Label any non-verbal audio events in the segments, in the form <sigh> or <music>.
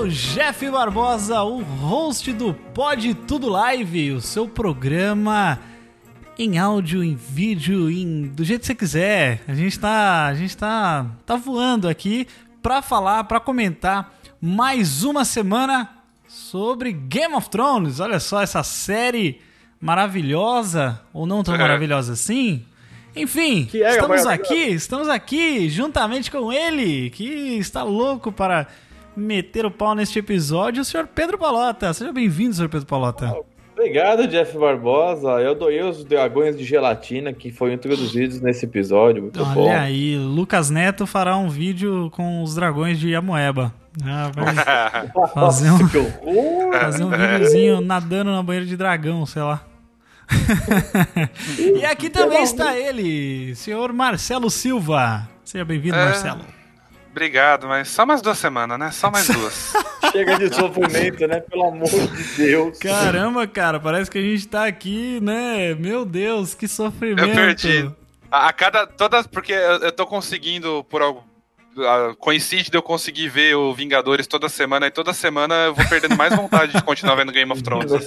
sou Jeff Barbosa, o host do Pode Tudo Live, o seu programa em áudio, em vídeo, em do jeito que você quiser. A gente tá, a gente tá, tá voando aqui para falar, para comentar mais uma semana sobre Game of Thrones. Olha só essa série maravilhosa ou não tão É. maravilhosa assim. Enfim, Que é estamos aqui, estamos aqui juntamente com ele, que está louco para meter o pau neste episódio, o senhor Pedro Palota. Seja bem-vindo, senhor Pedro Palota. Obrigado, Jeff Barbosa. Eu doei os dragões de gelatina que foram introduzidos nesse episódio. Muito Olha bom. aí, Lucas Neto fará um vídeo com os dragões de Amoeba. Ah, vai <laughs> fazer um, fazer um videozinho nadando na banheira de dragão, sei lá. <laughs> e aqui também está ele, senhor Marcelo Silva. Seja bem-vindo, É. Marcelo. Obrigado, mas só mais duas semanas, né? Só mais <laughs> duas. Chega de sofrimento, né? Pelo amor de Deus. Caramba, cara, parece que a gente tá aqui, né? Meu Deus, que sofrimento. Eu perdi. A, a cada. Todas. Porque eu, eu tô conseguindo, por algo. Coincide de eu conseguir ver o Vingadores toda semana, e toda semana eu vou perdendo mais vontade de continuar vendo Game of Thrones. <laughs>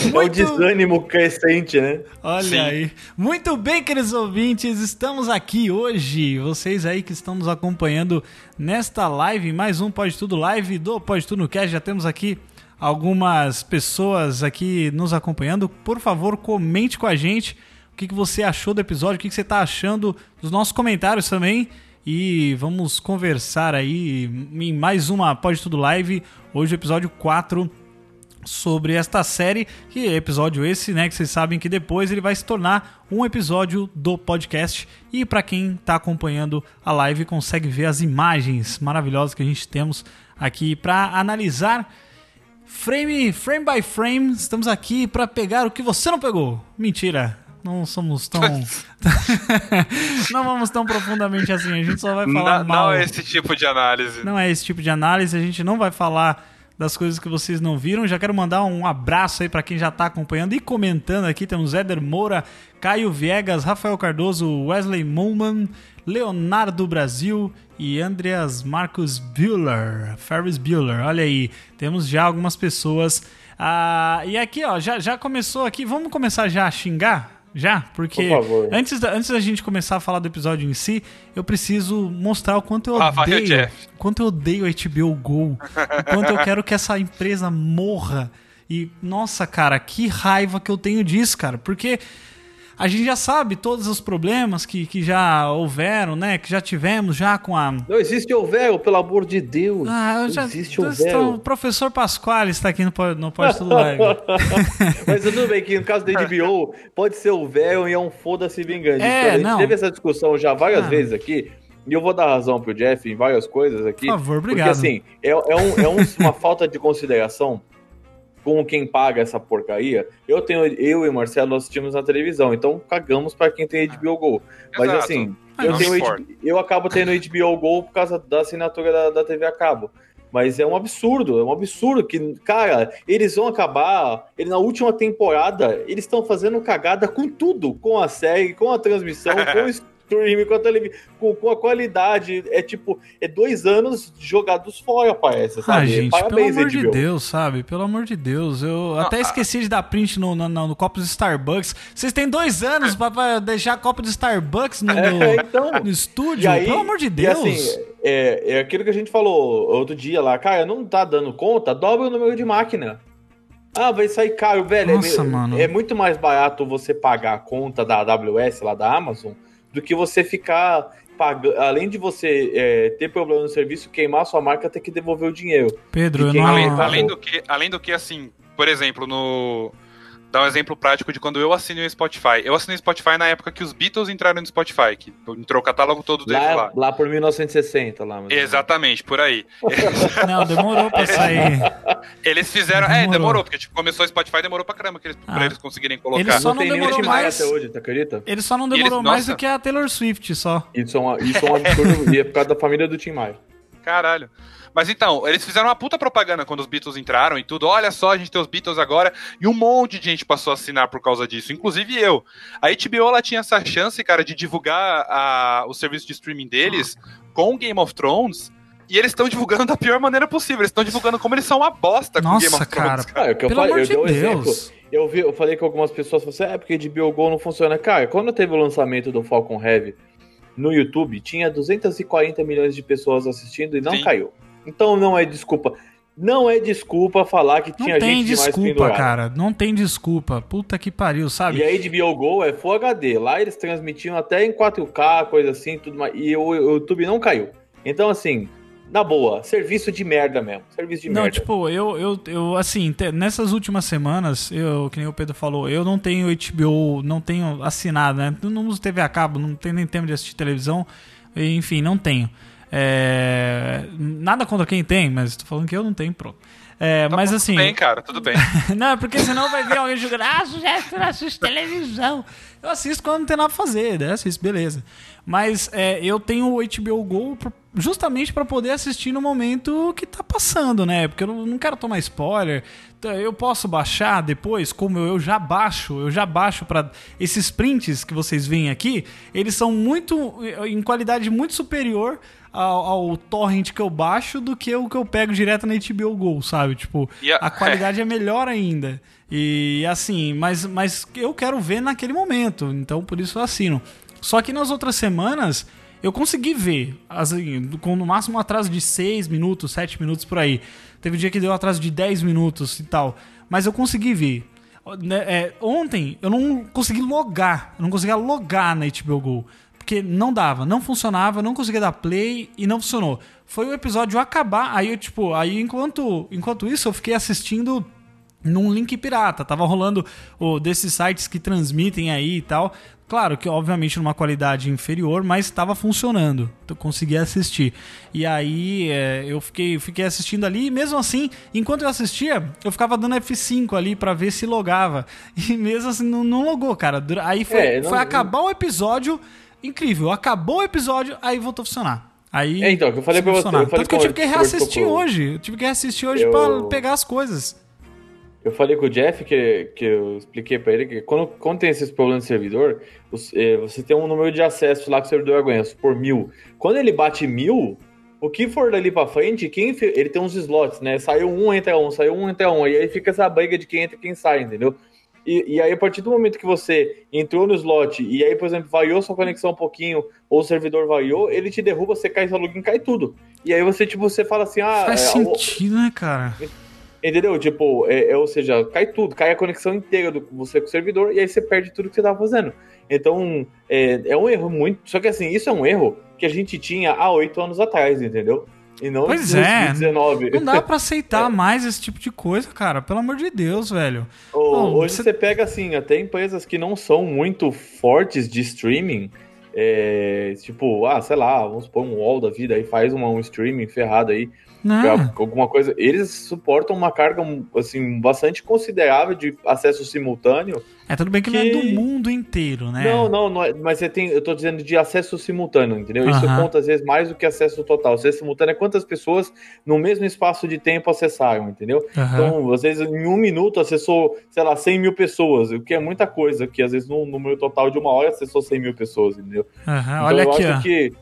É o Muito- desânimo crescente, né? Olha Sim. aí. Muito bem, queridos ouvintes, estamos aqui hoje. Vocês aí que estão nos acompanhando nesta live, mais um Pode Tudo Live do Pode Tudo no Cast. Já temos aqui algumas pessoas aqui nos acompanhando. Por favor, comente com a gente o que, que você achou do episódio, o que, que você está achando dos nossos comentários também. E vamos conversar aí em mais uma Pode Tudo Live. Hoje, episódio 4 sobre esta série, que é episódio esse, né, que vocês sabem que depois ele vai se tornar um episódio do podcast. E para quem tá acompanhando a live consegue ver as imagens maravilhosas que a gente temos aqui para analisar frame frame by frame. Estamos aqui para pegar o que você não pegou. Mentira. Não somos tão. <laughs> não vamos tão profundamente assim. A gente só vai falar Não, mal. não é esse tipo de análise. Não é esse tipo de análise, a gente não vai falar das coisas que vocês não viram. Já quero mandar um abraço aí para quem já tá acompanhando e comentando aqui. Temos Éder Moura, Caio Viegas, Rafael Cardoso, Wesley Moman, Leonardo Brasil e Andreas Marcos Bueller, Ferris Bueller. Olha aí, temos já algumas pessoas. Ah, e aqui, ó, já, já começou aqui. Vamos começar já a xingar? Já? Porque Por favor. antes da, antes da gente começar a falar do episódio em si, eu preciso mostrar o quanto eu Rafael odeio, Jeff. quanto eu odeio a HBO Go, o quanto eu quero que essa empresa morra. E nossa, cara, que raiva que eu tenho disso, cara, porque a gente já sabe todos os problemas que, que já houveram, né? Que já tivemos já com a Não existe o véu, pelo amor de Deus. ah, eu não já. existe o então, o véu. professor Pasquale está aqui no, no Pode Tudo Live. Mas tudo bem que no caso da HBO pode ser o véu e é um foda-se vingante. É, a gente não. teve essa discussão já várias Ah. vezes aqui. E eu vou dar razão pro Jeff em várias coisas aqui. Por favor, obrigado. Porque assim, é, é um- é um- uma falta de consideração com quem paga essa porcaria. Eu tenho, eu e o Marcelo assistimos na televisão, então cagamos pra quem tem HBO Go. Mas Exato. assim, Ah, eu, não tenho se H- eu acabo tendo HBO Go por causa da assinatura da, da TV a cabo. Mas é um absurdo, é um absurdo que, cara, eles vão acabar. Ele, na última temporada, eles estão fazendo cagada com tudo, com a série, com a transmissão, com o <laughs> com a televisão, com, com a qualidade. É tipo, é dois anos jogados fora, parece, Ah, sabe? gente, pelo Parabéns, amor de HBO. Deus, sabe? Pelo amor de Deus. Eu até ah. esqueci de dar print no, no, no, no copo de Starbucks. Vocês têm dois anos pra, pra deixar copo de Starbucks no, <laughs> no- É, então, no estúdio? E aí- Pelo amor de E Deus. assim, é, é aquilo que a gente falou outro dia lá, cara, não tá dando conta, dobra o número de máquina. Ah, vai sair caro, velho. Nossa, é, mano. é muito mais barato você pagar a conta da AWS lá da Amazon do que você ficar pagando. Além de você é, ter problema no serviço, queimar sua marca, ter que devolver o dinheiro. Pedro, eu não. Além, além do que, além do que, assim, por exemplo, no. Dar um exemplo prático de quando eu assinei o Spotify. Eu assinei o Spotify na época que os Beatles entraram no Spotify, que entrou o catálogo todo deles Lá, lá. lá por 1960, lá. Exatamente, por aí. <laughs> Não, demorou pra sair. <laughs> Eles fizeram. É, Demorou. demorou, porque tipo, começou o Spotify, demorou pra caramba que eles, Ah. pra eles conseguirem colocar. Eles só não tem nem demorou mais. até hoje, tu acredita? Ele só não E eles- demorou mais do que a Taylor Swift só. Isso é, uma, isso é um absurdo <laughs> e é por causa da família do Tim Maia. Caralho. Mas então, eles fizeram uma puta propaganda quando os Beatles entraram e tudo. Olha só, a gente tem os Beatles agora. E um monte de gente passou a assinar por causa disso, inclusive eu. A HBO ela tinha essa chance, cara, de divulgar a- o serviço de streaming deles com Game of Thrones e eles estão divulgando da pior maneira possível. Eles estão divulgando como eles são uma bosta com Nossa, Game of Thrones. Cara, cara. É, que eu pelo falei, amor eu de um Deus. Exemplo. Eu, vi, eu falei com algumas pessoas, assim, é porque de Go não funciona. Cara, quando teve o lançamento do Falcon Heavy no YouTube, tinha 240 milhões de pessoas assistindo e não Sim. caiu. Então não é desculpa. Não é desculpa falar que tinha gente desculpa, demais pendurada. cara. Não tem desculpa. Puta que pariu, sabe? E a HBO Go é Full HD. Lá eles transmitiam até em 4K, coisa assim, tudo mais. E o YouTube não caiu. Então, assim, na boa, serviço de merda mesmo. Serviço de não, merda. Não, tipo, eu, eu, eu, assim, nessas últimas semanas, eu, que nem o Pedro falou, eu não tenho HBO, não tenho assinado, né? Não uso TV a cabo, não tenho nem tempo de assistir televisão. Enfim, não tenho. É, nada contra quem tem, mas tô falando que eu não tenho, pronto. É, tá mas assim. Tudo bem, cara, tudo bem. <laughs> não, porque senão vai vir alguém jogando. Ah, sujeito não assiste televisão. Eu assisto quando não tem nada pra fazer, né? Assisto, beleza. Mas é, eu tenho o HBO Go justamente para poder assistir no momento que tá passando, né? Porque eu não, não quero tomar spoiler. Então, eu posso baixar depois, como eu já baixo, eu já baixo para esses prints que vocês veem aqui, eles são muito em qualidade muito superior ao, ao, torrent que eu baixo do que o que eu pego direto na HBO Go, sabe? Tipo, yeah. a qualidade é melhor ainda. E assim, mas, mas eu quero ver naquele momento, então por isso eu assino. Só que nas outras semanas eu consegui ver, assim, com no máximo um atraso de 6 minutos, 7 minutos por aí. Teve um dia que deu um atraso de 10 minutos e tal. Mas eu consegui ver. Né, é, ontem eu não consegui logar, eu não conseguia logar na HBO Go porque não dava, não funcionava, não conseguia dar play e não funcionou. Foi o episódio acabar, aí eu, tipo, aí enquanto, enquanto isso eu fiquei assistindo num link pirata. Tava rolando o, desses sites que transmitem aí e tal. Claro que, obviamente, numa qualidade inferior, mas estava funcionando. Eu consegui assistir. E aí é, eu fiquei, fiquei assistindo ali, e mesmo assim, enquanto eu assistia, eu ficava dando F5 ali para ver se logava. <laughs> E mesmo assim, não, não logou, cara. Aí foi, é, não, foi acabar o episódio incrível. Acabou o episódio, aí voltou a funcionar. Aí. É, então, que eu falei pra você. Eu falei Tanto que eu tive que reassistir hoje. Eu tive que reassistir hoje eu... pra pegar as coisas. Eu falei com o Jeff que, que eu expliquei para ele que quando, quando tem esses problemas de servidor, é, você tem um número de acesso lá que o servidor aguenta, por mil. Quando ele bate mil, o que for dali para frente, quem ele tem uns slots, né? Saiu um, entra um, saiu um, entra um. E aí fica essa briga de quem entra e quem sai, entendeu? E, e, aí, a partir do momento que você entrou no slot e aí, por exemplo, variou sua conexão um pouquinho, ou o servidor variou, ele te derruba, você cai seu login, cai tudo. E aí você, tipo, você fala assim, ah. Faz é, sentido, né, cara? Entendeu? Tipo, é, é, ou seja, cai tudo, cai a conexão inteira do você com o servidor, e aí você perde tudo que você tava fazendo. Então, é, é um erro muito. Só que assim, isso é um erro que a gente tinha há oito anos atrás, entendeu? E não pois é, 2019. Não dá para aceitar <laughs> é. mais esse tipo de coisa, cara. Pelo amor de Deus, velho. hoje você... você... pega assim, até empresas que não são muito fortes de streaming. É, tipo, ah, sei lá, vamos supor um wall da vida aí, faz uma, um streaming ferrado aí. Pra alguma coisa. Eles suportam uma carga assim, bastante considerável de acesso simultâneo. É, tudo bem que, que... não é do mundo inteiro, né? Não, não, não é, mas você tem, eu tô dizendo de acesso simultâneo, entendeu? Isso conta às vezes mais do que acesso total. Acesso simultâneo é quantas pessoas no mesmo espaço de tempo acessaram, entendeu? Então, às vezes, em um minuto acessou, sei lá, 100 mil pessoas, o que é muita coisa, que às vezes no número total de uma hora acessou 100 mil pessoas, entendeu? Então, Olha aqui, ó. Que...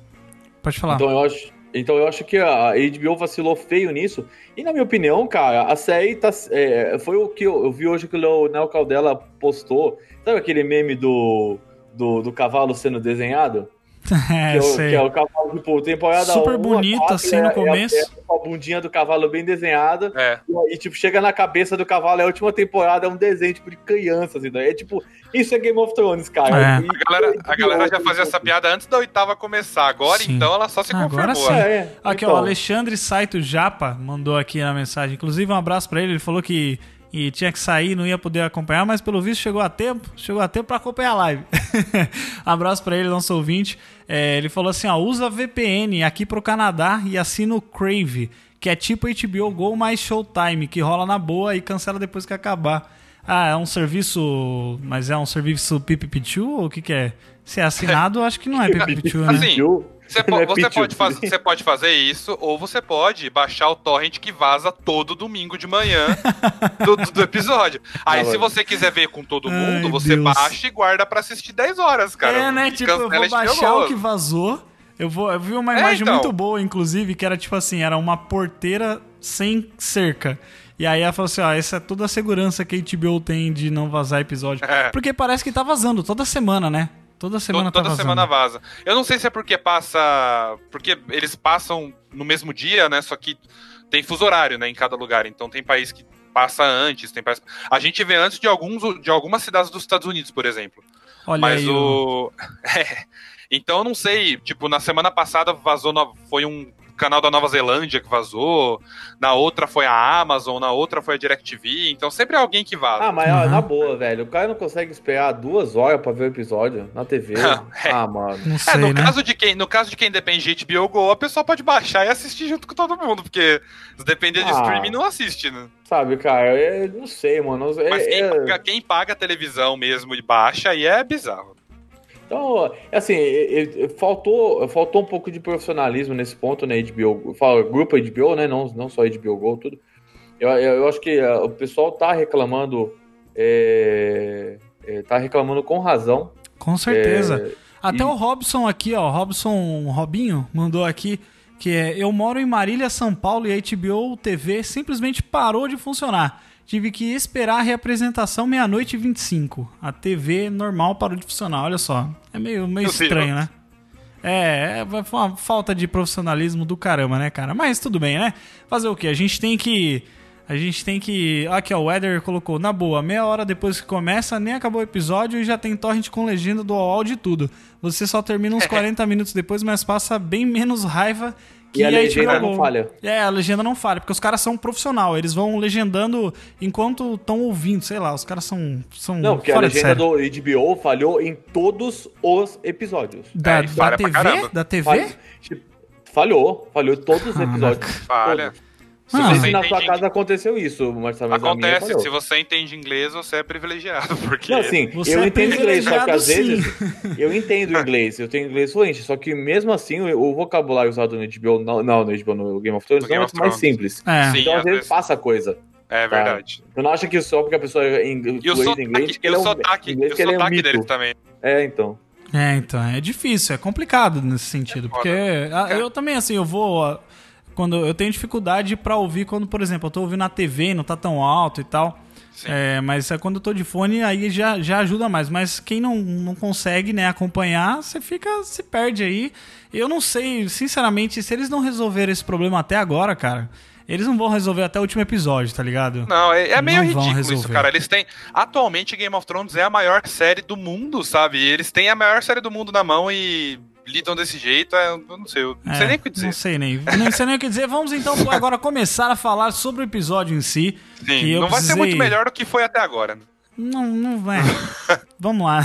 Pode falar. Então, eu acho então eu acho que a HBO vacilou feio nisso. E na minha opinião, cara, a série tá, é, foi o que eu, eu, vi hoje que o Leonel Caldela postou. Sabe aquele meme do, do, do cavalo sendo desenhado? <laughs> É, que, é o, que é o cavalo, tipo, temporada Super bonito, assim, no é, começo. É, a, bundinha do cavalo bem desenhada. É. E, e, tipo, chega na cabeça do cavalo, é a última temporada, é um desenho, tipo, de crianças. Então, é tipo, isso é Game of Thrones, cara. É. E, a galera, a galera já fazia essa piada antes da oitava começar. Agora, Sim. então, ela só se Agora confirmou. Sim. Né? É, aqui, então. ó, Alexandre Saito Japa mandou aqui na mensagem. Inclusive, um abraço pra ele. Ele falou que e tinha que sair, não ia poder acompanhar, mas pelo visto chegou a tempo, chegou a tempo para acompanhar a live. <laughs> Abraço para ele, nosso ouvinte. É, ele falou assim: ó, usa VPN aqui pro Canadá e assina o Crave, que é tipo HBO Go mais Showtime, que rola na boa e cancela depois que acabar. Ah, é um serviço. Mas é um serviço PPP2 ou o que, que é? Se é assinado, acho que não é PPP2, né? Assim, você, <laughs> po é você, pode faz, você pode fazer isso, ou você pode baixar o torrent que vaza todo domingo de manhã do, do, episódio. Aí, se você quiser ver com todo mundo, Ai, você Deus. baixa e guarda para assistir 10 horas, cara. É, né? Tipo, eu vou baixar o que vazou. Eu, vou, eu vi uma É, imagem então. muito boa, inclusive, que era tipo assim, era uma porteira sem cerca. E aí ela falou assim, ó, essa é toda a segurança que a HBO tem de não vazar episódio. É. Porque parece que tá vazando toda semana, né? Toda semana To- tá toda semana vaza. Eu não sei se é porque passa. Porque eles passam no mesmo dia, né? Só que tem fuso horário, né? Em cada lugar. Então tem país que passa antes, tem país. A gente vê antes de, alguns, de algumas cidades dos Estados Unidos, por exemplo. Olha Mas aí, o. <laughs> É. Então eu não sei. Tipo, na semana passada vazou. no- Foi um canal da Nova Zelândia que vazou. Na outra foi a Amazon, na outra foi a DirecTV. Então sempre é alguém que vaza. Ah, mas ó, Uhum. na boa, velho. O cara não consegue esperar duas horas pra ver o episódio na TV. <laughs> É. Ah, mano. Não É, sei, no, né? caso de quem, no caso de quem depende de HBO Go, a pessoa pode baixar e assistir junto com todo mundo, porque se depender de Ah. streaming, não assiste, né? Sabe, cara, é, não sei, mano. É, Mas quem, é- paga, quem paga a televisão mesmo e baixa, aí é bizarro. Então, assim, faltou, faltou um pouco de profissionalismo nesse ponto, né? HBO, eu falo grupo HBO, né? Não, não só HBO Go, tudo. Eu, eu, acho que ah, o pessoal tá reclamando, é, é, tá reclamando com razão. Com certeza. É, Até e- o Robson aqui, ó, Robson Robinho mandou aqui que é eu moro em Marília, São Paulo e a HBO TV simplesmente parou de funcionar. Tive que esperar a reapresentação meia-noite e 25. A TV normal parou de funcionar, olha só. É meio, meio estranho, né? É, é foi uma falta de profissionalismo do caramba, né, cara? Mas tudo bem, né? Fazer o quê? A gente tem que. A gente tem que. Aqui, ó, o Weather colocou, na boa, meia hora depois que começa, nem acabou o episódio e já tem torrent com legenda do áudio e tudo. Você só termina uns <laughs> 40 minutos depois, mas passa bem menos raiva que e a legenda HBO não falha. É, a legenda não falha, porque os caras são profissional, eles vão legendando enquanto estão ouvindo, sei lá, os caras são, são Não, porque a legenda do HBO falhou em todos os episódios. Da, É, da TV? Da TV? Falha- tipo, Falhou, falhou em todos os episódios. Falha. Todos. Se Ah. Você na sua entende, casa aconteceu isso, Marcelo, minha acontece, se você entende inglês, você é privilegiado, <laughs> porque... Não, assim, Você eu é entendo inglês, só que às vezes eu entendo <laughs> inglês, eu tenho inglês fluente, só que mesmo assim o, o vocabulário usado no HBO, não, não no HBO, no Game of Thrones, No não Game é of mais simples. É. Sim, então às às vezes vezes. passa coisa. É verdade. Eu não acho que só porque a pessoa é ing- E o inglês, sotaque, que e o é um, sotaque, inglês e o ele é um sotaque mito. deles também. É, então. É, então, é difícil, é complicado nesse sentido, É porque eu também, assim, eu vou, quando eu tenho dificuldade pra ouvir quando, por exemplo, eu tô ouvindo na TV, não tá tão alto e tal, é, mas é quando eu tô de fone, aí já, já ajuda mais, mas quem não, não consegue, né, acompanhar, você fica, se perde aí, eu não sei, sinceramente, se eles não resolveram esse problema até agora, cara, eles não vão resolver até o último episódio, tá ligado? Não, é, é meio Não ridículo isso, cara. Eles têm. Atualmente, Game of Thrones é a maior série do mundo, sabe? Eles têm a maior série do mundo na mão e lidam desse jeito. é, eu não sei, eu não sei É, nem o que dizer. Não sei nem. Não sei nem o que dizer. Vamos então agora começar a falar sobre o episódio em si. que Sim, eu não vai ser muito melhor do que foi até agora. Não, não vai. <laughs> Vamos lá.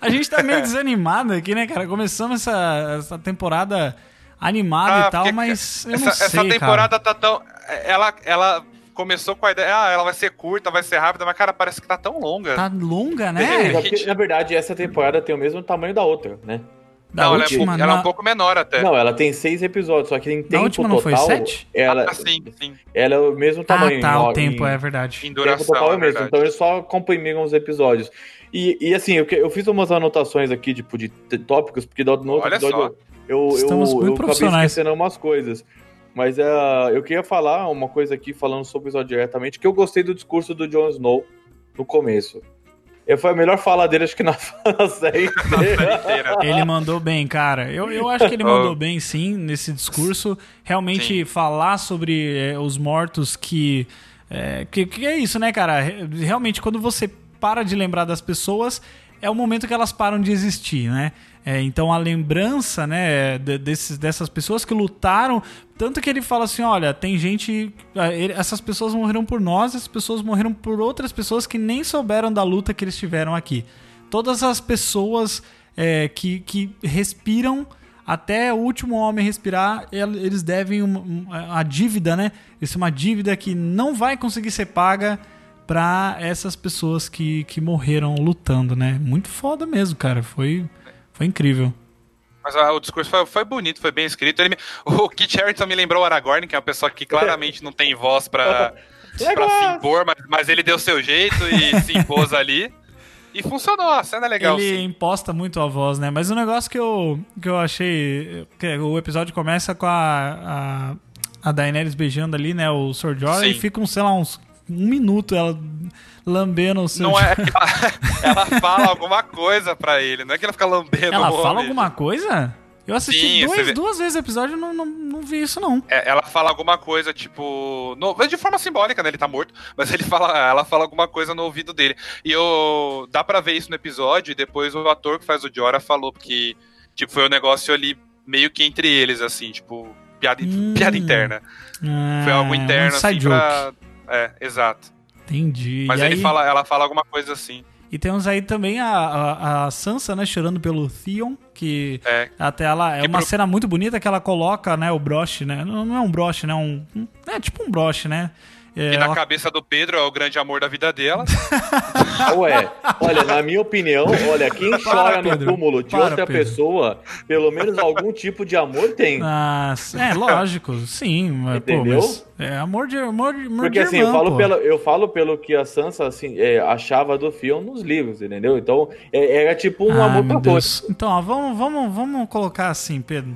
A gente tá meio desanimado aqui, né, cara? Começamos essa, essa temporada animada Ah, e tal, mas eu essa, não sei, essa temporada tá tão. Ela, ela começou com a ideia. Ah, ela vai ser curta, vai ser rápida, mas, cara, parece que tá tão longa. cara. Tá longa, É. né? Que, na verdade, essa temporada tem o mesmo tamanho da outra, né? Da não, última, ela, é, ela é na- um pouco menor até. Não, ela tem seis episódios, só que em tempo última não foi total, sete? ela, Ah, sim, sim. ela é o mesmo tamanho. Ah, tá, em- o tempo, em- é verdade. Em O duração. tempo total é é o mesmo. Então eles só comprimiram os episódios. E, e assim, eu, eu fiz umas anotações aqui, tipo, de tópicos, porque no outro Olha episódio só. eu, eu, Estamos eu, muito acabei esquecendo algumas coisas. Mas eh, eu queria falar uma coisa aqui, falando sobre o episódio diretamente, que eu gostei do discurso do Jon Snow no começo. Foi a melhor fala dele, acho que na, <laughs> na série inteira. Ele mandou bem, cara. Eu, eu acho que ele <laughs> mandou Oh. bem, sim, nesse discurso. Realmente Sim. falar sobre é, os mortos que, é, que. Que é isso, né, cara? Re- Realmente, quando você para de lembrar das pessoas, é o momento que elas param de existir, né? É, então a lembrança, né, de- desses, dessas pessoas que lutaram. Tanto que ele fala assim: olha, tem gente. ah, Essas pessoas morreram por nós, essas pessoas morreram por outras pessoas que nem souberam da luta que eles tiveram aqui. Todas as pessoas é, que, que respiram até o último homem respirar, el- eles devem uma, um- a dívida, né? Isso é uma dívida que não vai conseguir ser paga pra essas pessoas que, que morreram lutando, né? Muito foda mesmo, cara. Foi, foi incrível. Mas ah, o discurso foi, foi bonito, foi bem escrito. Ele me- <laughs> o Kit Harington me lembrou o Aragorn, que é uma pessoa que claramente não tem voz pra, <laughs> pra se impor, mas, mas ele deu seu jeito e <laughs> se impôs ali. E funcionou, a cena é legal. Ele sim. imposta muito a voz, né? Mas o negócio que eu, que eu achei. Que o episódio começa com a, a, a Daenerys beijando ali, né? O Sr. Jorah, e fica, um, sei lá, uns. Um minuto ela lambendo o seu. Não é que ela, <laughs> ela fala alguma coisa pra ele, não é que ela fica lambendo Ela o fala alguma coisa? Eu assisti Sim, dois, duas vezes o episódio e não, não, não vi isso, não. É, ela fala alguma coisa, tipo. No, de forma simbólica, né? Ele tá morto. Mas ele fala, ela fala alguma coisa no ouvido dele. E eu. Dá pra ver isso no episódio, e depois o ator que faz o Jorah falou que. Tipo, foi um negócio ali meio que entre eles, assim, tipo. Piada, Hum. piada interna. Foi algo Ah, interno, um assim, joke. pra. É, exato. Entendi. Mas e ele aí- fala, ela fala alguma coisa assim. E temos aí também a, a, a Sansa, né, chorando pelo Theon, que É. até ela é uma pro- cena muito bonita que ela coloca, né, o broche, né? Não, não é um broche, né? Um, um- é tipo um broche, né? É, E na ela- cabeça do Pedro é o grande amor da vida dela. <laughs> Ué, olha, na minha opinião, olha, quem chora no Pedro. túmulo de Para, outra Pedro. pessoa, pelo menos algum tipo de amor tem. Ah, é, lógico, sim. mas, pô, Entendeu? mas é amor de amor, de- amor Porque de assim, irmã, eu falo, pô. pelo, eu falo pelo que a Sansa assim, é, achava do filme nos livros, entendeu? Então, é- era tipo um ah, amor pra Deus. Então, ó, vamos, vamos, vamos colocar assim, Pedro.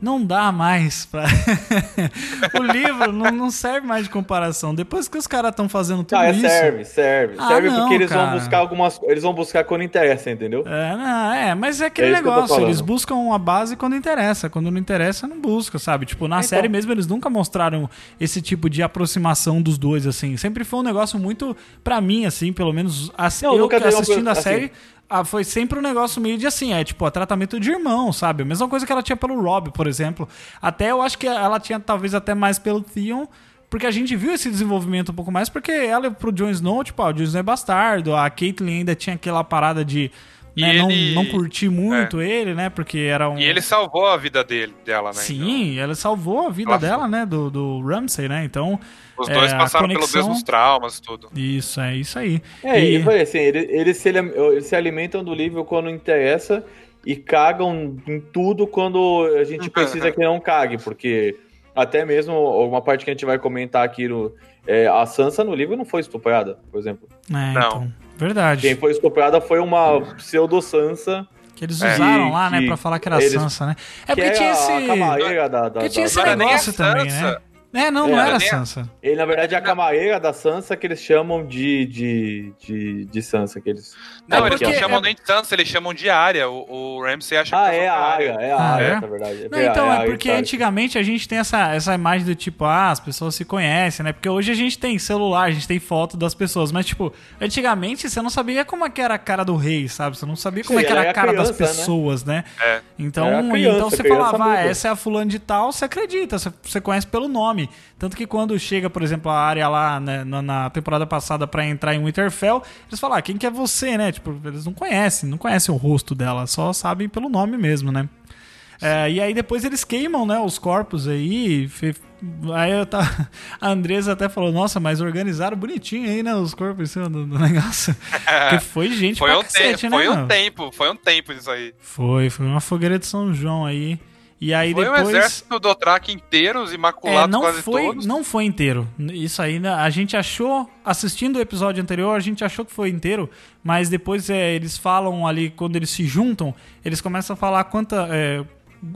Não dá mais pra. <laughs> o livro não, não serve mais de comparação. Depois que os caras estão fazendo tudo Ah, é, isso. serve, serve. Ah, serve não, porque eles cara. vão buscar algumas. Eles vão buscar quando interessa, entendeu? É, não, é, mas é aquele É negócio, eles buscam a base quando interessa, quando não interessa, não busca, sabe? Tipo, na Então. série mesmo eles nunca mostraram esse tipo de aproximação dos dois, assim. Sempre foi um negócio muito, pra mim, assim, pelo menos assim, eu nunca que teve uma assistindo a coisa- série, ah, foi sempre um negócio meio de assim, é tipo, tratamento de irmão, sabe? A mesma coisa que ela tinha pelo Rob, por exemplo. Até eu acho que ela tinha talvez até mais pelo Theon, porque a gente viu esse desenvolvimento um pouco mais, porque ela pro Jon Snow, tipo, ah, o Jon Snow é bastardo, a Caitlyn ainda tinha aquela parada de né, não, ele- não curtir muito ele, né? Porque era um. E ele salvou a vida dele, dela, né? Sim, ela salvou a vida Ela- dela, né? Do, do Ramsay, né? Então. Então, os é, dois passaram conexão- pelos mesmos traumas e tudo. Isso, é isso aí. É, E- e foi assim, eles, eles, se, ele- eles se alimentam do livro quando interessa e cagam em tudo quando a gente precisa que não cague, porque até mesmo uma parte que a gente vai comentar aqui no. é, a Sansa no livro não foi estuprada, por exemplo. É, Não. então. Verdade. Quem foi estuprada foi uma pseudo-Sansa, Que eles É. usaram lá, né? Que- Pra falar que era eles- Sansa, né? É que porque é tinha a esse. camareira da. da, Porque tinha da- esse a negócio também, né? É, não, É, não era a- Sansa. Ele, na verdade, é a camareira da Sansa que eles chamam de, de, de, de Sansa. Que eles... Não, É eles não chamam é- nem de Sansa, eles chamam de área. O, o Ramsey acha Ah, que é a área, é a Ah, área, é? na verdade. Não, então, é área, porque antigamente a gente tem essa, essa imagem do tipo, ah, as pessoas se conhecem, né? Porque hoje a gente tem celular, a gente tem foto das pessoas, mas, tipo, antigamente você não sabia como é que era a cara do rei, sabe? Você não sabia como Sim, é que era a é cara das criança, né? pessoas, né? É. Então, criança, então você falava, ah, essa é a fulano de tal, você acredita, você, você conhece pelo nome. Tanto que quando chega, por exemplo, a área lá né, na, na temporada passada pra entrar em Winterfell, eles falam, ah, quem que é você, né? Tipo, eles não conhecem, não conhecem o rosto dela, só sabem pelo nome mesmo, né? É, e aí depois eles queimam, né, os corpos aí. fe- Aí eu tá... <laughs> a Andresa até falou, nossa, mas organizaram bonitinho aí, né, os corpos em cima do, do negócio. <laughs> Porque foi gente Foi, pra um, cacete, te- né? foi um meu? tempo, foi um tempo isso aí. Foi, foi uma fogueira de São João aí. E aí foi depois. um exército do Track inteiro, os imaculados É, não quase foi, todos. não foi inteiro. Isso aí, né, a gente achou, assistindo o episódio anterior, a gente achou que foi inteiro, mas depois é, eles falam ali, quando eles se juntam, eles começam a falar quanta, é,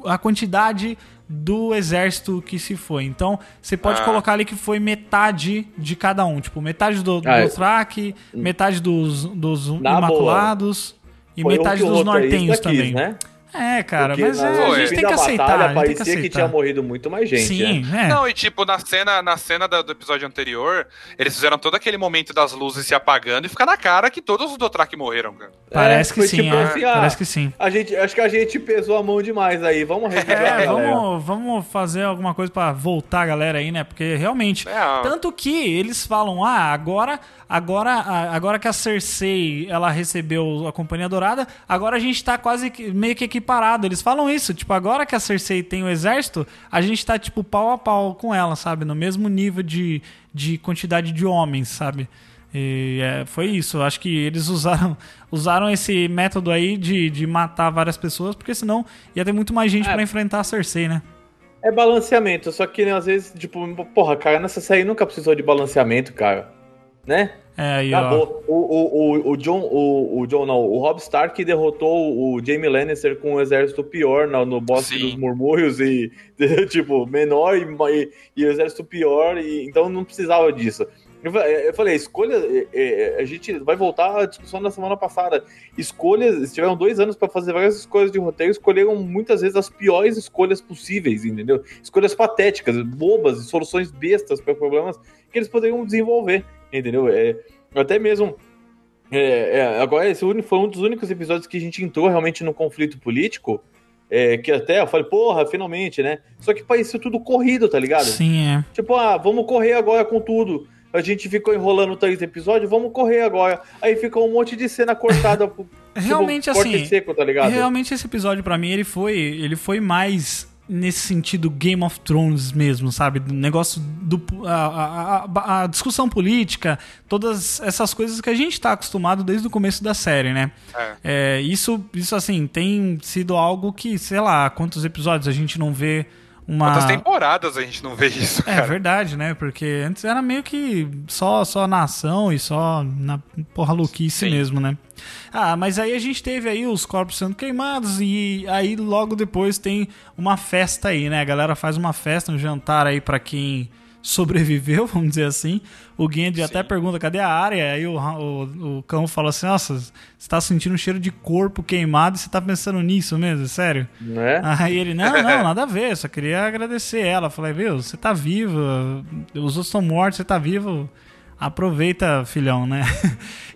a quantidade do exército que se foi. Então, você pode Ah. colocar ali que foi metade de cada um. Tipo, metade do, do Ah, é. Dothraki, metade dos, dos Imaculados e Foi metade o dos nortenhos quis, também. né? É, cara, Porque mas na- é, no a gente tem que aceitar. batalha, a gente tem que parecia que, tinha aceitar. morrido muito mais gente. Sim, né? é. Não, e tipo, na cena, na cena do episódio anterior, eles fizeram todo aquele momento das luzes se apagando e fica na cara que todos os Dothraki morreram, cara. Parece É, que sim, tipo é. assim, ah, Parece que sim. A gente, acho que a gente pesou a mão demais aí. Vamos revisar, É, vamos, vamos fazer alguma coisa pra voltar a galera aí, né? Porque realmente. É, Tanto que eles falam, ah, agora, agora, agora que a Cersei ela recebeu a Companhia Dourada, agora a gente tá quase que- meio que equiparado. Eles falam isso, tipo, agora que a Cersei tem o exército, a gente tá, tipo, pau a pau com ela, sabe? No mesmo nível de, de quantidade de homens, sabe? E é, foi isso. Acho que eles usaram, <laughs> usaram esse método aí de, de matar várias pessoas, porque senão ia ter muito mais gente É. pra enfrentar a Cersei, né? É balanceamento, só que né, às vezes, tipo, porra, cara, nessa série nunca precisou de balanceamento, cara. Né? É, aí, Acabou. O, o, o, o, John, o, o John não, o Rob Stark derrotou o Jamie Lannister com um exército pior no, no Bosque Sim. dos Murmúrios e, <laughs> tipo, menor e, e, e o exército pior, e, então não precisava disso. Eu falei, escolha. é, é, A gente vai voltar à discussão da semana passada. Escolhas. Tiveram dois anos para fazer várias escolhas de roteiro, escolheram muitas vezes as piores escolhas possíveis, entendeu? Escolhas patéticas, bobas, soluções bestas para problemas que eles poderiam desenvolver, entendeu? É, até mesmo. é, é, agora, esse foi um dos únicos episódios que a gente entrou realmente no conflito político. é, que até eu falei, porra, finalmente, né? Só que parecia tudo corrido, tá ligado? Sim, é. Tipo, ah, vamos correr agora com tudo. A gente ficou enrolando três episódios, vamos correr agora. Aí fica um monte de cena cortada. <laughs> tipo, Realmente, assim, seco, tá ligado? Realmente esse episódio pra mim ele foi, ele foi mais nesse sentido Game of Thrones mesmo, sabe? Do negócio do a, a- a- discussão política, todas essas coisas que a gente tá acostumado desde o começo da série, né? É. É, isso, isso assim tem sido algo que, sei lá, quantos episódios a gente não vê uma Quantas temporadas a gente não vê isso, é cara? verdade, né? Porque antes era meio que só, só na ação e só na porra louquice Sim. mesmo, né? Ah, mas aí a gente teve aí os corpos sendo queimados e aí logo depois tem uma festa aí, né? A galera faz uma festa, um jantar aí pra quem sobreviveu, <laughs> vamos dizer assim. O Genji até pergunta, cadê a área? Aí o, o, o cão fala assim, nossa, você tá sentindo um cheiro de corpo queimado e você tá pensando nisso mesmo? Sério? Né? <laughs> Aí ele, não, não, <laughs> nada a ver, só queria agradecer ela. Falei, viu, você tá vivo, os outros estão mortos, você tá vivo, aproveita, filhão, né?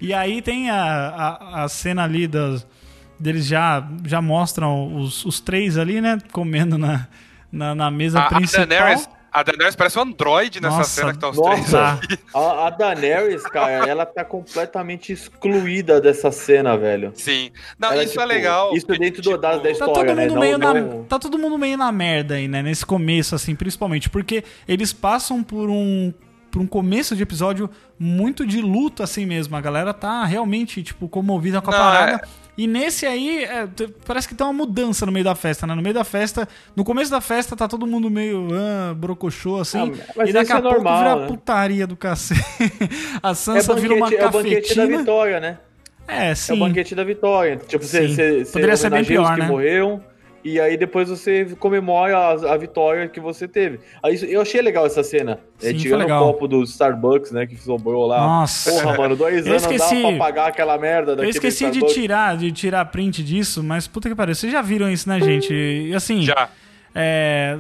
E aí tem a, a, a cena ali das, deles já, já mostram os, os três ali, né, comendo na, na, na mesa A, a principal. Daenerys, a Daenerys parece um androide nessa Nossa, cena que tá os três. Nossa, Tá. a, a Daenerys, cara, <laughs> ela tá completamente excluída dessa cena, velho. Sim. Não, Ela, isso tipo, é legal. Isso dentro do, tipo, da, da Tá história, todo, né? mundo Não- meio na, não- tá todo mundo meio na merda aí, né? Nesse começo, assim, principalmente. Porque eles passam por um, por um começo de episódio muito de luto, assim mesmo. A galera tá realmente, tipo, comovida com a Não, parada. é- E nesse aí, é, parece que tem uma mudança no meio da festa, né? No meio da festa, no começo da festa tá todo mundo meio ah, brocochô, assim. Ah, e daqui isso a é pouco normal, vira né? putaria do cacete. <laughs> a É, Sansa vira uma banquete, é o banquete da cafetina. vitória, né? É, É sim. o banquete da vitória. Tipo, você, Poderia ser bem os pior, que né? morreram e aí depois você comemora a, a vitória que você teve. Aí, isso- eu achei legal essa cena. É, Sim, tirando o copo do Starbucks, né, que sobrou lá. Nossa. Porra, mano, dois Eu anos esqueci- dava pra pagar aquela merda Eu daquele esqueci de tirar, de tirar print disso, mas puta que pariu. Vocês já viram isso, né, gente? E assim, Já. é.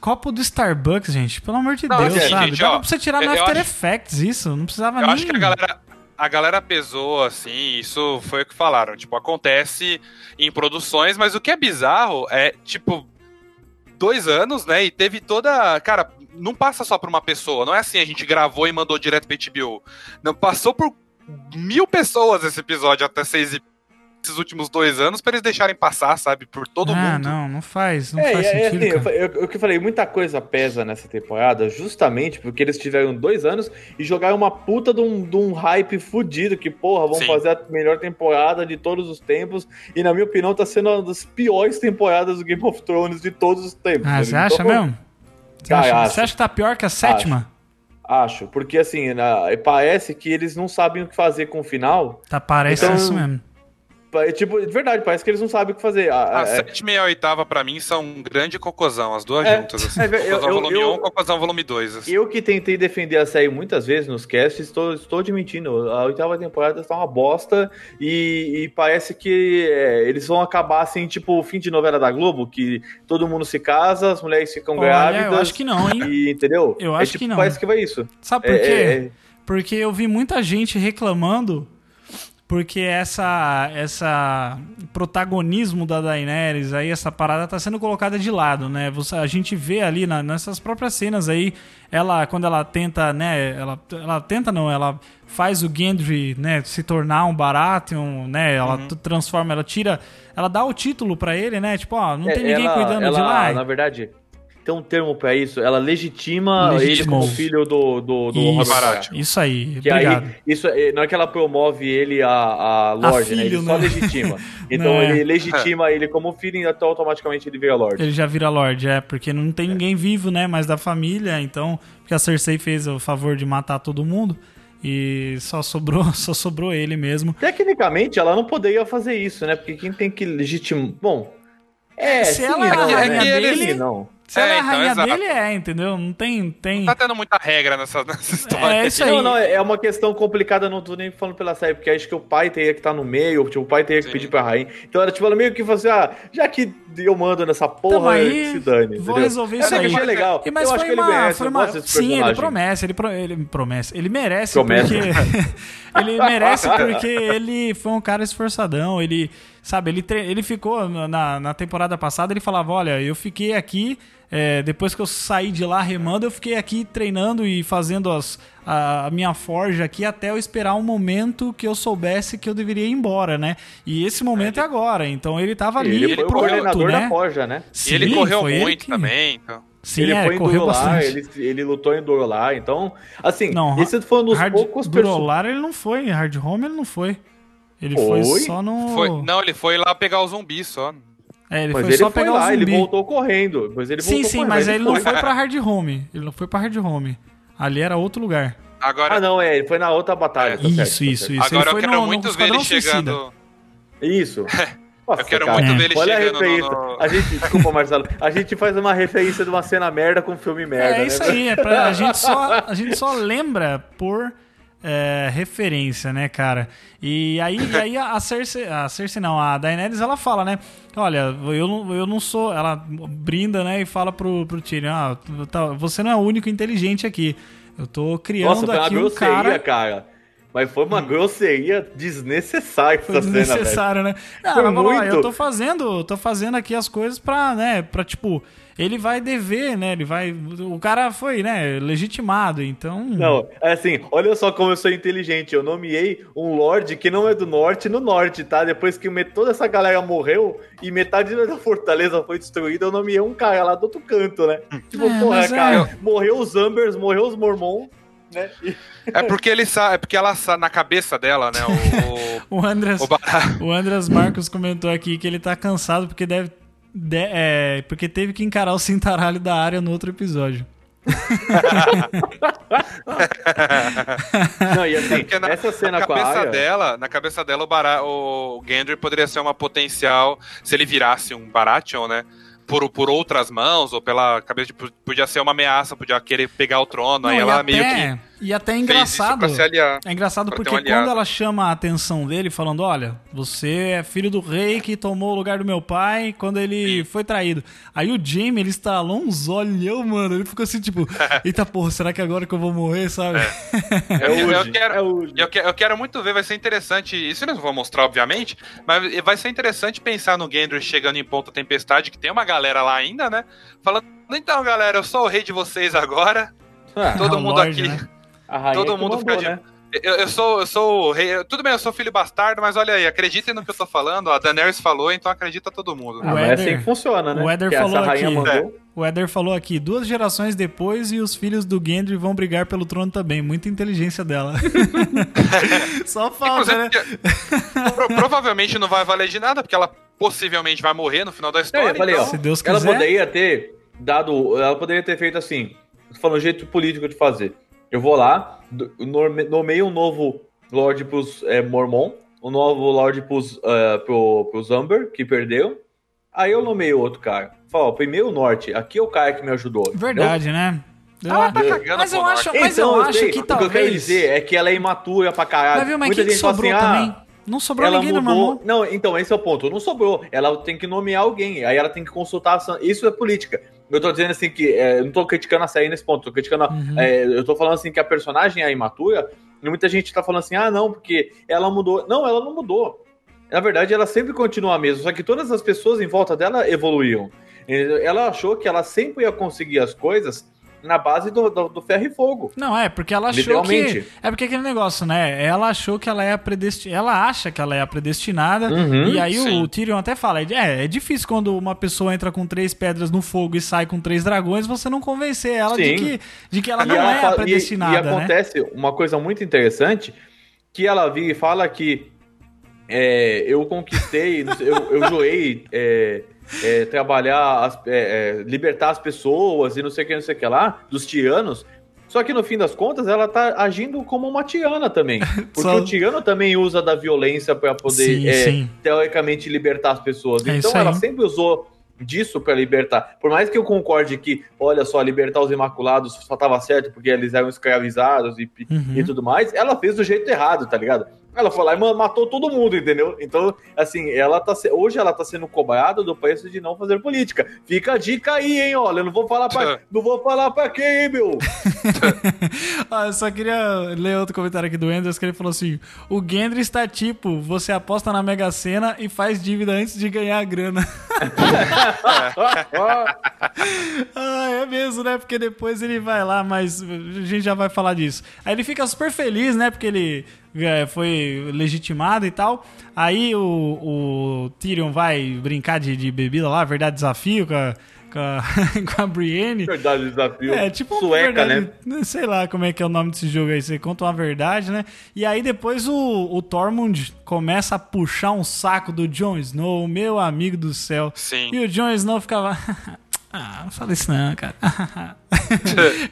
Copo do Starbucks, gente, pelo amor de Não, Deus, assim, sabe? gente, Dava ó, pra você tirar no eu After acho- Effects isso, não precisava Eu nem. acho que a galera, a galera pesou, assim, isso foi o que falaram. Tipo, acontece em produções, mas o que é bizarro é, tipo, dois anos, né? E teve toda. Cara, não passa só por uma pessoa. Não é assim, a gente gravou e mandou direto pra HBO. Não, passou por mil pessoas esse episódio até seis esses últimos dois anos pra eles deixarem passar, sabe? Por todo ah, mundo. não, não faz, não É, faz é, é sentido. assim, eu, cara. eu, eu que falei, muita coisa pesa nessa temporada, justamente porque eles tiveram dois anos e jogaram uma puta de um, de um hype fudido, que, porra, vamos Sim. fazer a melhor temporada de todos os tempos, e na minha opinião tá sendo uma das piores temporadas do Game of Thrones de todos os tempos. Ah, né? você acha Então, mesmo? Você Cara, acha, acho. você acha que tá pior que a sétima? Acho, porque assim, na- parece que eles não sabem o que fazer com o final. Tá, parece Então- isso mesmo. Pa- Tipo, de verdade, parece que eles não sabem o que fazer. A- A a- sétima e a oitava, pra mim, são um grande cocôzão, as duas É, juntas. Assim. é, eu- cocôzão eu- volume eu- 1, cocôzão volume 2. Assim. Eu que tentei defender a série muitas vezes nos casts, estou, estou admitindo, a oitava temporada está uma bosta e, e parece que é, eles vão acabar assim, tipo o fim de novela da Globo, que todo mundo se casa, as mulheres ficam Olha, grávidas. eu acho que não, hein? E, entendeu? Eu É acho tipo, que não. Parece que vai isso. Sabe por É, quê? é, é. Porque eu vi muita gente reclamando porque essa essa protagonismo da Daenerys aí essa parada tá sendo colocada de lado, né? Você, a gente vê ali na- nessas próprias cenas aí, ela quando ela tenta, né, ela, ela tenta não, ela faz o Gendry, né, se tornar um Baratheon, né? Ela Uhum. transforma, ela tira, ela dá o título pra ele, né? Tipo, ó, não tem É, ninguém ela- cuidando ela, de lá. Na verdade, tem um termo pra isso. Ela legitima ele Legitimou. como filho do, do, do Robert Isso, Baratheon. isso aí, Que obrigado. aí, isso, é- não é que ela promove ele a, a Lorde, né? filho, Ele só né? legitima. <laughs> Então Né. ele legitima ele como filho e então automaticamente ele vira Lorde. Ele já vira Lorde, é, porque não tem ninguém vivo, né, mais da família, então, porque a Cersei fez o favor de matar todo mundo, E só sobrou, <laughs> só sobrou ele mesmo. Tecnicamente, ela não poderia fazer isso, né? Porque quem tem que legitimar. Bom. É, Se sim, ela é a não, rainha né? dele- Sim, não. Se ela é, É, a então, rainha exato. dele, é, entendeu? Não tem. tem... Não tá tendo muita regra nessa, <laughs> nessa história. É isso aí. Não, não, é uma questão complicada, não tô nem falando pela série, porque acho que o pai teria que estar no meio, tipo, o pai teria que Sim. pedir pra rainha. Então era tipo, ela meio que fazer, ah, já que eu mando nessa porra, Tamo aí, que se dane. vou entendeu? resolver Eu isso aí. achei legal. E, mas eu acho foi que ele uma, merece, foi eu uma... Sim, ele promete, ele, pro- ele promete. Ele merece Promete. porque <laughs> ele merece porque ele foi um cara esforçadão, ele, sabe, ele tre- ele ficou na, na temporada passada, ele falava, olha, eu fiquei aqui é, depois que eu saí de lá remando, eu fiquei aqui treinando e fazendo as, a, a minha forja aqui até eu esperar um momento que eu soubesse que eu deveria ir embora, né? E esse momento é, agora. Então ele tava ali Ele foi o pronto, coordenador né? da forja, né? E ele Sim, correu foi ele muito que- também, então. Sim, ele é, foi em Durolar, bastante. ele, ele lutou em Durolar, então, assim, Não, esse foi um dos Hard, poucos. Durolar ele não foi, Hard Home ele não foi. Ele Foi? foi só no. Foi, não, ele foi lá pegar o zumbi só. É, ele Mas foi ele só foi pegar lá, o ele voltou correndo. Mas ele sim, voltou sim, correndo, mas ele não foi. pra Hard Home. Ele não foi pra Hard Home. Ali era outro lugar. Agora, Ah, não, é, ele foi na outra batalha. tá isso, certo, tá isso, certo. isso. Ele agora eu foi quero no- no muito ver Esquadrão ele Suicida. chegando. Isso. <laughs> Nossa, Eu quero cara, muito É. ver ele Olha a chegando referência. no, no- A gente, desculpa, Marcelo. A gente faz uma referência de uma cena merda com um filme merda. É né? isso aí, é pra, a, gente <laughs> só, a gente só lembra por é, referência, né, cara? E aí, e aí a, Cersei, a Cersei não, a Daenerys, ela fala, né? Olha, eu não, eu não sou. Ela brinda, né? E fala pro, pro Tyrion: ah, tá, você não é o único inteligente aqui. Eu tô criando Nossa, foi uma aqui um grosseria, cara. cara. Mas foi uma grosseria desnecessária Foi essa cena, desnecessário, né? Não, Foi muito. eu tô fazendo, tô fazendo aqui as coisas pra, né, pra, tipo, ele vai dever, né, ele vai, o cara foi, né, legitimado, então... Não, é assim, olha só como eu sou inteligente. Eu nomeei um Lorde que não é do norte no norte, tá? Depois que toda essa galera morreu e metade da <laughs> fortaleza foi destruída, eu nomeei um cara lá do outro canto, né? Tipo, É, porra, é. cara, morreu os Ambers, morreu os Mormon, né? É porque ele sabe, é porque ela sabe na cabeça dela, né? O, O <laughs> Andras, o, o Andras Marcos comentou aqui que ele tá cansado porque deve, de- é, porque teve que encarar o cintaralho da área no outro episódio. Não, e assim, porque na, essa cena na com a cabeça Arya... dela, na cabeça dela o, Bará, o Gendry poderia ser uma potencial se ele virasse um Baratheon, né? Por, por outras mãos ou pela cabeça de, podia ser uma ameaça, podia querer pegar o trono, aí Não, ela e, meio até, e até é que fez isso engraçado... pra se aliar. É engraçado porque um quando ela chama a atenção dele, falando: Olha, você é filho do rei que tomou o lugar do meu pai quando ele foi traído. Aí o Jamie, ele estalou uns olhão, mano. Ele ficou assim, tipo: <laughs> Eita porra, será que é agora que eu vou morrer, sabe? É Eu- eu hoje, quero- é hoje. Eu, que- eu quero muito ver, vai ser interessante. Isso eles não vão mostrar, obviamente, mas vai ser interessante pensar no Gendry chegando em Ponta Tempestade, que tem uma galera lá ainda, né? Falando, então, galera, eu sou o rei de vocês agora. Ah, <laughs> Todo mundo Lorde, aqui. né? Todo mundo mandou, fica de- né? Eu, eu sou, eu sou o rei. Tudo bem, eu sou filho bastardo, mas olha aí, acreditem no que eu tô falando. A Daenerys falou, então acredita todo mundo. Ah, é assim que funciona, né? o Que falou aqui. mandou. O Eder falou aqui: duas gerações depois e os filhos do Gendry vão brigar pelo trono também. Muita inteligência dela. <laughs> Só falta, né? <laughs> Pro- provavelmente não vai valer de nada, porque ela possivelmente vai morrer no final da Não, história. eu falei, então- ó, Se Deus ela quiser. poderia ter dado. Ela poderia ter feito assim. Falando o jeito político de fazer. Eu vou lá, nomeio um novo Lorde pros é, Mormon, um novo Lorde pros, é, pro, pros Amber, que perdeu. Aí eu nomeio outro cara. Fala, ó, primeiro o Norte, aqui é o cara que me ajudou. entendeu? Verdade, né? Eu- Ah, tá mas eu acho, mas Então, eu acho sei, que O que eu quero talvez. dizer é que ela é imatura pra caralho. Mas viu, mas Muita que gente fala sobrou assim, ah, também? Não sobrou ela ninguém no mudou. Não, então, esse é o ponto. Não sobrou. Ela tem que nomear alguém. Aí ela tem que consultar. Isso é política. Eu tô dizendo assim que. é, eu não tô criticando a série nesse ponto. Tô criticando. Uhum. é, eu tô falando assim que a personagem é imatura. E muita gente tá falando assim, ah, não, porque ela mudou. Não, ela não mudou. Na verdade, ela sempre continua a mesma. Só que todas as pessoas em volta dela evoluíram. Ela achou que ela sempre ia conseguir as coisas na base do, do, do ferro e fogo. Não, é, porque ela achou que. Literalmente. É porque aquele negócio, né? Ela achou que ela é a predestinada. Ela acha que ela é a predestinada. Uhum, e aí sim. o Tyrion até fala: é, é difícil quando uma pessoa entra com três pedras no fogo e sai com três dragões, você não convencer ela de que, de que ela E não ela é a fala- e- predestinada. E, né? acontece uma coisa muito interessante, que ela vira e fala que é, eu conquistei, eu, eu joei é, é, trabalhar, as- é, é, libertar as pessoas e não sei o que, não sei o que lá, dos tiranos. Só que no fim das contas, ela tá agindo como uma tirana também. <laughs> Porque Só- o tirano também usa da violência para poder, Sim, é, sim. teoricamente, libertar as pessoas. É então ela sempre usou disso para libertar. Por mais que eu concorde que, olha só, libertar os imaculados só tava certo porque eles eram escravizados e, Uhum. e tudo mais, ela fez do jeito errado, tá ligado? Ela foi lá e ma- matou todo mundo, entendeu? Então, assim, ela tá se- hoje ela tá sendo cobrada do preço de não fazer política. Fica a dica aí, hein, olha, eu não vou falar pra, não vou falar pra quem, meu? <laughs> Ah, eu só queria ler outro comentário aqui do Enders que ele falou assim: o Gendry está tipo, você aposta na Mega Sena e faz dívida antes de ganhar a grana. <laughs> ah, é mesmo, né? Porque depois ele vai lá, mas a gente já vai falar disso. Aí ele fica super feliz, né? Porque ele foi legitimado e tal. Aí o, o Tyrion vai brincar de, de bebida lá, verdade desafio com a, com a, <laughs> com a Brienne. Verdade, desafio. É, tipo sueca, verdade, né? Sei lá como é que é o nome desse jogo aí. Você conta uma verdade, né? E aí depois o, o Tormund começa a puxar um saco do Jon Snow, meu amigo do céu. Sim. E o Jon Snow ficava. <laughs> ah, não fala isso não, cara. <laughs>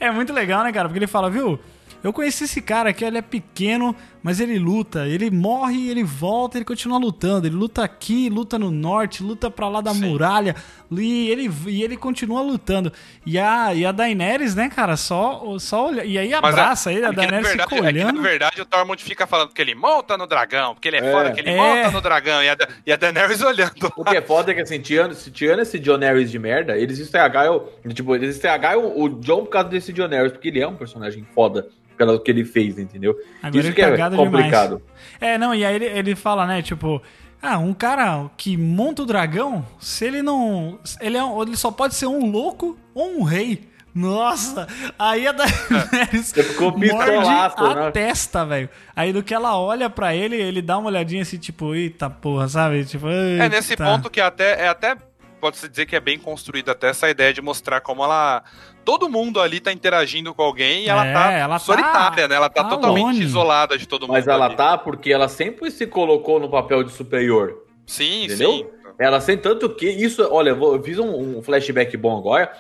é muito legal, né, cara? Porque ele fala, viu? Eu conheci esse cara aqui, ele é pequeno, mas ele luta. Ele morre, ele volta, ele continua lutando. Ele luta aqui, luta no norte, luta pra lá da Sim. muralha. E ele, e ele continua lutando. E a, e a Daenerys, né, cara, só, só olha. E aí abraça ele, a que, na Daenerys verdade, fica é que, na olhando. verdade o Tormund fica falando que ele monta no dragão, porque ele é, É. foda, que ele É. monta no dragão. E a, e a Daenerys <laughs> olhando. O que é foda é que, assim, tirando, se tirando esse John Harris de merda, eles estragaram, tipo, eles estragaram o John por causa desse John Harris, porque ele é um personagem foda pelo que ele fez, entendeu? Agora Isso ele que é cagado complicado. É, não, e aí ele, ele fala, né, tipo, ah, um cara que monta o dragão, se ele não. Ele, é, um- ele só pode ser um louco ou um rei. Nossa! Aí a Daenerys Você ficou morde a né? testa, velho. Aí do que ela olha pra ele, ele dá uma olhadinha assim, tipo, eita porra, sabe? Tipo, É nesse eita. ponto que até é até pode-se dizer que é bem construída até essa ideia de mostrar como ela todo mundo ali tá interagindo com alguém e ela É, tá ela tá solitária, né? Ela tá totalmente alone. isolada de todo mundo. Mas ela ali. tá porque ela sempre se colocou no papel de superior. Sim, Entendeu? sim. Ela sem tanto que isso, olha, eu, fiz um, um flashback bom agora.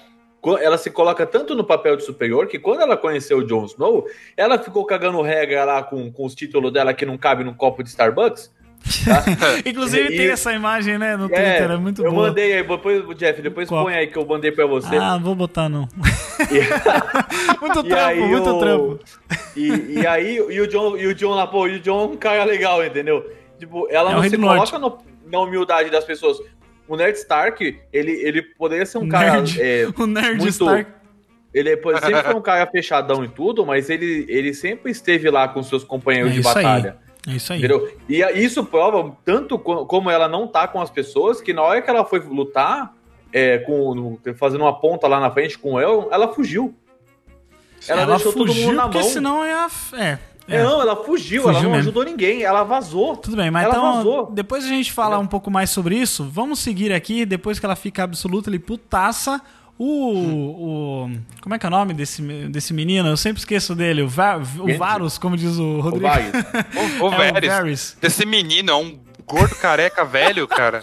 Ela se coloca tanto no papel de superior que quando ela conheceu o Jon Snow, ela ficou cagando regra lá com, com os títulos dela que não cabe num copo de Starbucks. <laughs> Inclusive E- tem essa imagem, né, no Twitter, é, muito eu boa. mandei aí, depois, Jeff, depois Qual? põe aí que eu mandei pra você. Ah, vou botar não. <laughs> muito E trampo, aí muito o- trampo. E, e aí, e o John, e o John lá, pô, e o John é um cara legal, entendeu? Tipo, ela É não se coloca no- na humildade das pessoas. O Ned Stark, ele, ele poderia ser um cara. Nerd. é, <laughs> O Nerd muito- Stark. ele é- sempre foi um cara fechadão e tudo, mas ele, ele sempre esteve lá com seus companheiros É de batalha. É isso aí. Entendeu? E isso prova tanto co- como ela não tá com as pessoas, que na hora que ela foi lutar, é, com, fazendo uma ponta lá na frente com o Elrond, ela fugiu. Ela, Ela deixou todo fugiu mundo na porque mão. senão ia... É, É, é. Não, ela fugiu, Fugiu ela não mesmo. ajudou ninguém, ela vazou. Tudo bem, mas Ela então, vazou. depois a gente fala um pouco mais sobre isso. Vamos seguir aqui, depois que ela fica absoluta ali, putaça. O, o. Como é que é o nome desse, desse menino? Eu sempre esqueço dele. O, Va- o. Varus, como diz o O Rodrigo. <laughs> O, o É, o desse menino, é um gordo careca velho, cara.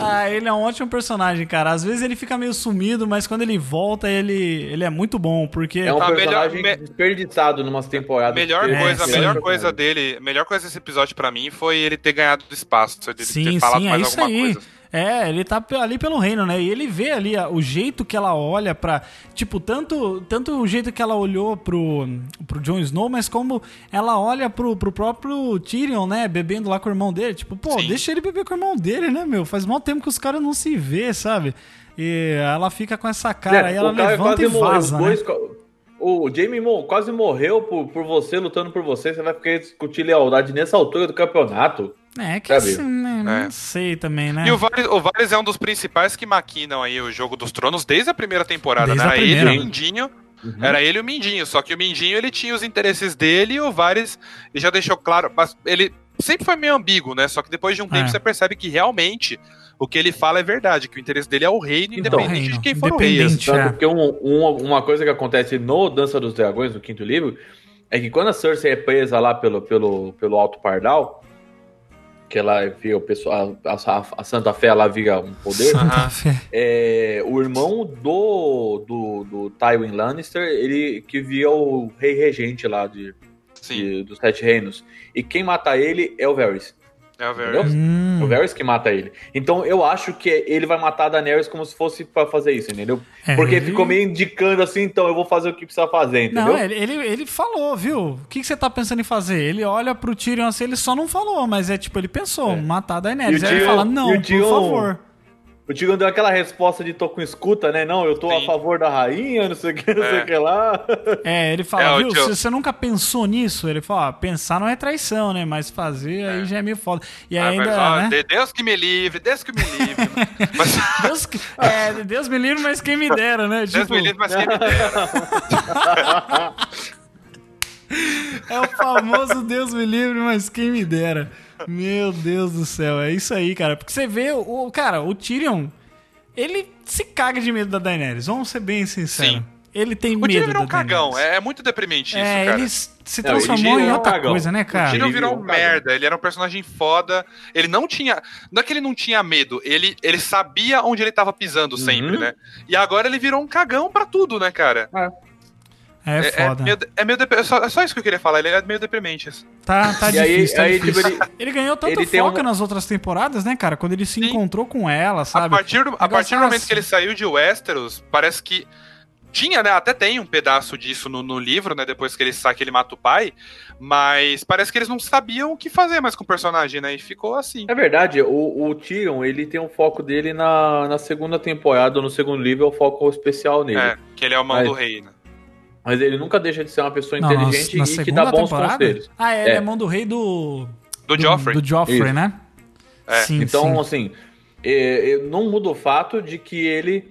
Ah, ele é um ótimo personagem, cara. Às vezes ele fica meio sumido, mas quando ele volta, ele, ele é muito bom, porque. É um A melhor- personagem me- desperdiçado numas temporadas. Melhor É, coisa, a sim. melhor coisa dele, a melhor coisa desse episódio pra mim foi ele ter ganhado do espaço, ele Sim, ter falado sim, é mais isso alguma aí. coisa. É, ele tá ali pelo reino, né? E ele vê ali o jeito que ela olha pra. Tipo, tanto, tanto o jeito que ela olhou pro, pro Jon Snow, mas como ela olha pro, pro próprio Tyrion, né? Bebendo lá com o irmão dele. Tipo, pô, Sim. deixa ele beber com o irmão dele, né, meu? Faz mal tempo que os caras não se vê, sabe? E ela fica com essa cara, aí ela É, o cara levanta e quase morreu. vaza, Os né? dois, O Jamie Mo- quase morreu por, por você, lutando por você. Você vai querer discutir lealdade nessa altura do campeonato. É, que assim, né? É. Não sei também, né? E o Varys, o Varys é um dos principais que maquinam aí o jogo dos tronos desde a primeira temporada, Desde né? a Era ele e primeira. o Mindinho. Uhum. Era ele e o Mindinho, só que o Mindinho ele tinha os interesses dele e o Varys ele já deixou claro, mas ele sempre foi meio ambíguo, né? Só que depois de um tempo É. você percebe que realmente o que ele fala é verdade, que o interesse dele é o reino, Então, independente reino, de quem for o rei. assim. É. porque um- um- uma coisa que acontece no Dança dos Dragões, no quinto livro, é que quando a Cersei é presa lá pelo, pelo, pelo Alto Pardal, que ela vira o pessoal, a, a, a Santa Fé ela vira um poder. Santa Fé. É, o irmão do, do, do Tywin Lannister, ele que via o rei regente lá de, Sim, de- dos Sete Reinos. E quem mata ele é o Varys. É o? Varys. Hum. É o Varys que mata ele. Então eu acho que ele vai matar a Daenerys como se fosse pra fazer isso, entendeu? É, Porque ele- ficou meio indicando assim, então eu vou fazer o que precisa fazer, entendeu? Não, ele, ele, ele falou, viu? O que, que você tá pensando em fazer? Ele olha pro Tyrion assim, ele só não falou, mas é tipo, ele pensou, É. matar a Daenerys. E Aí ele Tyrion- fala, não, o Tyrion- por favor. O Tyrion deu aquela resposta de tô com escuta, né? Não, eu tô a Sim. favor da rainha, não sei o que, não sei É. o que lá. É, ele fala, É, viu, se você nunca pensou nisso, ele fala, ó, pensar não é traição, né? Mas fazer aí já é meio foda. E Ah, ainda, mas, ó, né? de- Deus que me livre, Deus que me livre. <laughs> mas, Deus, que- é, Deus me livre, mas quem me dera, né? Deus Tipo, me livre, mas quem me dera. <laughs> é o famoso Deus me livre, mas quem me dera. Meu Deus do céu, é isso aí, cara. Porque você vê, o cara, o Tyrion, ele se caga de medo da Daenerys. Vamos ser bem sinceros. Sim. Ele tem O medo Tyrion virou um cagão. É, é muito deprimente isso, É, cara. ele se Não, transformou ele em virou outra um cagão. coisa, né, O cara? Tyrion Ele virou virou um cagão. merda, ele era um personagem foda. Ele não tinha. Não é que ele não tinha medo, ele, ele sabia onde ele tava pisando sempre, Uhum. né? E agora ele virou um cagão pra tudo, né, cara? É, É, é foda. meio, é meio dep- é só, é só isso que eu queria falar, ele é meio deprimente. assim. Tá, tá E aí, difícil, tá aí difícil. tipo, ele, Ele ganhou tanto foco um- nas outras temporadas, né, cara? Quando ele se Sim. encontrou com ela, A sabe? partir, do, a partir do momento que ele saiu de Westeros, parece que. Tinha, né? Até tem um pedaço disso no, no livro, né? Depois que ele sai, que ele mata o pai. Mas parece que eles não sabiam o que fazer mais com o personagem, né? E ficou assim. É verdade, o, o Tyrion, ele tem um foco dele na, na segunda temporada, no segundo livro, é o foco especial nele. É, que ele é o mão Mas- do rei, né? Mas ele nunca deixa de ser uma pessoa Não, inteligente na e que dá bons temporada? conselhos. Ah, é, ele É. é mão do rei do... Do Joffrey. Do Joffrey, Isso. né? É. Sim, Então, sim. assim, é, é, não muda o fato de que ele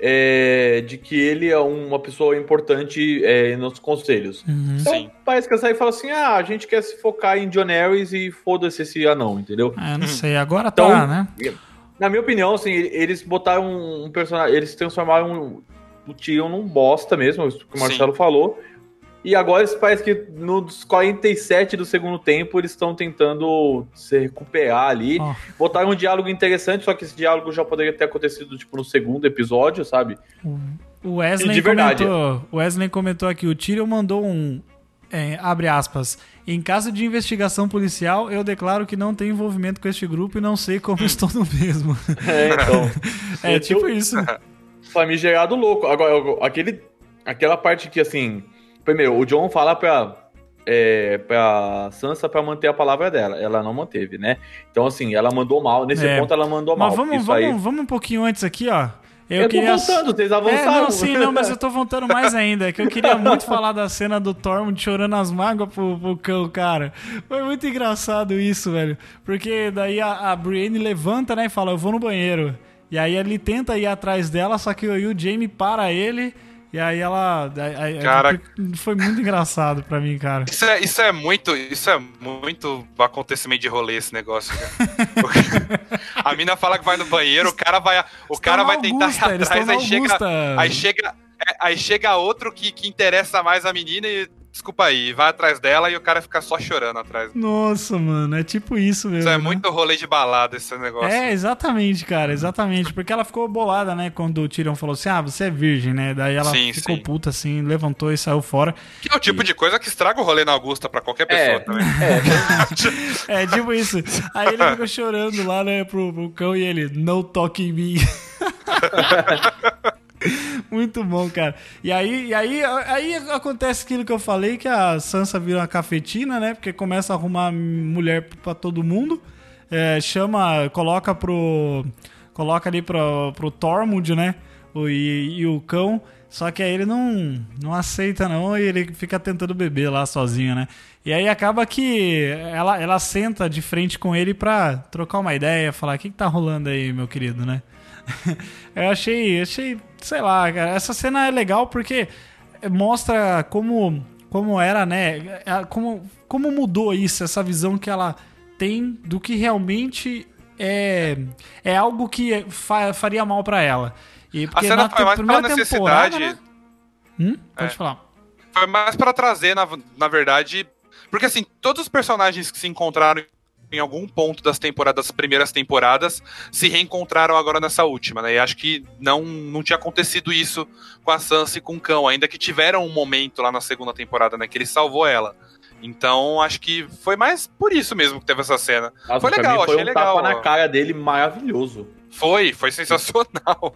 é, de que ele é uma pessoa importante é, nos conselhos. Uhum. Então, Sim. parece que sai e fala assim: ah, a gente quer se focar em John Harris e foda-se esse anão, entendeu? Ah, não sei, agora Então, tá, né? Na minha opinião, assim, eles botaram um personagem. Eles transformaram o Tyrion num bosta mesmo, isso que o Sim. Marcelo falou. E agora parece que nos 47 do segundo tempo eles estão tentando se recuperar ali. Ó. Botaram um diálogo interessante, só que esse diálogo já poderia ter acontecido tipo no segundo episódio, sabe? O Wesley De verdade. comentou, o Wesley comentou aqui, o Tyrion mandou um é, abre aspas. Em caso de investigação policial, eu declaro que não tenho envolvimento com este grupo e não sei como estou no mesmo. É, então. <laughs> É Esse tipo o isso. <laughs> Famigerado louco. Agora, aquele, aquela parte que, assim. Primeiro, o John fala pra, é, pra Sansa pra manter a palavra dela. Ela não manteve, né? Então, assim, ela mandou mal. Nesse É. ponto, ela mandou mal. Mas vamos, vamos, aí. vamos um pouquinho antes aqui, ó. Eu, Eu, queria. tô voltando, vocês É, avançaram. não, sim, não, mas eu tô voltando mais ainda. É que eu queria <laughs> muito falar da cena do Tormund chorando as mágoas pro, pro cão, cara. Foi muito engraçado isso, velho. Porque daí a, a Brienne levanta, né, e fala, eu vou no banheiro. E aí ele tenta ir atrás dela, só que o Jaime para ele. E aí ela. aí- Cara. Foi muito engraçado pra mim, cara. Isso é, isso é muito. Isso é muito acontecimento de rolê, esse negócio, a mina fala que vai no banheiro, o cara vai. O cara vai tentar Augusta, ir atrás, aí chega. Aí chega. é, Aí chega outro que, que interessa mais a menina e. Desculpa aí, vai atrás dela e o cara fica só chorando atrás. Nossa, mano, é tipo isso mesmo. Isso é né? muito rolê de balada, esse negócio. É, exatamente, cara, exatamente. Porque ela ficou bolada, né? Quando o Tyrion falou assim: ah, você é virgem, né? Daí ela Sim, ficou sim. puta assim, levantou e saiu fora. Que é o tipo de coisa que estraga o rolê na Augusta pra qualquer pessoa É. também. É, <laughs> É, tipo isso. Aí ele ficou chorando lá, né, pro, pro cão e ele, no talk in me. <laughs> <laughs> Muito bom, cara. E aí, e aí, aí acontece aquilo que eu falei, que a Sansa vira uma cafetina, né? Porque começa a arrumar mulher pra todo mundo. É, chama, coloca pro. Coloca ali pro, pro Tormund, né? O, e, e o cão. Só que aí ele não, não aceita, não, e ele fica tentando beber lá sozinho, né? E aí acaba que ela, ela senta de frente com ele pra trocar uma ideia, falar: o que, que tá rolando aí, meu querido, né? <laughs> Eu achei, achei, sei lá, cara, essa cena é legal porque mostra como, como era, né? a- Como, como mudou isso, essa visão que ela tem do que realmente é, é algo que fa- faria mal pra ela. E A porque cena na foi mais pela necessidade. né? Hum? Pode É. falar. Foi mais pra trazer, na, na verdade. Porque assim, todos os personagens que se encontraram em algum ponto das temporadas, das primeiras temporadas, se reencontraram agora nessa última, né? E acho que não, não tinha acontecido isso com a Sansa e com o Cão, ainda que tiveram um momento lá na segunda temporada, né? Que ele salvou ela. Então, acho que foi mais por isso mesmo que teve essa cena. Nossa, foi legal, mim foi achei um legal. tapa na cara dele maravilhoso. Foi, foi sensacional.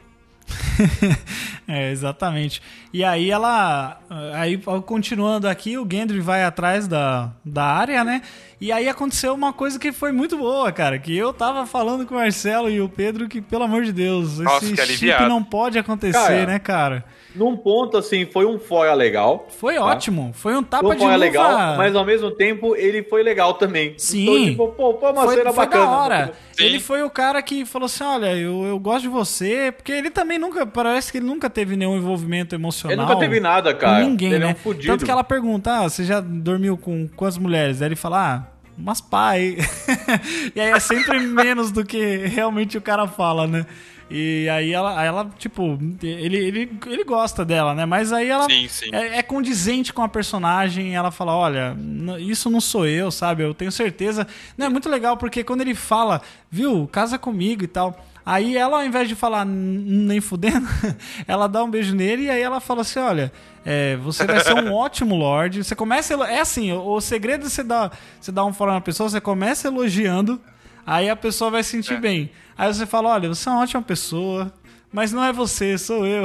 <laughs> É, exatamente. E aí ela. Aí, continuando aqui, o Gendry vai atrás da, da área, né? E aí aconteceu uma coisa que foi muito boa, cara. Que eu tava falando com o Marcelo e o Pedro que, pelo amor de Deus, Nossa, esse que chip não pode acontecer, Cara, né, cara? Num ponto, assim, foi um fora legal. Foi ótimo. Foi um tapa Foi um de luva. legal, mas ao mesmo tempo ele foi legal também. Sim. Então, tipo, pô, foi uma foi, cena foi bacana. da hora. Sim. Ele foi o cara que falou assim: olha, eu, eu gosto de você, porque ele também nunca. Parece que ele nunca teve nenhum envolvimento emocional. Ele nunca teve nada, cara. Com ninguém, ele né? é um fudido. Tanto que ela pergunta: ah, você já dormiu com quantas mulheres? Aí ele fala: ah, umas pai. <laughs> e aí é sempre menos do que realmente o cara fala, né? E aí ela, ela tipo, ele, ele, ele gosta dela, né? Mas aí ela Sim, sim. é, é condizente com a personagem. Ela fala: Olha, isso não sou eu, sabe? Eu tenho certeza. Não, é muito legal porque quando ele fala, viu, casa comigo e tal. Aí ela, ao invés de falar "N- nem fudendo, <laughs> ela dá um beijo nele e aí ela fala assim: Olha, é, você vai ser um <laughs> ótimo Lorde. Você começa. É assim: o, o segredo de você dar, você dar um fora na pessoa, você começa elogiando, aí a pessoa vai se sentir É. bem. Aí você fala: Olha, você é uma ótima pessoa. Mas não é você, sou eu.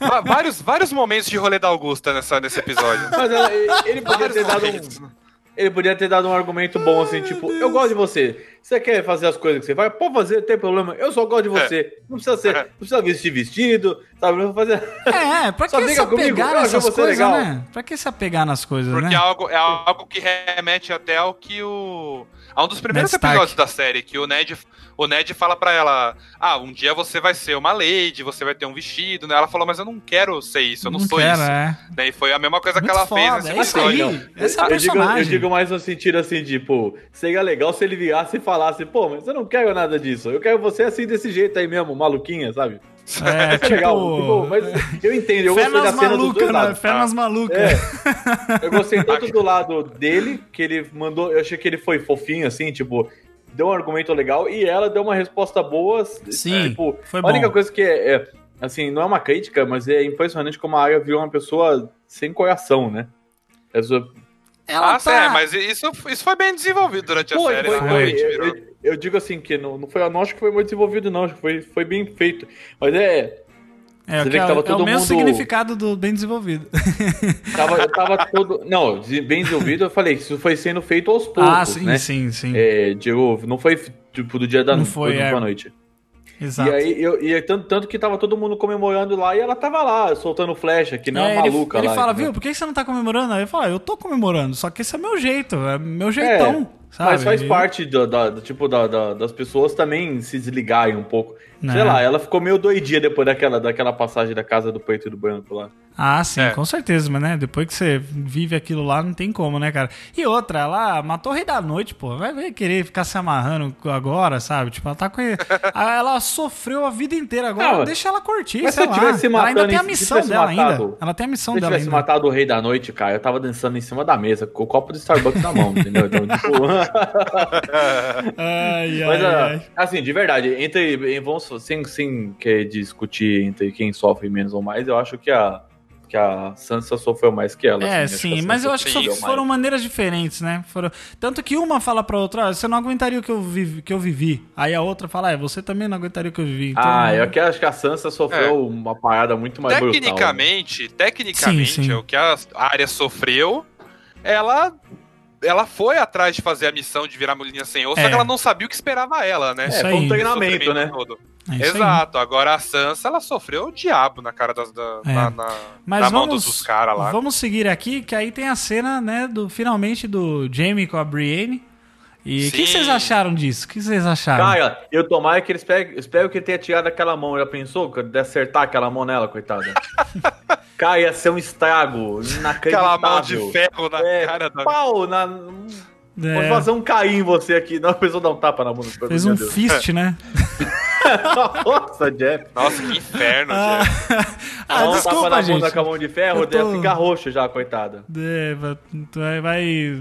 Va- vários, vários momentos de rolê da Augusta nessa, nesse episódio. <laughs> Mas ela- ele podia ter dado um. Ele podia ter dado um argumento bom, assim, tipo, eu gosto de você. Você quer fazer as coisas que você vai? Pode fazer, não tem problema. Eu só gosto de você. Não precisa ser, É. não precisa vestir vestido, sabe? Não fazer. É, pra Só que se apegar nessas você coisas, legal. né? Pra que se apegar nas coisas, Porque né? é algo, é algo que remete até ao que o. A um dos primeiros Ned Stark. episódios da série, que o Ned, o Ned fala pra ela: Ah, um dia você vai ser uma lady, você vai ter um vestido, né? Ela falou, mas eu não quero ser isso, eu não, sou quero, isso. é. Né? E foi a mesma coisa Muito que ela foda, fez é nesse isso aí. episódio. Essa é eu, digo, eu digo mais no sentido assim, tipo, seria legal se ele virasse e falasse, pô, mas eu não quero nada disso. Eu quero você assim desse jeito aí mesmo, maluquinha, sabe? É, É legal. Tipo, mas eu entendo, eu fé gostei da cena dos malucas, dois né? Fé nas malucas. É. <laughs> Eu gostei tanto do lado dele, que ele mandou. Eu achei que ele foi fofinho, assim, tipo, deu um argumento legal e ela deu uma resposta boa. Sim, tipo, foi a única bom. coisa que é, é, assim, não é uma crítica, mas é impressionante como a Arya virou uma pessoa sem coração, né? Essa- Ela ah, tá... é, mas isso, isso foi bem desenvolvido durante a Foi, série. foi, né? foi. Realmente Eu, eu- eu digo assim, que não, não foi, não acho que foi muito desenvolvido, não. Acho que foi, foi bem feito. Mas é. É, Você o vê que que é, tava é o todo mesmo mundo- significado do bem desenvolvido. <laughs> Tava, eu tava todo. Não, bem desenvolvido, eu falei isso foi sendo feito aos poucos. ah, sim, né? sim, sim. É, digo, não foi tipo do dia da Não noite, foi, foi, é. noite. Exato. E aí, eu, e tanto, tanto que tava todo mundo comemorando lá e ela tava lá, soltando flecha, que não é, É, ele, maluca ele lá. fala, viu, por que você não tá comemorando? Aí eu falo, ah, eu tô comemorando, só que esse é meu jeito, é meu jeitão, sabe? Mas faz parte da, tipo da, da- das pessoas também se desligarem um pouco. Né. Sei lá, ela ficou meio doidinha depois daquela, daquela passagem da casa do preto e do branco lá. Ah, sim, É. com certeza, mas né, depois que você vive aquilo lá, não tem como, né, cara? E outra, ela matou o rei da noite, pô. Vai querer ficar se amarrando agora, sabe? Tipo, ela tá com. <laughs> Ah, ela sofreu a vida inteira agora, Não, deixa ela curtir, mas sei se lá. tivesse ela ainda tem a se missão tivesse dela matado- ainda. Ela tem a missão Se eu dela tivesse ainda. matado o rei da noite, cara, eu tava dançando em cima da mesa, com o copo de Starbucks na mão, entendeu? Então, tipo. Ai, <laughs> <laughs> ai, Mas, ah, ai. assim, de verdade, entre. em- Vamos, sem, sem querer discutir entre quem sofre menos ou mais, eu acho que a, que a Sansa sofreu mais que ela. É, assim, sim, a mas eu acho que foram mais. maneiras diferentes, né? Foram... Tanto que uma fala pra outra, "Ah, você não aguentaria o que eu, vivi, que eu vivi. Aí a outra fala, é, você também não aguentaria o que eu vivi. Então, Ah, eu que acho que a Sansa sofreu É. uma parada muito mais brutal. né? Tecnicamente, tecnicamente, Sim, sim. o que a área sofreu, ela. Ela foi atrás de fazer a missão de virar mulher sem osso, É. só que ela não sabia o que esperava ela, né? É, foi um treinamento, né? todo. É isso aí. Exato. Agora a Sansa, ela sofreu o diabo na cara das, da, É. na, na, Mas na mão vamos, dos, dos caras lá. vamos seguir aqui, que aí tem a cena, né, do finalmente do Jamie com a Brienne. E o que vocês acharam disso? O que vocês acharam? Cara, eu tomara que eles peguem. Espero que ele tenha tirado aquela mão. Já pensou? Que de acertar aquela mão nela, coitada? <laughs> Cara, ia ser um estrago inacreditável. Aquela mão de ferro na É, cara da. Pau, na... É, Vou fazer um cair em você aqui. Não, a pessoa dá um tapa na mão do fez um Deus. fist, né? <laughs> Nossa, Jeff. Nossa, que inferno, ah, Jeff. <laughs> ah, um tapa desculpa, na gente. da com a mão de ferro, Eu tô- deve ficar roxo já, coitada. É, vai- vai,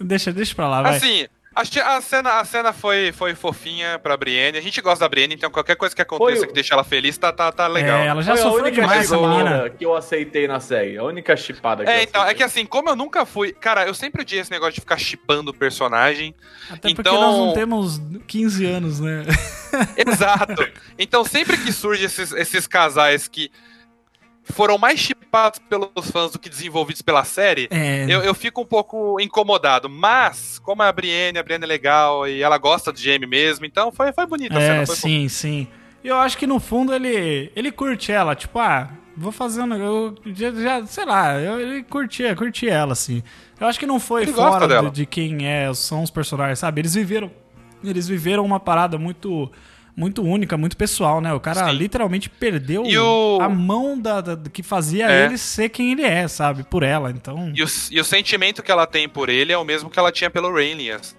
Deixa, deixa pra lá, vai. Assim, a cena, a cena foi, foi fofinha pra Brienne. A gente gosta da Brienne, então qualquer coisa que aconteça Foi que deixe ela feliz, tá, tá, tá legal. É, ela já Foi a sofreu única demais essa menina. que eu aceitei na série. A única chipada que É, eu então, é que assim, como eu nunca fui. Cara, eu sempre odiei esse negócio de ficar chipando o personagem. Até porque Então- nós não temos 15 anos, né? Exato. Então, sempre que surge esses, esses casais que foram mais chipados pelos fãs do que desenvolvidos pela série, É, eu, eu fico um pouco incomodado. Mas, como a Brienne, a Brienne é legal e ela gosta do Jamie mesmo, então foi, foi bonita a é cena. Foi sim, sim. E eu acho que no fundo ele, ele curte ela, tipo, ah, vou fazer um negócio. Já, já- sei lá, eu, ele curtia, curtia ela, assim. Eu acho que não foi Ele fora de, de quem é, são os personagens, sabe? Eles viveram. Eles viveram uma parada muito. Muito única, muito pessoal, né? O cara Sim. literalmente perdeu o- a mão da, da- que fazia É. ele ser quem ele é, sabe? Por ela. Então. E o, e o sentimento que ela tem por ele é o mesmo que ela tinha pelo Rhaenys.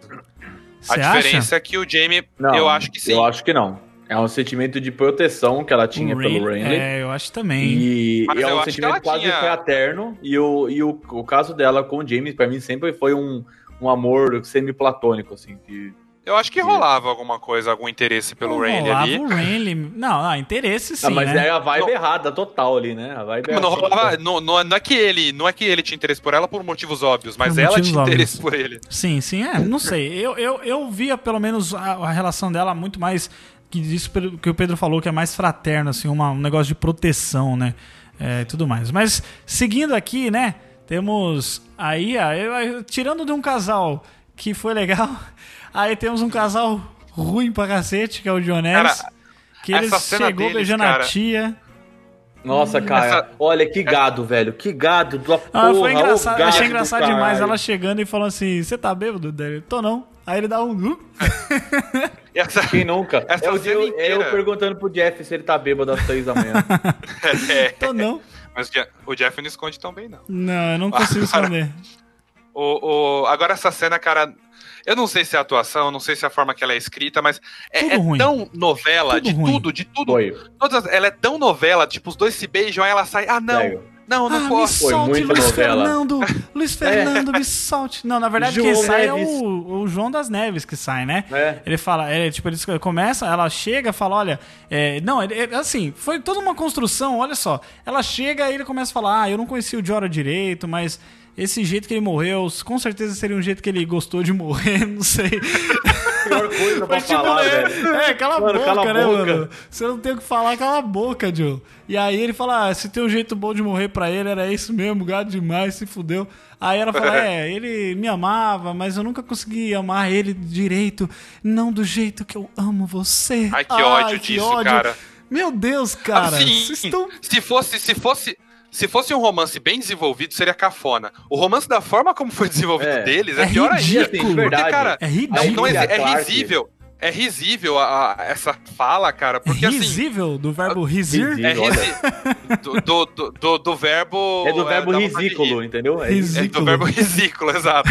A Você acha? diferença é que o Jamie, Não, eu acho que sim. Eu acho que não. É um sentimento de proteção que ela tinha pelo Renly. É, eu acho também. E, e é um sentimento quase tinha- fraterno. E, o, e o, o caso dela com o James, pra mim, sempre foi um, um amor semi-platônico, assim. Que, Eu acho que rolava alguma coisa, algum interesse pelo Não rolava ali. o Renly. Não, não, interesse sim, ah, mas né? é a vibe Não. errada, total ali, né? A vibe não, errada. rolava, não, não, não é que ele, não é que ele tinha interesse por ela por motivos óbvios, mas Por ela tinha óbvios. interesse por ele. Sim, sim, é, não sei. Eu, eu, eu via pelo menos a, a relação dela muito mais que isso que o Pedro falou, que é mais fraterno, assim, uma- um negócio de proteção, né? É, e tudo mais. Mas seguindo aqui, né? Temos aí, eu- eu- tirando de um casal que foi legal, aí temos um casal ruim pra cacete, que é o Dionés. Cara, que ele chegou deles, beijando cara. a tia. Nossa, cara, Essa- olha que gado, velho. Que gado da Ah, porra. foi engraçado, gado achei do engraçado demais ela chegando e falando assim: Você tá bêbado? Dele, Tô não. Aí ele dá um. "Uh". E <laughs> essa- Quem nunca? Essa é, o cena eu, é eu perguntando pro Jeff se ele tá bêbado às três da manhã. <laughs> é, <laughs> Tô não. mas o Je- o Jeff não esconde tão bem, não. Não, eu não consigo Cara, esconder. O, o- agora essa cena, cara, eu não sei se é a atuação, não sei se é a forma que ela é escrita, mas é, é tão novela, Tudo de ruim. tudo, de tudo. Foi, Todas, ela é tão novela, tipo, os dois se beijam, aí ela sai, ah, não, velho. não, não ah, me posso. Foi solte, Luiz novela. Fernando! Luiz <laughs> Fernando, me solte! Não, na verdade João quem sai Neves. é o, o João das Neves que sai, né? É. Ele fala, ele, tipo, eles começam, ela chega, fala, olha, é, não, ele, ele- assim, foi toda uma construção, olha só. Ela chega e ele começa a falar, ah, eu não conhecia o Jorah direito, mas esse jeito que ele morreu, com certeza seria um jeito que ele gostou de morrer, <laughs> não sei. Pior coisa pra Mas, tipo, falar, é, velho. é, cala a boca, cala né, boca. mano? Você não tem o que falar, cala a boca, Joe. E aí ele fala, ah, se tem um jeito bom de morrer pra ele, era isso mesmo, gado demais, se fudeu. Aí ela fala, <laughs> é, ele me amava, mas eu nunca consegui amar ele direito, não do jeito que eu amo você. Ai, que ódio disso, cara. Meu Deus, cara, Assim, se fosse, se fosse, se fosse um romance bem desenvolvido, seria cafona. O romance da forma como foi desenvolvido É. deles é, É pior E ainda. assim, verdade. Porque, cara, É ridículo. não é, Emilia é Clarke. risível. É risível a, a- essa fala, cara, porque é assim. risível do verbo risir. Risível. É risi... do, do, do, do- do verbo. É do verbo de risículo, entendeu? É Ris- É do Ridículo. verbo risículo, <laughs> exato.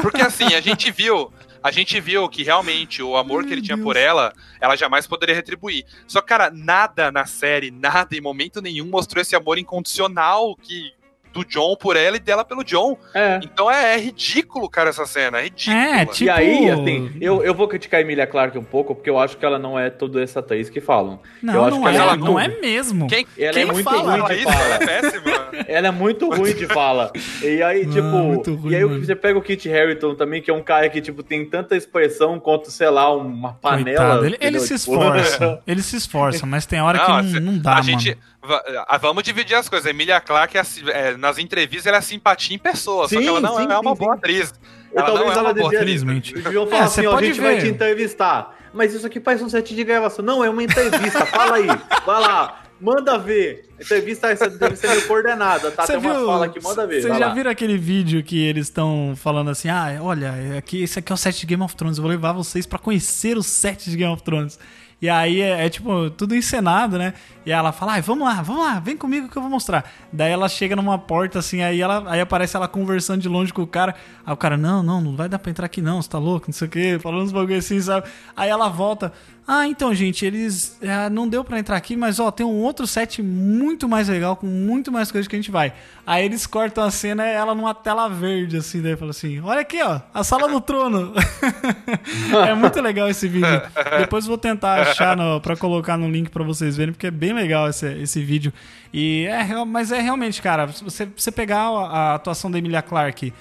Porque assim, a gente viu. A gente viu que realmente o amor que ele tinha por ela, ela jamais poderia retribuir. Só, cara, nada na série, nada em momento nenhum mostrou esse amor incondicional que do John por ela e dela pelo John. É. Então é, é ridículo, cara, essa cena. É ridículo. É, tipo- E aí, assim, eu, eu vou criticar a Emilia Clarke um pouco, porque eu acho que ela não é toda essa atriz que falam. eu Não, acho não que é, ela é não é mesmo. Quem, Ela quem é muito fala ruim de isso? Ela fala. é péssima. Ela é muito ruim de fala. E aí, tipo. muito ruim, e aí mano. você pega o Kit Harington também, que é um cara que, tipo, tem tanta expressão quanto, sei lá, uma panela. Coitado, ele, ele se Tipo, esforça. <laughs> ele se esforça, mas tem hora que não, não dá, a mano. gente, ah, vamos dividir as coisas. Emilia Clarke, é assim, é, nas entrevistas, ela é simpatia em pessoa, só Sim, que ela não sim, é uma sim, boa sim. atriz. Ela talvez não é ela uma boa devia- atriz. Infelizmente. Deviam É, falar você assim, ó, a pode gente vai ver. te entrevistar. Mas isso aqui parece um set de gravação. Não, é uma entrevista. Fala aí. Vai lá. Manda ver. Entrevista, essa entrevista é meio coordenada, tá? Você Tem uma viu? fala aqui, manda ver. Vocês vai já lá. viram aquele vídeo que eles estão falando assim: ah, olha, aqui, esse aqui é o set de Game of Thrones, eu vou levar vocês pra conhecer o set de Game of Thrones. E aí é, é, tipo tudo encenado, né? E ela fala, ai, vamos lá, vamos lá, vem comigo que eu vou mostrar. Daí ela chega numa porta assim, aí ela aí aparece ela conversando de longe com o cara. Aí o cara, não, não, não vai dar pra entrar aqui não, você tá louco, não sei o quê, falando uns bagulho assim, sabe? Aí ela volta, ah, então, gente, eles. É, não deu para entrar aqui, mas ó, tem um outro set muito mais legal, com muito mais coisas que a gente vai. Aí eles cortam a cena ela numa tela verde, assim, daí fala assim: olha aqui, ó, a sala do trono. <laughs> é muito legal esse vídeo. Depois vou tentar achar pra colocar no link para vocês verem, porque é bem legal esse, esse vídeo. E é, mas é realmente, cara, se você, você pegar a, a atuação da Emilia Clarke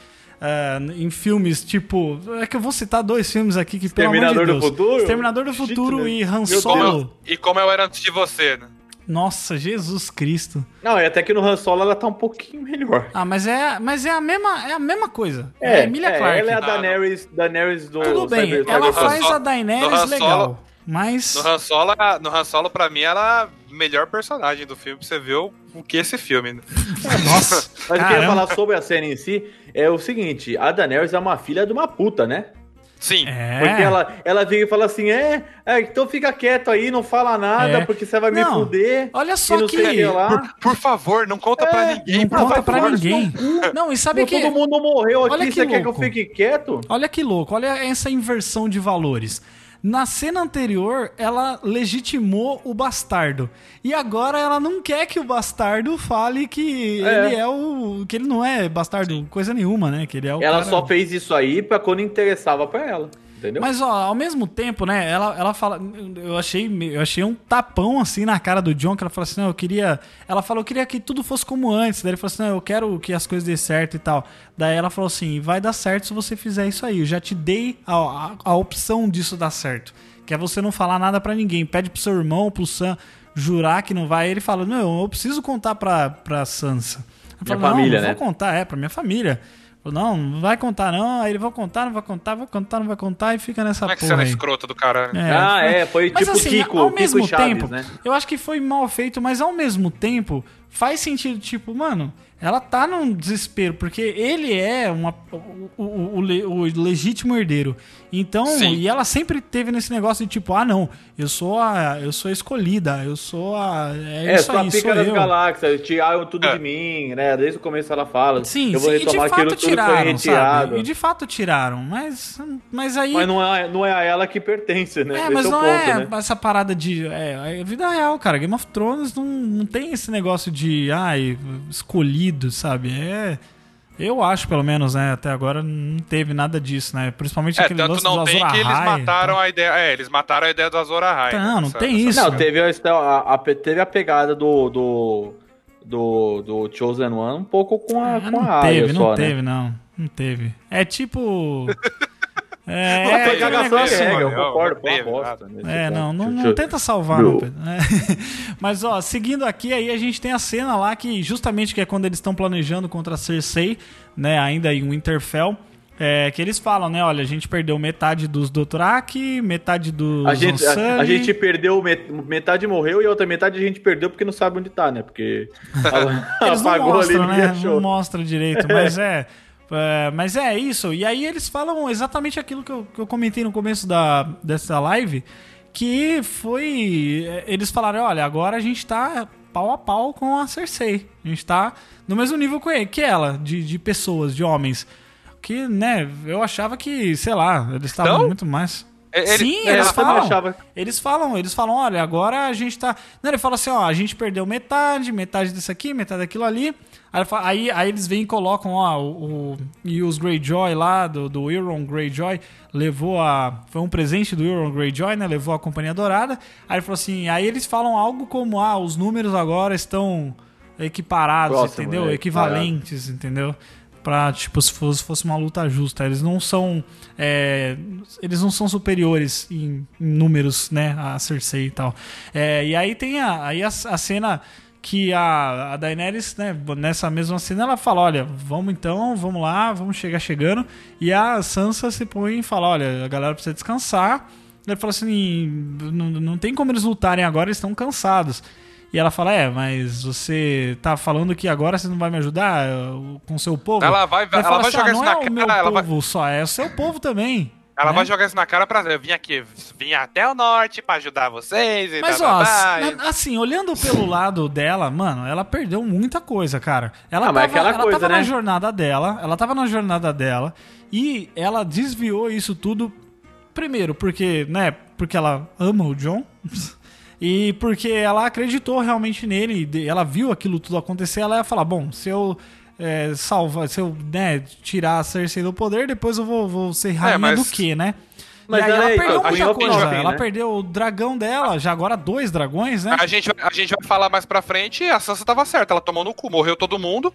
uh, em filmes tipo. É que eu vou citar dois filmes aqui que, pelo amor de Deus. Do futuro? Exterminador do Futuro e Han Solo. E como eu era antes de você, né? Nossa, Jesus Cristo. Não, e até que no Han Solo ela tá um pouquinho melhor. Ah, mas é, mas é a mesma, é a mesma coisa. É, é a Emilia é, Clarke. Ela é a Daenerys, Daenerys do Tudo bem, Cyber, ela faz a Daenerys legal. Mas. No Han Solo, no Han Solo, pra mim, ela é melhor personagem do filme. Pra você ver o, o que esse filme. Né? Nossa. <laughs> Mas eu queria falar sobre a cena em si é o seguinte: a Daenerys é uma filha de uma puta, né? Sim. É. Porque ela, ela vem e fala assim: é, é, então fica quieto aí, não fala nada, é. porque você vai me fuder. Olha só que. que por, por, favor, não conta é, pra ninguém. Não conta pra ninguém. Não, e sabe que. Todo mundo morreu aqui, olha que você louco. quer que eu fique quieto? Olha que louco, olha essa inversão de valores. Na cena anterior, ela legitimou o bastardo. E agora ela não quer que o bastardo fale que é. ele é o. que ele não é bastardo coisa nenhuma, né? Que ele é o ela cara... só fez isso aí pra quando interessava pra ela. Entendeu? Mas, ó, ao mesmo tempo, né, ela, ela fala. Eu achei, eu achei um tapão assim na cara do John, que ela falou assim: não, eu queria. Ela falou, eu queria que tudo fosse como antes. Daí ele falou assim: não, eu quero que as coisas dê certo e tal. Daí ela falou assim: vai dar certo se você fizer isso aí. Eu já te dei a, a, a opção disso dar certo. Que é você não falar nada para ninguém. Pede pro seu irmão, pro Sam, jurar que não vai. Ele fala: não, eu preciso contar pra, pra Sansa. Minha falo, família, não, né? vou contar, é, pra minha família. Não, não vai contar não, aí ele vai contar, não vai contar, vai contar, não vai contar e fica nessa Como é que porra. Você é escrota do cara. É, ah, foi... é, foi mas, tipo assim, Kiko, ao Kiko mesmo Chaves, tempo, né? eu acho que foi mal feito, mas ao mesmo tempo faz sentido, tipo, mano, ela tá num desespero, porque ele é uma, o, o, o, o legítimo herdeiro. Então, Sim. e ela sempre teve nesse negócio de tipo, ah, não, eu sou a, eu sou a escolhida, eu sou a. É, é isso aí, a pica das eu. galáxias, tiraram tudo é. de mim, né? Desde o começo ela fala. Sim, eu vou sim, retomar e de fato tiraram, sabe? E de fato tiraram, mas, mas aí. Mas não é, não é a ela que pertence, né? É, Esse mas é não ponto, é né? essa parada de. É, é vida real, cara. Game of Thrones não, não tem esse negócio de, ai, escolhido, sabe? É é. Eu acho, pelo menos, né? Até agora não teve nada disso, né? Principalmente é, aquele tanto lance não do tem Azor que eles mataram a ideia. É, eles mataram a ideia do Azor Ahai. Não, né? não tem isso. Não, teve a, a, teve a pegada do, do, do, do Chosen One um pouco com a, ah, com não a teve, não só, né? teve, não. Não teve. É tipo. <laughs> É, não, foi cagação de regra, eu concordo, pô, bosta. É, não, não, não tenta salvar, não, Pedro. É. <laughs> Mas, ó, seguindo aqui, aí a gente tem a cena lá que, justamente, que é quando eles estão planejando contra a Cersei, né, ainda em Winterfell, é, que eles falam, né, olha, a gente perdeu metade dos Dothraki, metade dos a gente, a, a, gente perdeu, metade morreu e a outra metade a gente perdeu porque não sabe onde tá, né, porque <laughs> eles não mostram, ali né, não mostra direito, mas <laughs> é... É, mas é isso. E aí eles falam exatamente aquilo que eu, que eu comentei no começo da, dessa live. Que foi. É, eles falaram: olha, agora a gente tá pau a pau com a Cersei. A gente tá no mesmo nível que ela, de, de pessoas, de homens. Que, né, eu achava que, sei lá, eles estavam então? muito mais. É, ele, Sim, eles falam. Eles falam, eles falam, olha, agora a gente tá. Não, ele fala assim, ó, a gente perdeu metade, metade disso aqui, metade daquilo ali. Aí, aí, aí eles vêm e colocam, ó, o, o, e os Greyjoy lá, do, do Euron Greyjoy, levou a. Foi um presente do Euron Greyjoy, né? Levou a Companhia Dourada. Aí ele falou assim, aí eles falam algo como, ah, os números agora estão equiparados, Próximo, entendeu? É, Equivalentes, entendeu? Pra, tipo, se fosse, fosse uma luta justa. Eles não são. É, eles não são superiores em, em, números, né? A Cersei e tal. É, e aí tem a, aí a, a cena que a, a Daenerys, né, nessa mesma cena, ela fala: olha, vamos então, vamos lá, vamos chegar chegando. E a Sansa se põe e fala: olha, a galera precisa descansar. Ele fala assim: não, não tem como eles lutarem agora, eles estão cansados. E ela fala: É, mas você tá falando que agora você não vai me ajudar com o seu povo? Ela vai, ela vai assim, jogar ah, isso não é na o meu ela povo vai... só, é o seu povo também. Ela né? vai jogar isso na cara pra eu vim aqui, vim até o norte pra ajudar vocês e Mas, tá, ó, tá, tá, e- assim, olhando pelo lado dela, mano, ela perdeu muita coisa, cara. Ela Ah, mas tava, aquela ela coisa, tava na né? jornada dela, ela tava na jornada dela e ela desviou isso tudo, primeiro, porque, né, porque ela ama o John <laughs> e porque ela acreditou realmente nele, ela viu aquilo tudo acontecer, ela ia falar, bom, se eu é, salvar, se eu né, tirar a Cersei do poder, depois eu vou, vou ser rainha mas- do quê, né? Mas e aí ela é- perdeu a muita Queen coisa. of ela né? perdeu o dragão dela, já agora dois dragões, né? A gente, a gente vai falar mais pra frente, a Sansa tava certa, ela tomou no cu, morreu todo mundo.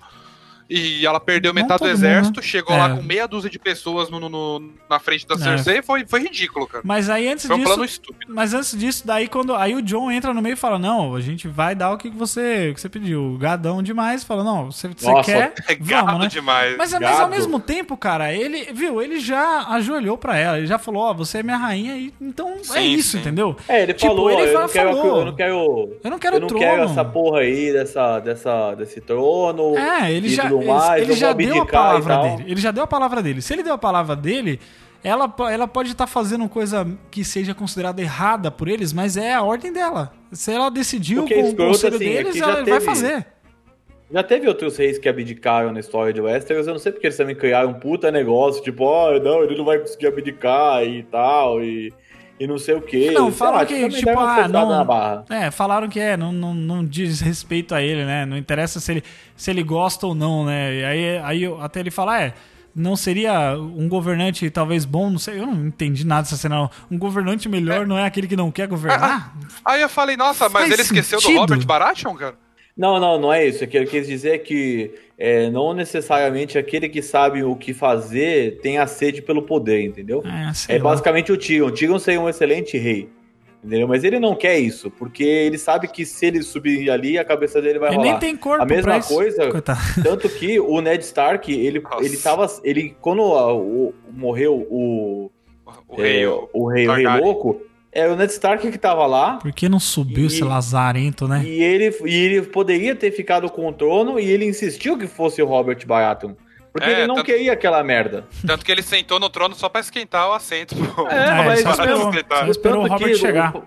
E ela perdeu Não metade do todo mundo, exército, né? chegou É. lá com meia dúzia de pessoas no, no- no- na frente da É. Cersei, foi, foi ridículo, cara. Mas aí antes Foi um disso, plano estúpido. mas antes disso, daí quando aí o John entra no meio e fala: "Não, a gente vai dar o que você, o que você pediu". Gadão demais, fala: "Não, você, você Nossa, quer? <laughs> É gado Vamos, né?" demais. Mas, mas ao mesmo tempo, cara, ele, viu, ele já ajoelhou pra ela, ele já falou, ó, você é minha rainha, e então é Sim, isso, sim. entendeu? É, ele Tipo, falou, ele eu, não quero, falou. eu não quero. Eu não quero eu não trono. quero essa porra aí dessa, dessa, desse trono. É, ele já, mais, ele já deu a palavra dele. Ele já deu a palavra dele. Se ele deu a palavra dele, ela, ela pode estar fazendo coisa que seja considerada errada por eles, mas é a ordem dela. Se ela decidiu O que é com o conselho assim, deles, ela vai teve- fazer. Já teve outros reis que abdicaram na história de Westeros, eu não sei porque eles também criaram um puta negócio, tipo, ó, não, ele não vai conseguir abdicar e tal, e, e não sei o quê. Não, lá, que, também tipo, uma ah, não- na barra. É, falaram que é, não, não, não diz respeito a ele, né? Não interessa se ele, se ele gosta ou não, né? E aí, aí até ele fala, é, não seria um governante talvez bom, não sei, eu não entendi nada dessa cena, não. Um governante melhor não é aquele que não quer governar? <laughs> Aí eu falei, nossa, mas Faz ele esqueceu sentido. do Robert Baratheon, cara? Não, não, não é isso. O que ele quis dizer é que é, não necessariamente aquele que sabe o que fazer tem a sede pelo poder, entendeu? É, sei É lá. basicamente o Tyrion. O Tyrion seria um excelente rei. Entendeu? Mas ele não quer isso, porque ele sabe que se ele subir ali, a cabeça dele vai Ele rolar. nem tem corpo A mesma coisa- Coitado. <laughs> Tanto que o Ned Stark, ele, Nossa. ele tava. Ele, quando ah, o- morreu o, O é, rei, o, o... rei, o rei louco, é o Ned Stark que tava lá. Por que não subiu E- esse lazarento, né? E ele, e ele poderia ter ficado com o trono e ele insistiu que fosse o Robert Baratheon. Porque É, ele não tanto- queria aquela merda. Tanto que ele sentou no trono só pra esquentar o assento. É, É, mas esperou, esperou o Robert que chegar. O,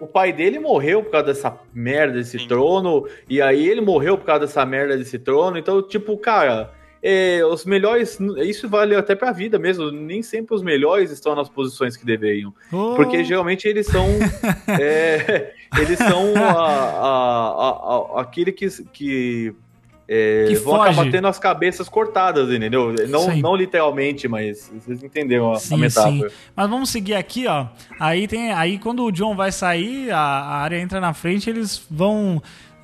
o pai dele morreu por causa dessa merda desse Sim. trono, e aí ele morreu por causa dessa merda desse trono. Então, tipo, cara, é, os melhores. Isso vale até pra vida mesmo. Nem sempre os melhores estão nas posições que deveriam. Ô, Porque geralmente eles são. <laughs> é, eles são a- a- a- a- aquele que. que é, Que vão foge. acabar tendo as cabeças cortadas, entendeu? Não, Sim. não literalmente, mas vocês entenderam a, a Sim, metáfora. sim. Mas vamos seguir aqui, ó. Aí tem, aí quando o John vai sair, a, a área entra na frente, eles vão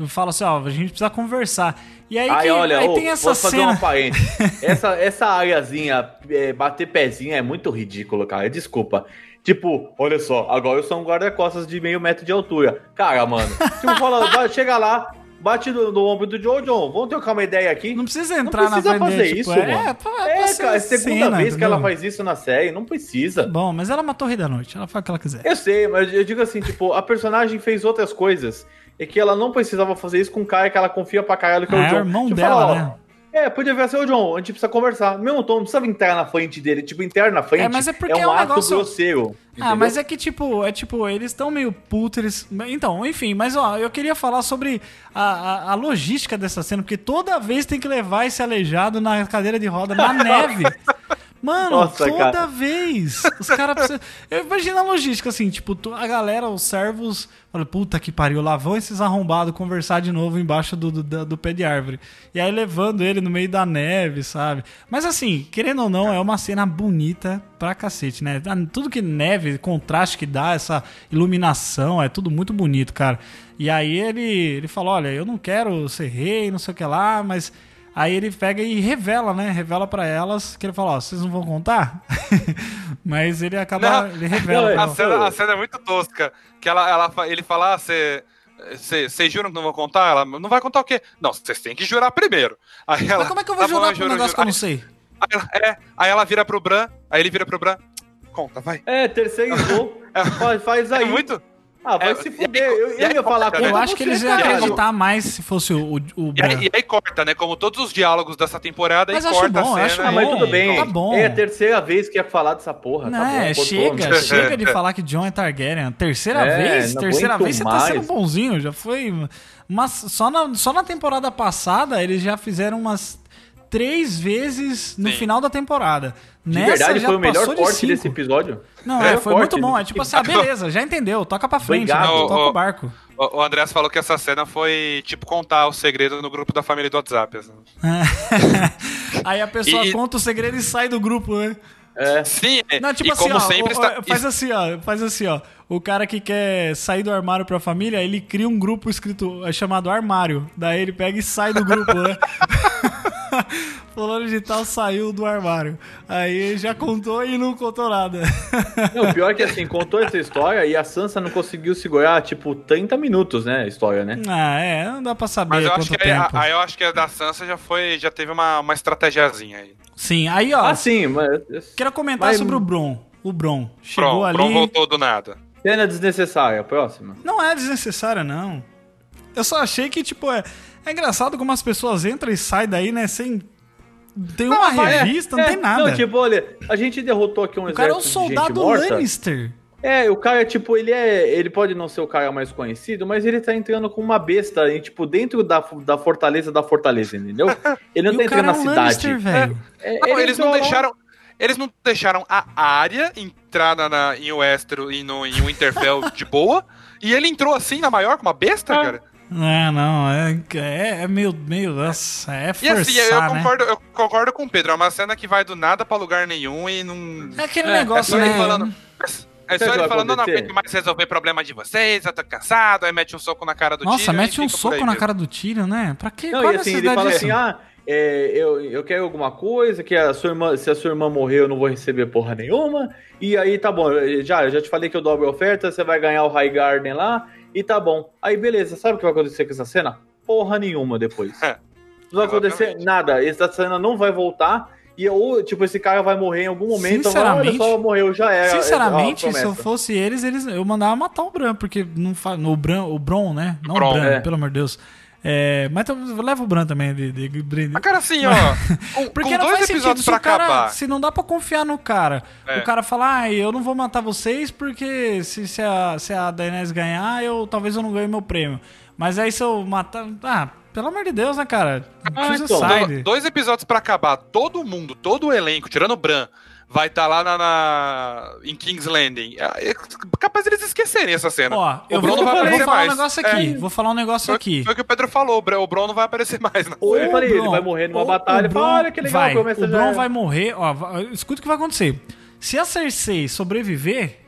fala assim, ó, a gente precisa conversar. E aí, Aí, que- olha, aí ô, tem essa posso fazer cena. uma parênteses. <laughs> essa, essa áreazinha, é, bater pezinho é muito ridículo, cara. Desculpa. Tipo, olha só, agora eu sou um guarda-costas de meio metro de altura. Cara, mano, tipo, <laughs> fala, chega lá, bate no, no ombro do John, John, vamos trocar uma ideia aqui? Não precisa entrar precisa na frente fazer tipo, isso, é, mano. pra- É, ser cara, é a segunda cena, vez que ela faz isso na série, não precisa. Bom, mas ela matou o Rei da Noite, ela faz o que ela quiser. Eu sei, mas eu digo assim, tipo, a personagem fez outras coisas. E que ela não precisava fazer isso com um cara que ela confia pra caralho, que é, É, o John. o irmão Tipo, dela, fala, né? É, podia ver assim, ô John, a gente precisa conversar. Mesmo tom, não precisava entrar na frente dele. Tipo, entrar na frente É, mas é porque um, é um ato negócio- grosseiro. Ah, mas é que, tipo, é tipo, eles estão meio putos, eles... Então, enfim, mas ó, eu queria falar sobre a, a, a logística dessa cena, porque toda vez tem que levar esse aleijado na cadeira de roda, na <laughs> neve. Mano, Nossa, toda cara. vez. Os caras precisam. Eu imagino a logística, assim, tipo, a galera, os servos, fala, puta que pariu, lá vão esses arrombados conversar de novo embaixo do, do, do pé de árvore. E aí levando ele no meio da neve, sabe? Mas assim, querendo ou não, é uma cena bonita pra cacete, né? Tudo que neve, contraste que dá, essa iluminação, é tudo muito bonito, cara. E aí ele, ele falou: olha, eu não quero ser rei, não sei o que lá, mas. Aí ele pega e revela, né? Revela pra elas que ele fala, ó, vocês não vão contar? <laughs> Mas ele acaba, Não, ele revela. não, A cena, a cena é muito tosca. Que ela, ela, ele fala, ah, você. Vocês juram que não vão contar? Ela não vai contar o quê? Não, vocês têm que jurar primeiro. Aí ela, Mas como é que eu vou "Tá bom, jurar pra um juro, negócio juro." que eu não sei? Aí, ela, é, aí ela vira pro Bran, aí ele vira pro Bran. Conta, vai. É, terceirizou. <laughs> faz, faz aí. É muito. Ah, vai É, se e aí- fuder. Eu, eu aí ia falar corta, contra Eu acho que eles iam acreditar mais se fosse o, o, o E aí, e aí corta, né? Como todos os diálogos dessa temporada, Mas aí acho corta bom, a acho cena. Ah, mas bom. tudo bem. Tá bom. É a terceira vez que ia falar dessa porra. Não, tá bom, é, chega, não. <laughs> chega de falar que John é Targaryen. Terceira É, vez? Terceira vez você tá sendo mais. bonzinho. Já foi. Mas só na, só na temporada passada eles já fizeram umas três vezes no Sim. final da temporada. De Nessa verdade, já foi o melhor passou de corte cinco. desse episódio. Não, é, foi corte muito bom. É tipo assim, ah, beleza, já entendeu, toca pra frente, né? Toca o ô, barco. O, o Andrés falou que essa cena foi, tipo, contar o segredo no grupo da família do WhatsApp. assim. <laughs> Aí a pessoa E- conta o segredo e sai do grupo, né? É. Sim, é, Não, tipo e assim, como ó, sempre o- o- está... faz assim, ó, faz assim, ó. O cara que quer sair do armário pra família, ele cria um grupo escrito é chamado armário. Daí ele pega e sai do grupo, né? <laughs> <laughs> Fulano de tal saiu do armário. Aí já contou e não contou nada. Não, o pior é que assim, contou essa história e a Sansa não conseguiu segurar, tipo, 30 minutos, né? A história, né? ah, é, não dá pra saber Mas eu quanto acho que aí, tempo. aí eu acho que a da Sansa já foi, já teve uma, uma estratégiazinha aí. Sim, aí ó, Ah, sim, mas. quero comentar Mas- sobre o Bron. O Bron chegou Pronto, ali. Bron voltou do nada. Cena desnecessária, próxima. Não é desnecessária, não. Eu só achei que, tipo, é, é engraçado como as pessoas entram e saem daí, né, sem. Tem uma É, revista, não é, tem nada. Não, tipo, olha, a gente derrotou aqui um o cara é um exército soldado. Lannister. É, o cara, tipo, ele é. Ele pode não ser o cara mais conhecido, mas ele tá entrando com uma besta, e, tipo, dentro da, da fortaleza da fortaleza, entendeu? <laughs> Ele não E tá o cara entrando é na um cidade. Lannister, velho. É, Não, ele eles não entrou lá- deixaram. Eles não deixaram a área entrar na, na- em Westeros e no, em Winterfell de boa. E ele entrou assim na maior, com uma besta, Ah. cara. É, não, é, é, é meio, meio, nossa, é E forçar, assim, eu né? concordo, eu concordo com o Pedro. É uma cena que vai do nada pra lugar nenhum e não. É aquele É, negócio, só né? ele falando. É só ele que falando, não acontecer? aguento mais resolver problema de vocês, eu tô cansado, aí mete um soco na cara do Nossa, e mete um soco na mesmo. cara do Tyrion, né? Pra quê? Não, Qual e assim, ele fala disso? assim: ah, é, eu, eu quero alguma coisa, que a sua irmã, se a sua irmã morrer, eu não vou receber porra nenhuma. E aí tá bom, já, eu já te falei que eu dobro a oferta, você vai ganhar o High Garden lá, e tá bom. Aí beleza, sabe o que vai acontecer com essa cena? Porra nenhuma depois. É, Não vai acontecer exatamente. nada, essa cena não vai voltar. E ou, tipo, esse cara vai morrer em algum momento. Sinceramente- olha só, morreu, já era. Sinceramente, é, ó, se eu fosse eles, eles eu mandava matar o Bran, porque não fa... o Bran, o Bron, né? Não Bron, o Bran, é. pelo amor de Deus. É, mas então, leva o Bran também de, de, de- Mas, cara, assim, ó. <laughs> Com, Porque com não dois faz sentido episódios se cara, acabar. se não dá pra confiar no cara. É. O cara fala, ah, eu não vou matar vocês porque se, se, a, se a Daenerys ganhar, eu talvez eu não ganhe meu prêmio. Mas aí se eu matar, ah, pelo amor de Deus, né, cara? Ah, então, dois episódios pra acabar, todo mundo, todo o elenco, tirando o Bran, vai estar lá na, na- em King's Landing. É, é capaz deles esquecerem essa cena. Ó, eu o vou, Bron não vai eu vou aparecer falar mais. um negócio aqui. É, Vou falar um negócio foi, aqui. foi o que o Pedro falou, o Bron- o Bron não vai aparecer mais. Não. Ou eu falei, ele Bron- vai morrer numa o- batalha. fala, Bron olha que legal, vai, o Bron é. vai morrer, ó, escuta o que vai acontecer. Se a Cersei sobreviver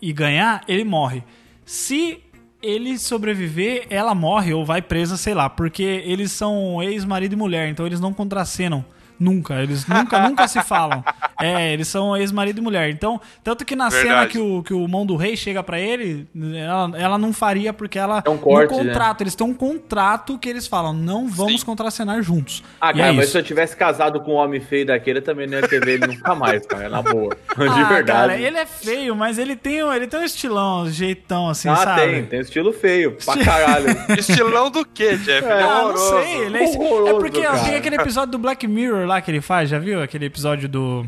e ganhar, ele morre. Se ele sobreviver, ela morre ou vai presa, sei lá, porque eles são ex-marido e mulher, então eles não contracenam. Nunca, eles nunca, nunca se falam. <laughs> É, eles são ex-marido e mulher. Então, tanto que na cena Verdade. que o, que o mão do rei chega pra ele, ela, ela não faria porque ela. É um corte, no né? contrato, eles têm um contrato que eles falam, não vamos Sim. contracenar juntos. Ah, cara, é mas isso. se eu tivesse casado com um homem feio daquele, eu também não ia ter ver ele nunca mais, cara, na boa. <laughs> De Ah, verdade. cara, ele é feio, mas ele tem, um- ele tem um estilão, um jeitão assim, ah, sabe? tem, tem estilo feio, pra caralho. <laughs> Estilão do quê, Jeff? É É, Ah, não sei, ele é, é porque cara. tem aquele episódio do Black Mirror lá que ele faz, já viu? Aquele episódio do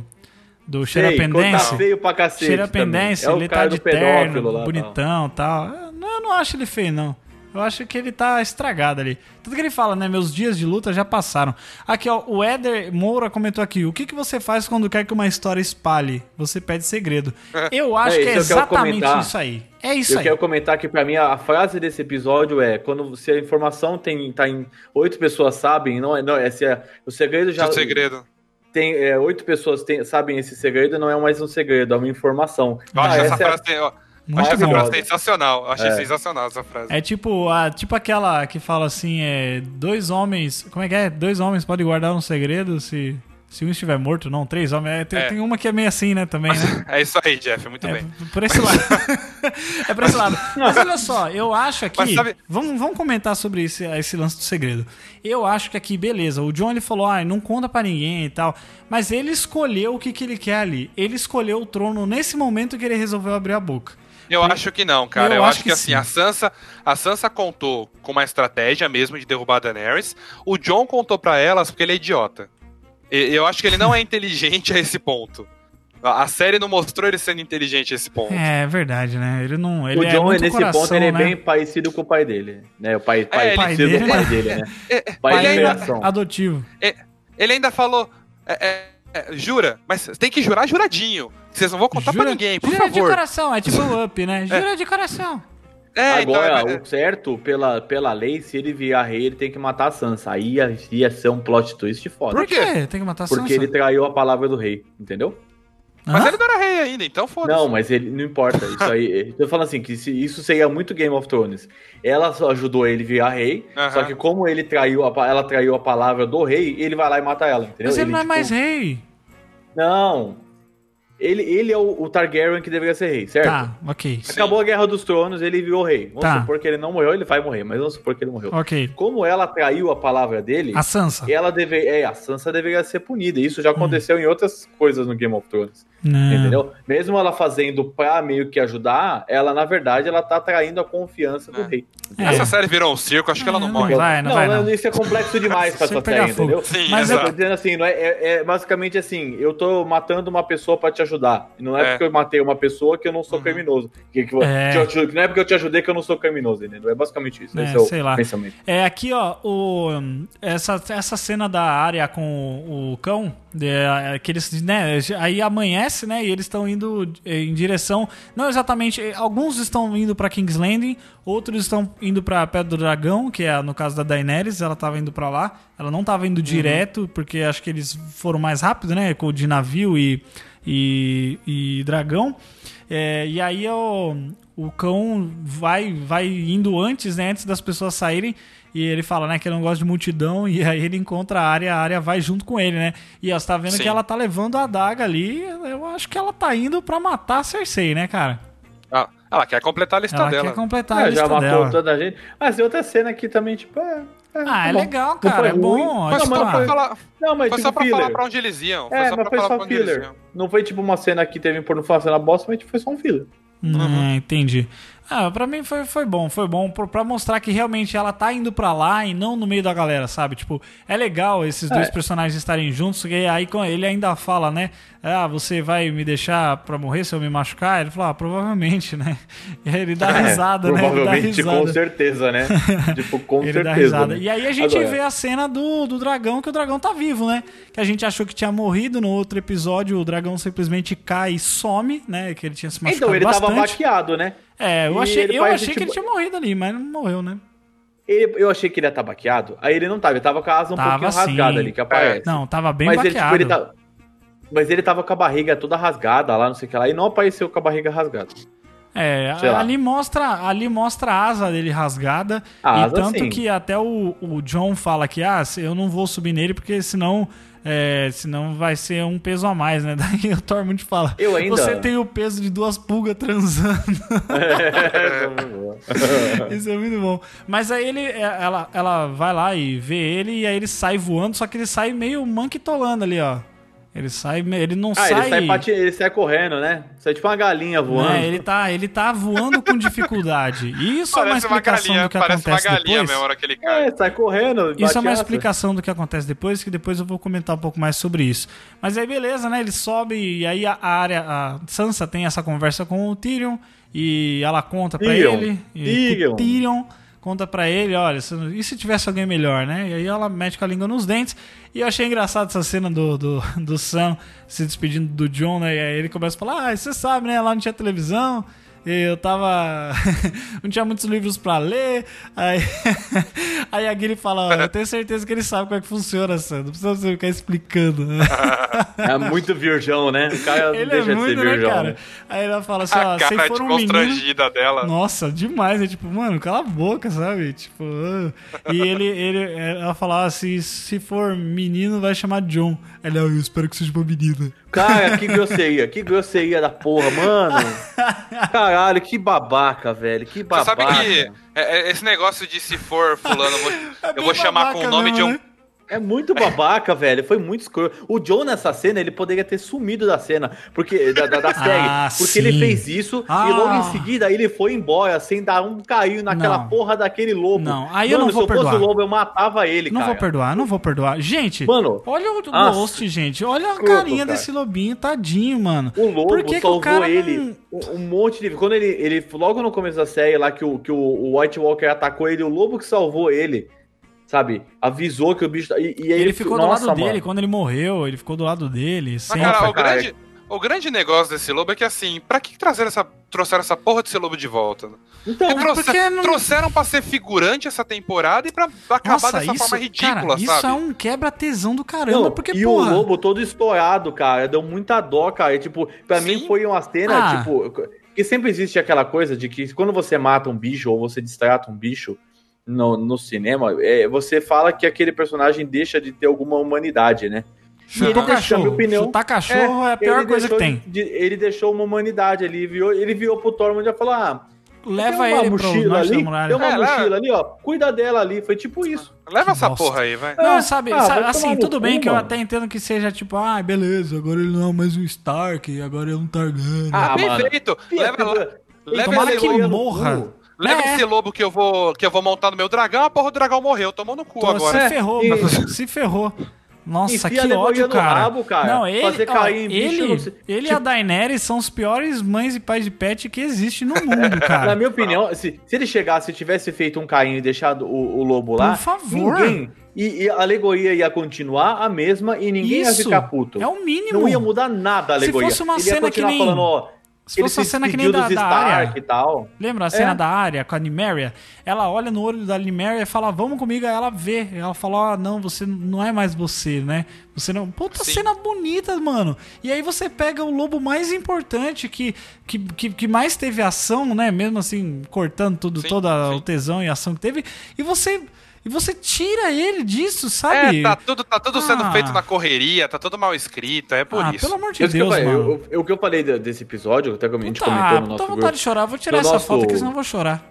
do Xerapendense. tá feio pra cacete Xerapendense. É ele tá de terno, lá, bonitão e tal. Eu não, eu não acho ele feio, não. Eu acho que ele tá estragado ali. Tudo que ele fala, né? Meus dias de luta já passaram. Aqui, ó, o Éder Moura comentou aqui. O que, que você faz quando quer que uma história espalhe? Você pede segredo. <laughs> Eu acho É, que é exatamente isso aí. É isso Eu aí. quero comentar que pra mim a, frase desse episódio é quando se a informação tem tá em oito pessoas sabem, não é, não é se é, o segredo já Seu segredo. tem é, oito pessoas tem- sabem esse segredo, não é mais um segredo, é uma informação. Eu acho Ah, essa essa é frase. Eu Muito acho essa frase sensacional. Eu achei É. sensacional essa frase. É tipo, a, tipo aquela que fala assim, é, dois homens, como é que é? Dois homens podem guardar um segredo se, se um estiver morto, não, três homens. É, tem, É. tem uma que é meio assim, né, também, né? <laughs> É isso aí, Jeff. Muito É, bem. por esse lado. <laughs> é por esse lado. Mas olha só, eu acho aqui. Mas sabe- Vamos, vamos comentar sobre esse, esse lance do segredo. Eu acho que aqui, beleza, o John ele falou, ah, não conta pra ninguém e tal. Mas ele escolheu o que, que ele quer ali. Ele escolheu o trono nesse momento que ele resolveu abrir a boca. Eu acho que não, cara. Eu Eu, acho acho, que que, assim, sim. a Sansa, a Sansa contou com uma estratégia mesmo de derrubar a Daenerys. O John contou pra elas porque ele é idiota. Eu acho que ele não é inteligente a esse ponto. A série não mostrou ele sendo inteligente a esse ponto. É verdade, né? Ele não. Ele o é John, muito nesse coração, ponto, ele é né? bem parecido com o pai dele. Né? O pai, pai, ele- parecido pai com o pai dele, né? Pai Pai de ainda- adotivo. Ele ainda falou. é, é, é, jura, mas tem que jurar juradinho. Vocês não vão contar Jura- pra ninguém, por jura de favor. coração, é tipo <laughs> o up, né? Jura de coração. É, então, Agora, é- o certo, pela, pela lei, se ele virar rei, ele tem que matar a Sansa. Aí ia, ia ser um plot twist foda. Por quê? Tem que matar a Porque Sansa. ele traiu a palavra do rei, entendeu? mas Hã? ele não era rei ainda, então foda-se. Não, mas ele não importa. Isso aí. <laughs> Eu tô falando assim, que se- isso seria muito Game of Thrones. Ela só ajudou ele a virar rei, só que como ele traiu a, ela traiu a palavra do rei, ele vai lá e mata ela, entendeu? Mas ele não é tipo, mais rei. Não. Ele, ele é o, o Targaryen que deveria ser rei, certo? Tá, ok. Sim. Acabou a Guerra dos Tronos, ele virou rei. Vamos Tá. supor que ele não morreu, ele vai morrer, mas vamos supor que ele morreu. Ok. Como ela traiu a palavra dele, A Sansa. ela deve, é, a Sansa deveria ser punida. Isso já aconteceu em outras coisas no Game of Thrones. Não. Entendeu? Mesmo ela fazendo pra meio que ajudar, ela, na verdade, ela tá traindo a confiança do É. rei. É. Essa série virou um circo, acho que ela não É, morre. não vai, não vai, não. Isso é complexo demais pra essa série, fogo. entendeu? Sim, Mas Eu eu- tô exato. dizendo assim, não é, é- é basicamente assim, eu tô matando uma pessoa pra te ajudar. Não é, É. porque eu matei uma pessoa que eu não sou Uhum. criminoso. Que, que, É. te- não é porque eu te ajudei que eu não sou criminoso, entendeu? É basicamente isso. É, Esse é o sei lá. pensamento. É, aqui, ó, o, essa, essa cena da área com o cão, é, que eles, né, aí amanhece, né, e eles estão indo em direção, não exatamente, alguns estão indo pra King's Landing, outros estão indo pra Pedra do Dragão, que é no caso da Daenerys, ela tava indo pra lá, ela não tava indo direto, porque acho que eles foram mais rápido, né, com de navio e, e, e dragão, é, e aí o, o cão vai, vai indo antes, né? Antes das pessoas saírem. E ele fala, né, que ele não gosta de multidão. E aí ele encontra a área, a área vai junto com ele, né? E ó, você tá vendo Sim. que ela tá levando a adaga ali. Eu acho que ela tá indo pra matar a Cersei, né, cara? Ah, ela quer completar a lista Ela dela. quer completar a É, lista já matou dela. toda a gente. Mas tem outra cena aqui também, tipo, é. Ah, tá é bom. legal, Não foi cara. É bom. Foi Não, só mas pra ah, falar, Não, mas foi tipo só pra filler. falar pra onde eles iam. Foi É, só mas pra foi falar só pra onde eles filler. iam. Não foi tipo uma cena que teve por não falar uma cena bosta, mas tipo, foi só um filler. Ah, entendi. Ah, pra mim foi, foi bom, foi bom pra mostrar que realmente ela tá indo pra lá e não no meio da galera, sabe? Tipo, é legal esses dois É. personagens estarem juntos, e aí com- ele ainda fala, né? Ah, você vai me deixar pra morrer se eu me machucar? Ele fala, ah, provavelmente, né? <laughs> E aí ele dá risada, né? É, Provavelmente, com risada. certeza, né? <laughs> tipo, com Ele certeza. né? E aí a gente Agora, vê a cena do, do dragão, que o dragão tá vivo, né? Que a gente achou que tinha morrido no outro episódio, o dragão simplesmente cai e some, né? Que ele tinha se machucado Então, ele bastante. tava baqueado, né? É, eu E achei, ele eu achei que ele tinha morrido ali, mas não morreu, né? Ele- eu achei que ele ia estar baqueado. Aí ele não tava, ele tava com a asa um Tava pouquinho sim. rasgada ali, que aparece. Não, tava bem mas ele, baqueado. tipo, ele tá- Mas ele tava com a barriga toda rasgada lá, não sei o que lá, e não apareceu com a barriga rasgada. É, Sei lá. ali mostra, ali mostra a asa dele rasgada. A e asa, tanto sim. que até o, o John fala que ah, eu não vou subir nele porque senão, é, senão vai ser um peso a mais, né? <laughs> Daí o Tormund fala: Eu ainda- Você tem o peso de duas pulgas transando. <laughs> Isso é muito bom. Mas aí ele, é, ela, ela vai lá e vê ele e aí ele sai voando, só que ele sai meio manquitolando ali, ó. Ele sai, ele não ah, sai. ele sai, pati- ele sai correndo, né? Sai tipo uma galinha voando. É, ele tá, ele tá voando com dificuldade. E isso é uma Parece uma explicação galinha, do que parece uma acontece galinha depois. mesmo, hora que ele cai. É, sai correndo. Isso é uma explicação do que acontece depois, que depois eu vou comentar um pouco mais sobre isso. Mas aí beleza, né? Ele sobe e aí a área, a Sansa tem essa conversa com o Tyrion e ela conta pra Tyrion. ele. e Tyrion. o Tyrion conta pra ele, olha, e se tivesse alguém melhor, né? E aí ela mete com a língua nos dentes. E eu achei engraçado essa cena do, do, <laughs> do Sam se despedindo do John, né? E aí ele começa a falar, ah, você sabe, né? Lá não tinha televisão. E Eu tava. <laughs> não tinha muitos livros pra ler. Aí, <laughs> aí a Guiri fala: ó, Eu tenho certeza que ele sabe como é que funciona, Sam. Não precisa você ficar explicando. <laughs> É muito virgão, né? O cara ele deixa é de ser muito, né, virgão. cara? né? Aí ela fala assim: ó, se cara for um menino. constrangida dela. Nossa, demais. É tipo, mano, cala a boca, sabe? Tipo, ah. e ele, ele, ela fala assim: se for menino, vai chamar John. Ele, ah, eu espero que seja uma menina. Cara, que grosseria, que grosseria da porra, mano. Caralho, que babaca, velho. Que Você babaca. sabe que é- é esse negócio de se for fulano, eu vou, <laughs> eu vou chamar com o nome de mesmo, um. né? É muito babaca, velho. Foi muito escuro. O John nessa cena, ele poderia ter sumido da cena, porque da, da, da <laughs> série. Ah, porque sim. ele fez isso Ah. e logo em seguida ele foi embora sem dar um carinho naquela Não. porra daquele lobo. Não, aí eu não vou se eu fosse perdoar. o lobo, eu matava ele, Não cara. vou perdoar, não vou perdoar. Gente, Mano, olha o nossa. Ghost, gente. Olha a carinha cara. desse lobinho, tadinho, mano. O lobo Por que que o salvou cara ele não- um, monte de. Quando ele, ele. Logo no começo da série, lá que o, que o White Walker atacou ele, o lobo que salvou ele. Sabe? Avisou que o bicho. E, e aí Ele ficou do nossa, lado dele, mano. quando ele morreu, ele ficou do lado dele. Mas, Sempre. cara, o cara. grande, o grande negócio desse lobo é que, assim, pra que trazeram essa, trouxeram essa porra desse lobo de volta? Então, Porque trouxe- porque não- Trouxeram pra ser figurante essa temporada e pra acabar Nossa, dessa isso, forma ridícula, cara, isso sabe? é um quebra-tesão do caramba, Não, porque, e porra... o lobo todo estourado, cara. Deu muita dó, cara. E, tipo, pra Sim. mim foi uma cena, Ah. tipo. Que sempre existe aquela coisa de que quando você mata um bicho ou você distrata um bicho no, no cinema, é, você fala que aquele personagem deixa de ter alguma humanidade, né? Na cachorro. opinião, Chutar cachorro é, a pior coisa que deixou tem. de- ele deixou uma humanidade ali, viu? Ele virou pro Tormund e falou: Ah, Leva tem uma ele mochila ali, tem uma É, lá- mochila ali, ó. Cuida dela ali. Foi tipo isso. Leva Que essa bosta. porra aí, vai. Não, É. sabe, Ah, sabe, vai assim, tudo bem cu, que eu mano. até entendo que seja tipo, ah, beleza, agora ele não é mais um Stark, agora é um Targaryen. Ah, mano. Perfeito. Leva, lá- leva Tomara que morra. Leva É. esse lobo que eu vou que eu vou montar no meu dragão, a porra do dragão morreu, tomou no cu Pô, agora. se ferrou, E- mano, se ferrou. Nossa, Enfia que ódio, cara. rabo, cara. Não, ele, Fazer ó, cair em bicho, ele, ele e tipo- a Daenerys são os piores mães e pais de pet que existe no mundo, <laughs> cara. Na minha opinião, se, se ele chegasse e tivesse feito um carinho e deixado o, o lobo lá, Por favor. ninguém. E, e a alegoria ia continuar a mesma e ninguém ia Isso, ficar puto. é o mínimo. Não ia mudar nada a Se alegoria. fosse uma ele ia cena que continuar nem- falando, ó. Se ele fosse se cena que nem da, da área. e tal. Lembra a cena É. da área com a Niméria? Ela olha no olho da Niméria e fala, vamos comigo, aí ela vê. Ela fala, ah, não, você não é mais você, né? Você não. Puta Sim. cena bonita, mano. E aí você pega o lobo mais importante, que, que, que, que mais teve ação, né? Mesmo assim, cortando tudo, Sim, toda sim. o tesão e ação que teve. E você. E você tira ele disso, sabe? É, tá tudo, tá tudo sendo Ah. feito na correria, tá tudo mal escrito, é por ah, isso. pelo amor de eu Deus, falei, mano. eu- eu- o que eu falei de- desse episódio, até que a gente Puta, comentou no nosso vontade grupo. de chorar. Vou tirar no essa nosso- foto aqui, senão eu vou chorar.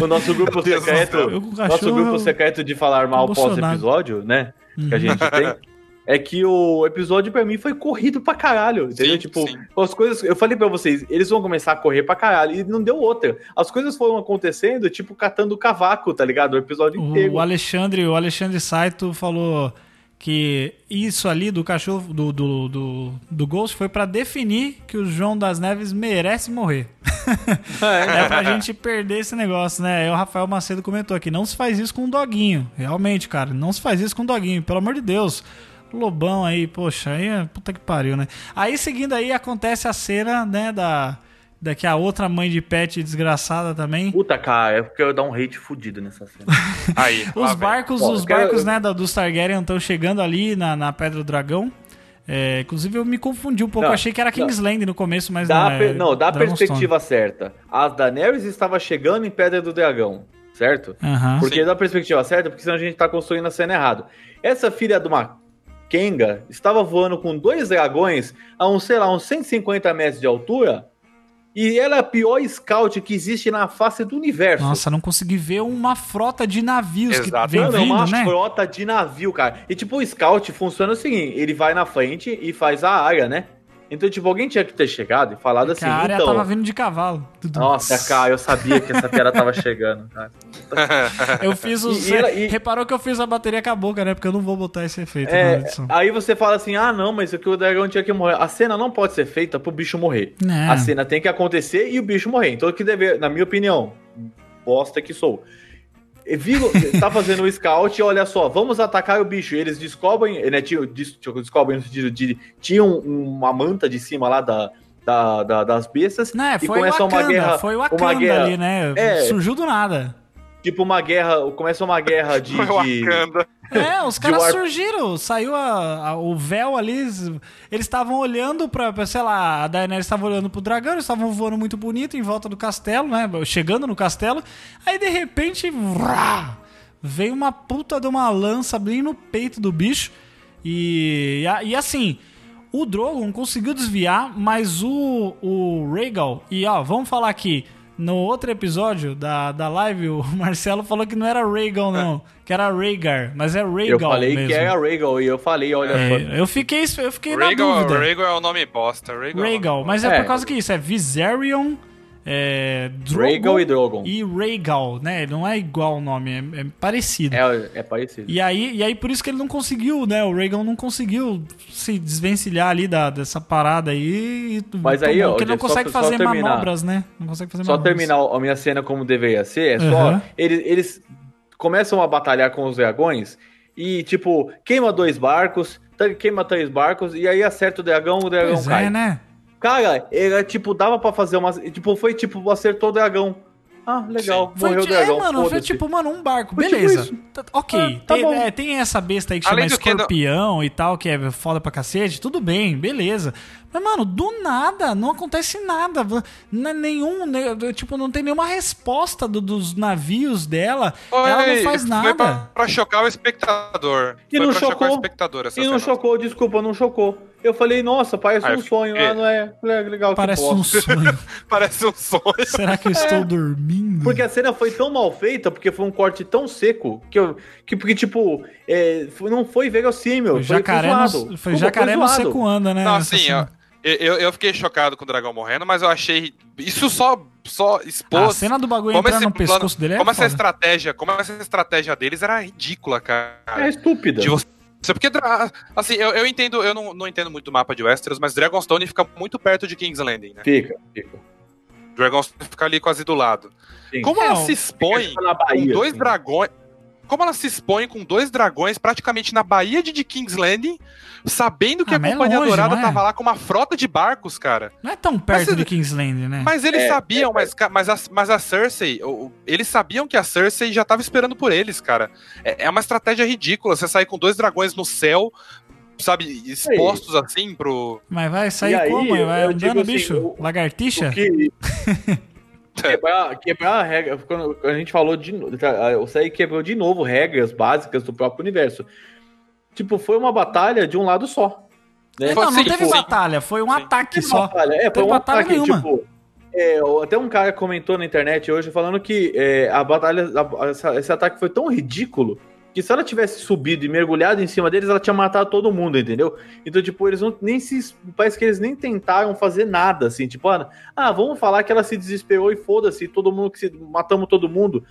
no nosso grupo Deus secreto, o nosso grupo secreto de falar mal emocionado. pós-episódio, né? Que a gente tem. <laughs> É que o episódio pra mim foi corrido pra caralho, entendeu? Sim, tipo, sim. as coisas. Eu falei pra vocês, eles vão começar a correr pra caralho. E não deu outra. As coisas foram acontecendo, tipo, catando cavaco, tá ligado? O episódio inteiro. O Alexandre, o Alexandre Saito falou que isso ali do cachorro do, do, do, do Ghost foi pra definir que o João das Neves merece morrer. <laughs> é pra gente perder esse negócio, né? Aí o Rafael Macedo comentou aqui: não se faz isso com um doguinho. Realmente, cara, não se faz isso com um doguinho, pelo amor de Deus. Lobão aí, poxa, aí é puta que pariu, né? Aí seguindo aí acontece a cena, né, da. Da que a outra mãe de pet desgraçada também. Puta, cara, é porque eu dar um hate fudido nessa cena. <laughs> Aí, Os barcos, Ó, os eu barcos, né, da, dos Targaryen estão chegando ali na, na Pedra do Dragão. É, inclusive eu me confundi um pouco, Não, eu achei que era Kingsland no começo, mas Dá não é. não, dá a Dragonstone. perspectiva certa. A Daenerys estava chegando em Pedra do Dragão, certo? Porque Sim. dá a perspectiva certa, porque senão a gente tá construindo a cena errado. Essa filha de uma Kenga estava voando com dois dragões a uns, sei lá, uns 150 metros de altura. E ela é a pior scout que existe na face do universo. Nossa, não consegui ver uma frota de navios que Exato. vem Mano, é vindo, uma né? frota de navio, cara. E tipo, o scout funciona o seguinte: ele vai na frente e faz a área, né? Então, tipo, alguém tinha que ter chegado e falado assim. a área então, tava vindo de cavalo. Tudo- Nossa, cara, eu sabia que essa piada tava chegando, cara. <laughs> Eu fiz os. E- e e- Reparou que eu fiz a bateria com a boca, né? Porque eu não vou botar esse efeito na É, edição. aí você fala assim: ah, não, mas o que o dragão tinha que morrer. A cena não pode ser feita pro bicho morrer. É. A cena tem que acontecer e o bicho morrer. Então, o que deve, na minha opinião, bosta que sou. E Vigo tá fazendo o scout e olha só, vamos atacar o bicho. E eles descobrem, né? Tinham, des- descobrem no sentido de. Tinham uma manta de cima lá da, da- da- das bestas. Né, e foi o começa Wakanda, uma guerra. foi o uma guerra- ali, né? É. Surgiu do nada. Tipo uma guerra. Começa uma guerra de. <laughs> Foi de-. É, os caras War- surgiram, saiu a- a- o véu ali, eles estavam olhando pra, sei lá, a Daenerys estava olhando pro dragão, eles estavam voando muito bonito em volta do castelo, né, chegando no castelo, aí de repente, vrá, veio uma puta de uma lança bem no peito do bicho, e, e, e assim, o Drogon conseguiu desviar, mas o, o Rhaegal, e ó, vamos falar aqui, no outro episódio da, da live, o <laughs> Marcelo falou que não era Rhaegal, não. Que era Rhaegar, mas é Rhaegal Eu falei mesmo. que era Rhaegal e eu falei, olha só. É, eu fiquei, eu fiquei na Rhaegal, dúvida. Rhaegal é o nome bosta. Rhaegal, é Rhaegal, mas é, É. por causa que isso, é Viserion, é, Drogon e Drogon. e Rhaegal, né? Não é igual o nome, é, é parecido. É, é parecido. E aí, e aí por isso que ele não conseguiu, né? O Rhaegal não conseguiu se desvencilhar ali da, dessa parada aí. e Mas aí, ó, porque ele não só- consegue só fazer terminar. manobras, né? Não consegue fazer Só manobras. terminar a minha cena como deveria ser, é só. Eles, eles começam a batalhar com os dragões e, tipo, queima dois barcos, queima três barcos, e aí acerta o dragão, o dragão Pois cai. é, né? Cara, era tipo, dava pra fazer uma. Tipo, foi tipo, acertou o dragão. Ah, legal, Foi, morreu o ti- dragão. é, mano, foi tipo, mano, um barco, Foi tipo beleza. Tá- ok, Ah, tá tem, bom. é, tem essa besta aí que Além chama do que, não- escorpião e tal, que é foda pra cacete, tudo bem, beleza. Mas, mano, do nada, não acontece nada. Nenhum, tipo, não tem nenhuma resposta do- dos navios dela. Foi- ela não faz Foi nada. pra, pra chocar o espectador. E foi não pra chocar chocou. o espectador essa E não chocou, desculpa, não chocou. Eu falei, nossa, parece Ah, um sonho. fiquei- Ah, não é? É legal, que Parece um sonho. <laughs> Parece um sonho. Será que eu estou dormindo? Porque a cena foi tão mal feita, porque foi um corte tão seco, que eu. Que, porque, tipo, é, foi- não foi verossímil. Foi jacaré, foi jacaré no seco anda, né? Não, assim, ó, eu, eu fiquei chocado com o dragão morrendo, mas eu achei. Isso só, só expôs. A cena do bagulho como entrar no plano- pescoço dele é como essa estratégia, como essa estratégia deles era ridícula, cara. É estúpida. De você. Porque, dra- assim, eu, eu entendo, eu não, não entendo muito do mapa de Westeros, mas Dragonstone fica muito perto de King's Landing, né? Fica, fica. Dragonstone fica ali quase do lado. Sim. Como ela se expõe na com Bahia, dois assim. dragões. Como ela se expõe com dois dragões praticamente na Baía de, King's Landing, sabendo que Ah, a mas é Companhia longe, Dourada é? tava lá com uma frota de barcos, cara. Não é tão perto Mas- de Kingsland, né? Mas eles É, sabiam, mas, ca- mas, a, mas a Cersei, eles sabiam que a Cersei já tava esperando por eles, cara. É, é uma estratégia ridícula, você sair com dois dragões no céu, sabe, expostos assim pro. Mas vai sair aí, como? Vai eu andando, assim, bicho? o- Lagartixa? O que... <laughs> quebrar, quebrar a regra. Quando a gente falou de novo. O Saí quebrou de novo regras básicas do próprio universo. Tipo, foi uma batalha de um lado só. Né? É, não, não teve batalha, foi um Sim. ataque só. batalha, É, foi um batalha ataque, nenhuma. tipo. é, até um cara comentou na internet hoje falando que é, a batalha. a- essa- esse ataque foi tão ridículo que se ela tivesse subido e mergulhado em cima deles, ela tinha matado todo mundo, entendeu? Então, tipo, eles não nem se. Parece que eles nem tentaram fazer nada, assim, tipo, ah, ah, vamos falar que ela se desesperou e foda-se, todo mundo que se. Matamos todo mundo.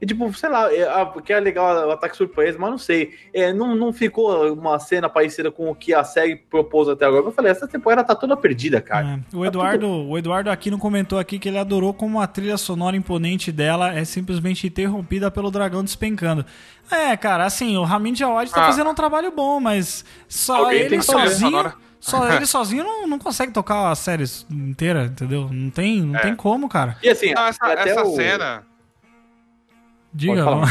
E, tipo, sei lá, é, ah, porque é legal o ataque surpresa, mas não sei. É, não, não ficou uma cena parecida com o que a série propôs até agora. Eu falei, essa temporada tá toda perdida, cara. É, O Eduardo, o Eduardo Aquino comentou aqui que ele adorou como a trilha sonora imponente dela é simplesmente interrompida pelo dragão despencando. É, cara, assim, o Ramin Djawad tá Ah. fazendo um trabalho bom, mas só Alguém ele sozinho, só <laughs> ele sozinho não, não consegue tocar a série inteira, entendeu? Não tem, não É. tem como, cara. E assim, Não, essa, até essa o- cena. Diga. Falar.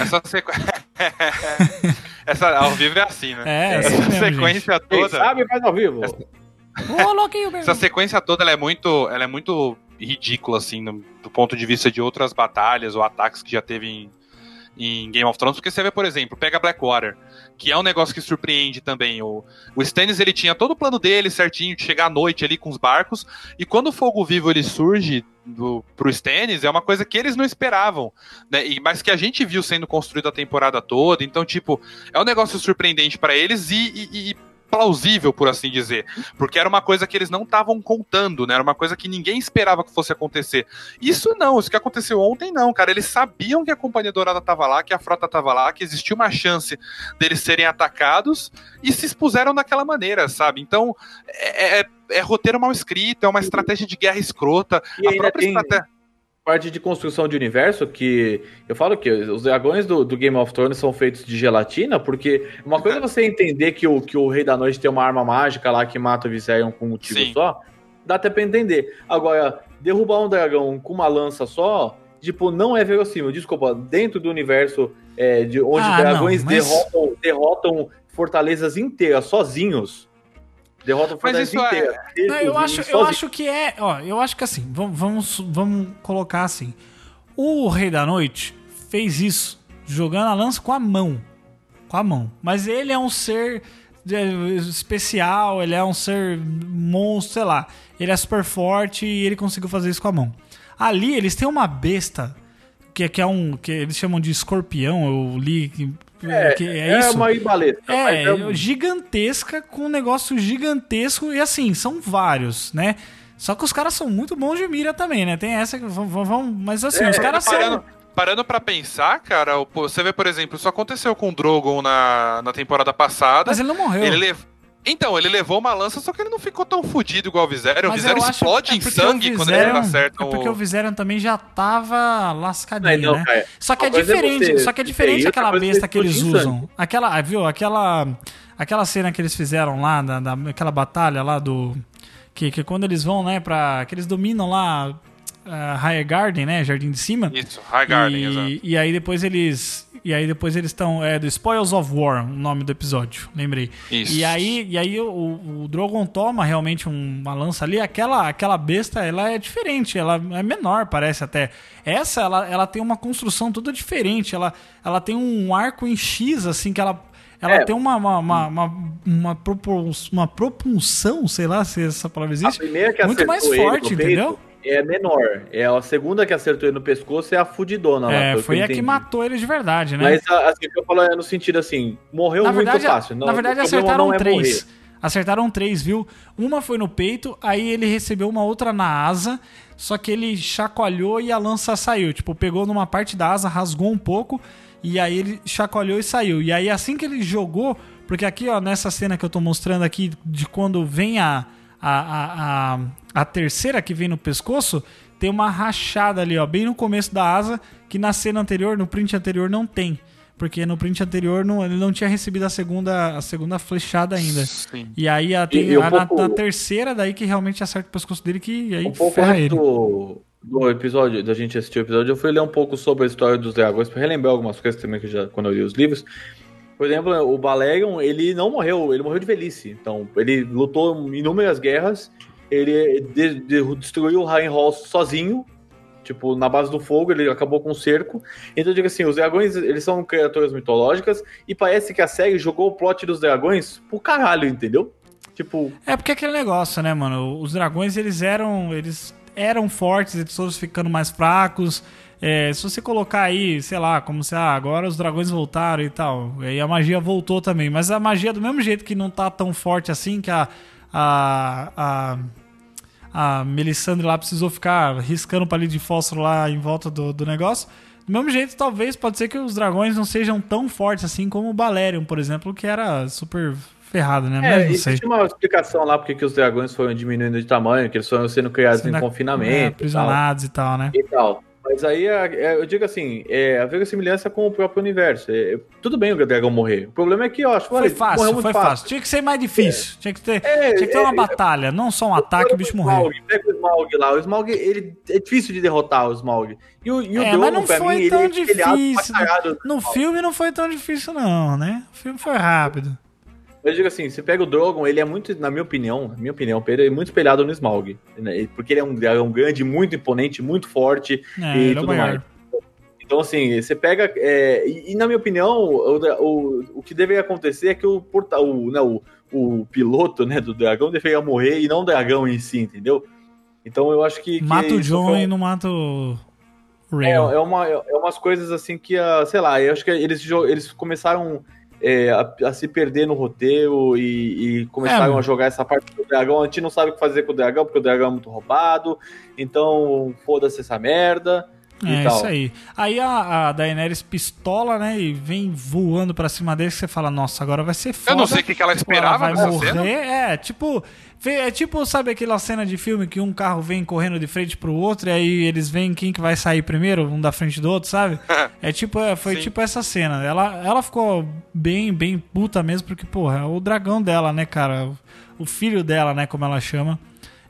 Essa sequência. <laughs> essa ao vivo é assim, né? É, é essa assim mesmo, sequência Quem toda. sabe faz ao vivo. Ô, louquinho, meu Essa sequência toda ela é muito, ela é muito ridícula, assim, no- do ponto de vista de outras batalhas ou ataques que já teve em, em Game of Thrones. Porque você vê, por exemplo, pega Blackwater, que é um negócio que surpreende também. O, o Stannis, ele tinha todo o plano dele certinho, de chegar à noite ali com os barcos, e quando o Fogo Vivo ele surge do, pro Stannis, é uma coisa que eles não esperavam, né? E, mas que a gente viu sendo construído a temporada toda, então, tipo, é um negócio surpreendente para eles e- e- e plausível, por assim dizer. Porque era uma coisa que eles não estavam contando, né? Era uma coisa que ninguém esperava que fosse acontecer. Isso não, isso que aconteceu ontem não, cara. Eles sabiam que a Companhia Dourada tava lá, que a frota tava lá, que existia uma chance deles serem atacados e se expuseram daquela maneira, sabe? Então, é, é- é roteiro mal escrito, é uma estratégia de guerra escrota. E a própria tem estratégia. Parte de construção de universo que eu falo que os dragões do, do Game of Thrones são feitos de gelatina, porque uma coisa é <laughs> você entender que o, que o Rei da Noite tem uma arma mágica lá que mata o Viserion com um tiro Sim. só, dá até pra entender. Agora, derrubar um dragão com uma lança só, tipo, não é verossímil. Desculpa, dentro do universo é, de onde Ah, dragões não, mas- derrotam, derrotam fortalezas inteiras sozinhos. Derrotam Mas fortalezas isso é- inteiras. Não, eu, acho, eu acho que é. Ó, eu acho que assim, vamos, vamos, vamos colocar assim. O Rei da Noite fez isso jogando a lança com a mão. Com a mão. Mas ele é um ser é, especial, ele é um ser monstro, sei lá. Ele é super forte e ele conseguiu fazer isso com a mão. Ali eles têm uma besta que, que é um. que eles chamam de escorpião, eu li. Que, É, que é, uma ibaleta. é, mas um- gigantesca, com um negócio gigantesco, e assim, são vários, né? Só que os caras são muito bons de mira também, né? Tem essa que vão. mas assim, É, os caras parando, são. parando pra pensar, cara, você vê, por exemplo, isso aconteceu com o Drogon na, na temporada passada. Mas ele não morreu. Ele lev... Então, ele levou uma lança, só que ele não ficou tão fudido igual o Viserion. O Viserion explode é em sangue o quando ele Viserion- acerta É porque o Viserion também já tava lascadinho, Não, não, né? Só que é Uma coisa é diferente, só que é diferente isso, aquela é besta que eles usam. Aquela, ah, viu? Aquela aquela cena que eles fizeram lá da, da- aquela batalha lá do que, que quando eles vão, né, para que eles dominam lá uh, Higher Garden, né, Jardim de Cima. Isso, High Garden, exato. e, e aí depois eles e aí depois eles estão é do Spoils of War, o nome do episódio, lembrei. Isso. E aí, e aí o, o Drogon toma realmente um- uma lança ali. Aquela, aquela besta, ela é diferente. Ela é menor, parece até. Essa, ela, ela tem uma construção toda diferente. Ela, ela tem um arco em X, assim, que ela... Ela É. tem uma, uma, uma, uma, uma, propor- uma propulsão, sei lá se essa palavra existe. Muito mais forte, entendeu? É menor. É a segunda que acertou ele no pescoço é a fudidona lá. É, pelo foi a que matou ele de verdade, né? Mas assim, o que eu falo é no sentido assim, morreu na muito verdade, fácil. Não, na verdade acertaram é três. morrer. Acertaram três, viu? Uma foi no peito, aí ele recebeu uma outra na asa, só que ele chacoalhou e a lança saiu. Tipo, pegou numa parte da asa, rasgou um pouco, e aí ele chacoalhou e saiu. E aí assim que ele jogou, porque aqui, ó, nessa cena que eu tô mostrando aqui, de quando vem a, a, a, a, a terceira que vem no pescoço, tem uma rachada ali, ó, bem no começo da asa, que na cena anterior, no print anterior, não tem. Porque no print anterior não, ele não tinha recebido a segunda, a segunda flechada ainda. Sim. E aí a, tem, e um a- pouco- na terceira, daday que realmente acerta o pescoço dele, que aí Um pouco ferra antes ele. do, do episódio, da gente assistir o episódio, eu fui ler um pouco sobre a história dos dragões, pra relembrar algumas coisas também que já, quando eu li os livros. Por exemplo, o Balerion, ele não morreu, ele morreu de velhice. Então, ele lutou inúmeras guerras, ele de- de- destruiu o Harrenhal sozinho, tipo, na base do fogo, ele acabou com o cerco. Então, eu digo assim, os dragões, eles são criaturas mitológicas, e parece que a série jogou o plot dos dragões pro caralho, entendeu? Tipo, É porque é aquele negócio, né, mano? Os dragões, eles eram. Eles eram fortes, eles todos ficando mais fracos. É, se você colocar aí, sei lá, como se ah, agora os dragões voltaram e tal. E aí a magia voltou também. Mas a magia, do mesmo jeito que não tá tão forte assim, que a. A. a a Melisandre lá precisou ficar riscando palito de fósforo lá em volta do, do negócio. Do mesmo jeito, talvez, pode ser que os dragões não sejam tão fortes assim como o Balerion, por exemplo, que era super ferrado, né? É, Mas existe uma explicação lá porque que os dragões foram diminuindo de tamanho, que eles foram sendo criados Sendo em confinamento é, e, tal, aprisionados e tal, né? e tal. Mas aí é- é, eu digo assim, é, a verossimilhança com o próprio universo. É, tudo bem o dragão morrer. O problema é que eu acho que Foi fácil, foi fácil. Tinha que ser mais difícil. Tinha que ter, É, tinha que ter é, uma é, batalha, não só um ataque e o bicho morrer. Smaug, pega o Smaug lá. O Smaug, ele é difícil de derrotar o Smaug. E o, e o É, Drogon, mas não foi mim, tão é difícil. caralho. No filme não foi tão difícil, não, né? O filme foi rápido. Eu digo assim, você pega o Drogon, ele é muito, na minha opinião, na minha opinião, Pedro, ele é muito espelhado no Smaug. né? Porque ele é um dragão grande, muito imponente, muito forte. É, E é tudo mais. Então, assim, você pega. é, e, e, na minha opinião, o, o, o que deveria acontecer é que o, porta, o, né, o, o piloto né, do dragão deveria morrer e não o dragão em si, entendeu? Então eu acho que. que Mata o John foi e não mata o É, Rail. é, uma, é umas coisas assim que, ah, sei lá, eu acho que eles, eles começaram é, a, a se perder no roteiro e, e começaram É, a jogar essa parte do dragão. A gente não sabe o que fazer com o dragão, porque o dragão é muito roubado. Então, foda-se essa merda. E É tal. isso aí. Aí a, a Daenerys pistola, né? E vem voando pra cima dele. que Você fala, nossa, agora vai ser foda. Eu não sei o que, que ela Tipo, ela esperava vai nessa morrer. cena. É, tipo. É tipo, sabe aquela cena de filme que um carro vem correndo de frente pro outro e aí eles veem quem que vai sair primeiro, um da frente do outro, sabe? <laughs> É tipo, é, foi Sim. tipo essa cena. Ela, ela ficou bem, bem puta mesmo, porque, porra, é o dragão dela, né, cara? O filho dela, né, como ela chama.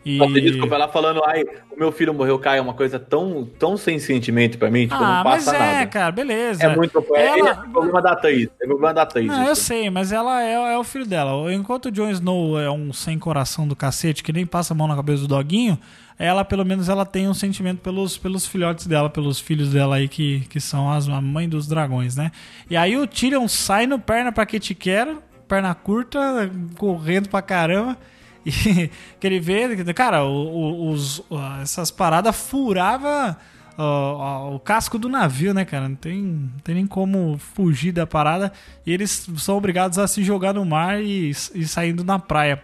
E... Nossa, desculpa, ela falando, ai, o meu filho morreu, Caio, é uma coisa tão, tão sem sentimento pra mim, tipo, ah, não mas passa é, nada. cara, beleza. É muito. É, Ela- é problema da Thaís. É problema da Thaís. Não, eu sei, mas ela é, é o filho dela. Enquanto o Jon Snow é um sem coração do cacete, que nem passa a mão na cabeça do doguinho, ela, pelo menos, ela tem um sentimento pelos, pelos filhotes dela, pelos filhos dela aí, que, que são as, a mãe dos dragões, né? E aí o Tyrion sai no perna pra que te quero, perna curta, correndo pra caramba. <laughs> E que ele vê, cara, os, essas paradas furava o, o, casco do navio, né, cara? Não tem, não tem nem como fugir da parada. E eles são obrigados a se jogar no mar e, e saindo na praia.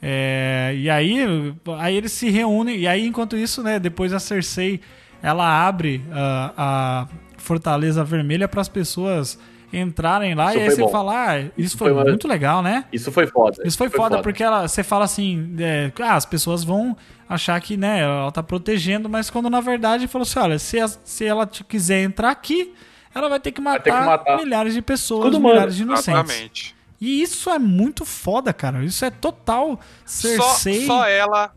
É, e aí, aí eles se reúnem. E aí, enquanto isso, né, depois a Cersei ela abre uh, a Fortaleza Vermelha para as pessoas entrarem lá Isso e aí você bom. fala, ah, isso foi, Foi muito legal, né? Isso foi foda. Isso foi, foda, porque ela, você fala assim, é, ah, as pessoas vão achar que, né, ela tá protegendo, mas quando na verdade falou assim, olha, se, a- se ela te- quiser entrar aqui, ela vai ter que matar, ter que matar. milhares de pessoas, mundo. milhares de inocentes. Exatamente. E isso é muito foda, cara. Isso é total Só, Cersei. só ela.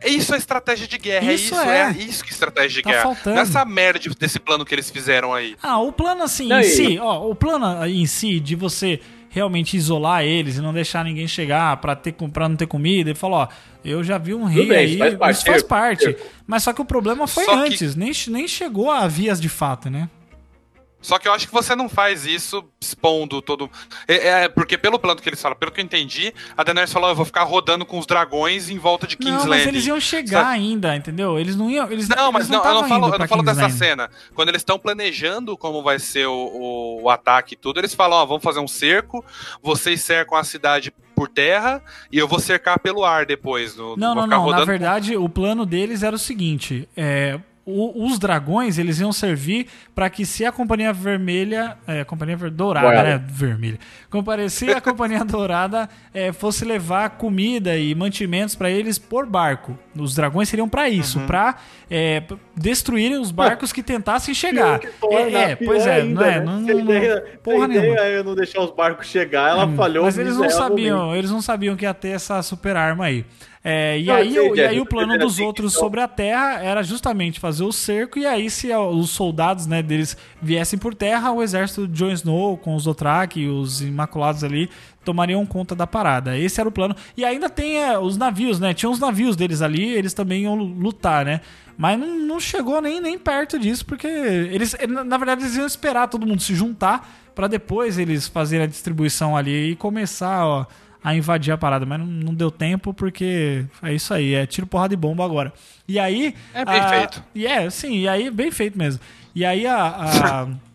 É, isso é estratégia de guerra. Isso é isso, é. é. isso que é estratégia de Tá guerra. faltando. Nessa merda de- desse plano que eles fizeram aí. Ah, o plano assim em si, ó, o plano em si de você realmente isolar eles e não deixar ninguém chegar pra ter pra não ter comida e falar, ó, eu já vi um rei bem, aí, isso faz parte, isso faz parte. certo. Mas só que o problema foi Só que- antes, nem, nem chegou a vias de fato, né? Só que eu acho que você não faz isso expondo todo. É, é, porque pelo plano que eles falam, pelo que eu entendi, a Daenerys falou: eu vou ficar rodando com os dragões em volta de King's não, mas eles iam chegar Sabe? ainda, entendeu? Eles não iam, eles Não, eles mas não, eu não falo, eu não falo dessa cena. Quando eles estão planejando como vai ser o, o, ataque e tudo, eles falam: ó, vamos fazer um cerco, vocês cercam a cidade por terra e eu vou cercar pelo ar depois. No, Não, não, não. Na verdade, o plano deles era o seguinte: é, o- os dragões eles iam servir para que se a companhia vermelha, é, a companhia ver- dourada, né, vermelha, comparecer a companhia dourada é, fosse levar comida e mantimentos para eles por barco. Os dragões seriam para isso, Uhum. pra para destruírem os barcos que tentassem chegar. Que torna, É, é, pois é, ainda, não é, né? não, não- ideia, porra nenhuma. é não deixar os barcos chegar, ela falhou. Mas eles não miseravelmente. sabiam, eles não sabiam que ia ter essa super arma aí. É, e, Não, aí, sei, e aí o plano dos outros então- sobre a Terra era justamente fazer o cerco e aí se os soldados né, deles viessem por terra, o exército de Jon Snow com os Dothraki e os Imaculados ali tomariam conta da parada. Esse era o plano. E ainda tem é, os navios, né? Tinha os navios deles ali, eles também iam lutar, né? Mas não, não chegou nem, nem perto disso, porque eles, na verdade, eles iam esperar todo mundo se juntar pra depois eles fazerem a distribuição ali e começar, ó, a invadir a parada, mas não, não deu tempo porque é isso aí, é tiro, porrada e bomba agora. E aí. É bem a- feito. E é, sim, e aí, bem feito mesmo. E aí a. a <laughs>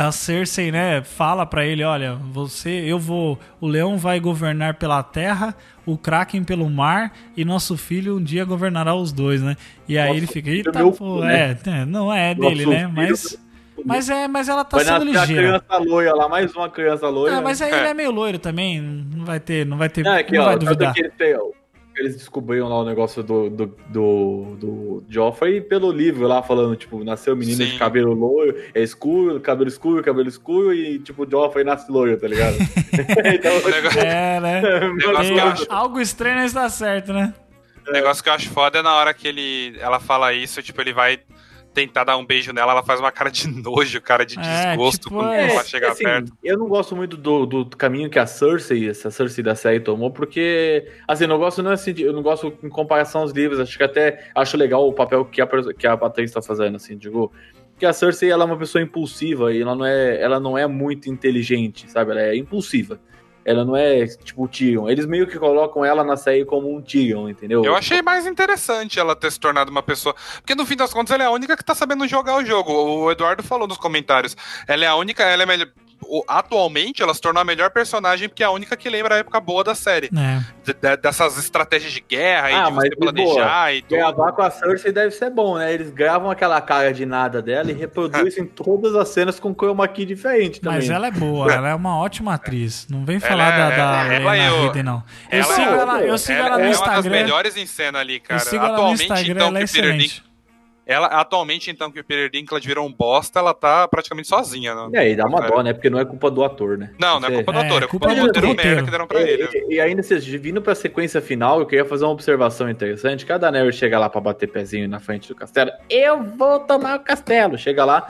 A Cersei, né, fala pra ele, olha, você, eu vou, o leão vai governar pela terra, o Kraken pelo mar e nosso filho um dia governará os dois, né? E aí Nosso ele fica, eita, é pô, né? é, é, não é Nosso dele, né? filho Mas mas é, mas ela tá Vai sendo ligeira. criança loira lá, mais uma criança loira. Ah, mas aí ele é meio loiro também, não vai ter, não vai ter, Não, é que, não ó, vai duvidar. que eles, têm, ó, eles descobriram lá o negócio do, do, do, do Joffrey pelo livro lá, falando, tipo, nasceu menino Sim. de cabelo loiro, é escuro, cabelo escuro, cabelo escuro, e, tipo, o Joffrey nasce loiro, tá ligado? <laughs> então, O negócio, É, né? negócio que eu Tem- acho- algo estranho está certo, né? o negócio que eu acho foda é na hora que ele, ela fala isso, tipo, ele vai tentar dar um beijo nela, ela faz uma cara de nojo, cara de É, desgosto tipo, quando é, ela chega assim, perto. Eu não gosto muito do, do caminho que a Cersei, essa Cersei da série tomou, porque, assim, eu não gosto não é assim, de- eu não gosto em comparação aos livros, acho que até acho legal o papel que a, que a atriz tá fazendo, assim, digo, que a Cersei, ela é uma pessoa impulsiva e ela não é, ela não é muito inteligente, sabe? Ela é impulsiva. Ela não é, tipo, o Tyrion. Eles meio que colocam ela na série como um Tyrion, entendeu? Eu achei mais interessante ela ter se tornado uma pessoa. Porque no fim das contas ela é a única que tá sabendo jogar o jogo. O Eduardo falou nos comentários. Ela é a única, ela é melhor. O- Atualmente ela se tornou a melhor personagem porque é a única que lembra a época boa da série. É. De- de- dessas estratégias de guerra Ah, e de mas planejar e tudo. Gravar com a Cersei deve ser bom, né? Eles gravam aquela cara de nada dela e reproduzem <laughs> todas as cenas com chroma key diferente também. Mas ela é boa, <laughs> ela é uma ótima atriz. Não vem Ela falar é- da, da ela e Lena o- Headey, não. Eu ela- sigo ela, eu sigo ela, ela no é uma das Instagram. melhores em cena ali, cara. Eu sigo ela no Atualmente, Instagram, então, ela é Peter. Ela, atualmente, então, que o Peter Dinklage virou um bosta, ela tá praticamente sozinha. Não, E aí, dá uma dó, né? Porque não é culpa do ator, né? não, não é culpa do É, ator, é culpa culpa do roteiro merda que deram pra ele. E, e ainda, vocês vindo pra sequência final, eu queria fazer uma observação interessante. Que a Daenerys chega lá pra bater pezinho na frente do castelo. Eu vou tomar o castelo. Chega lá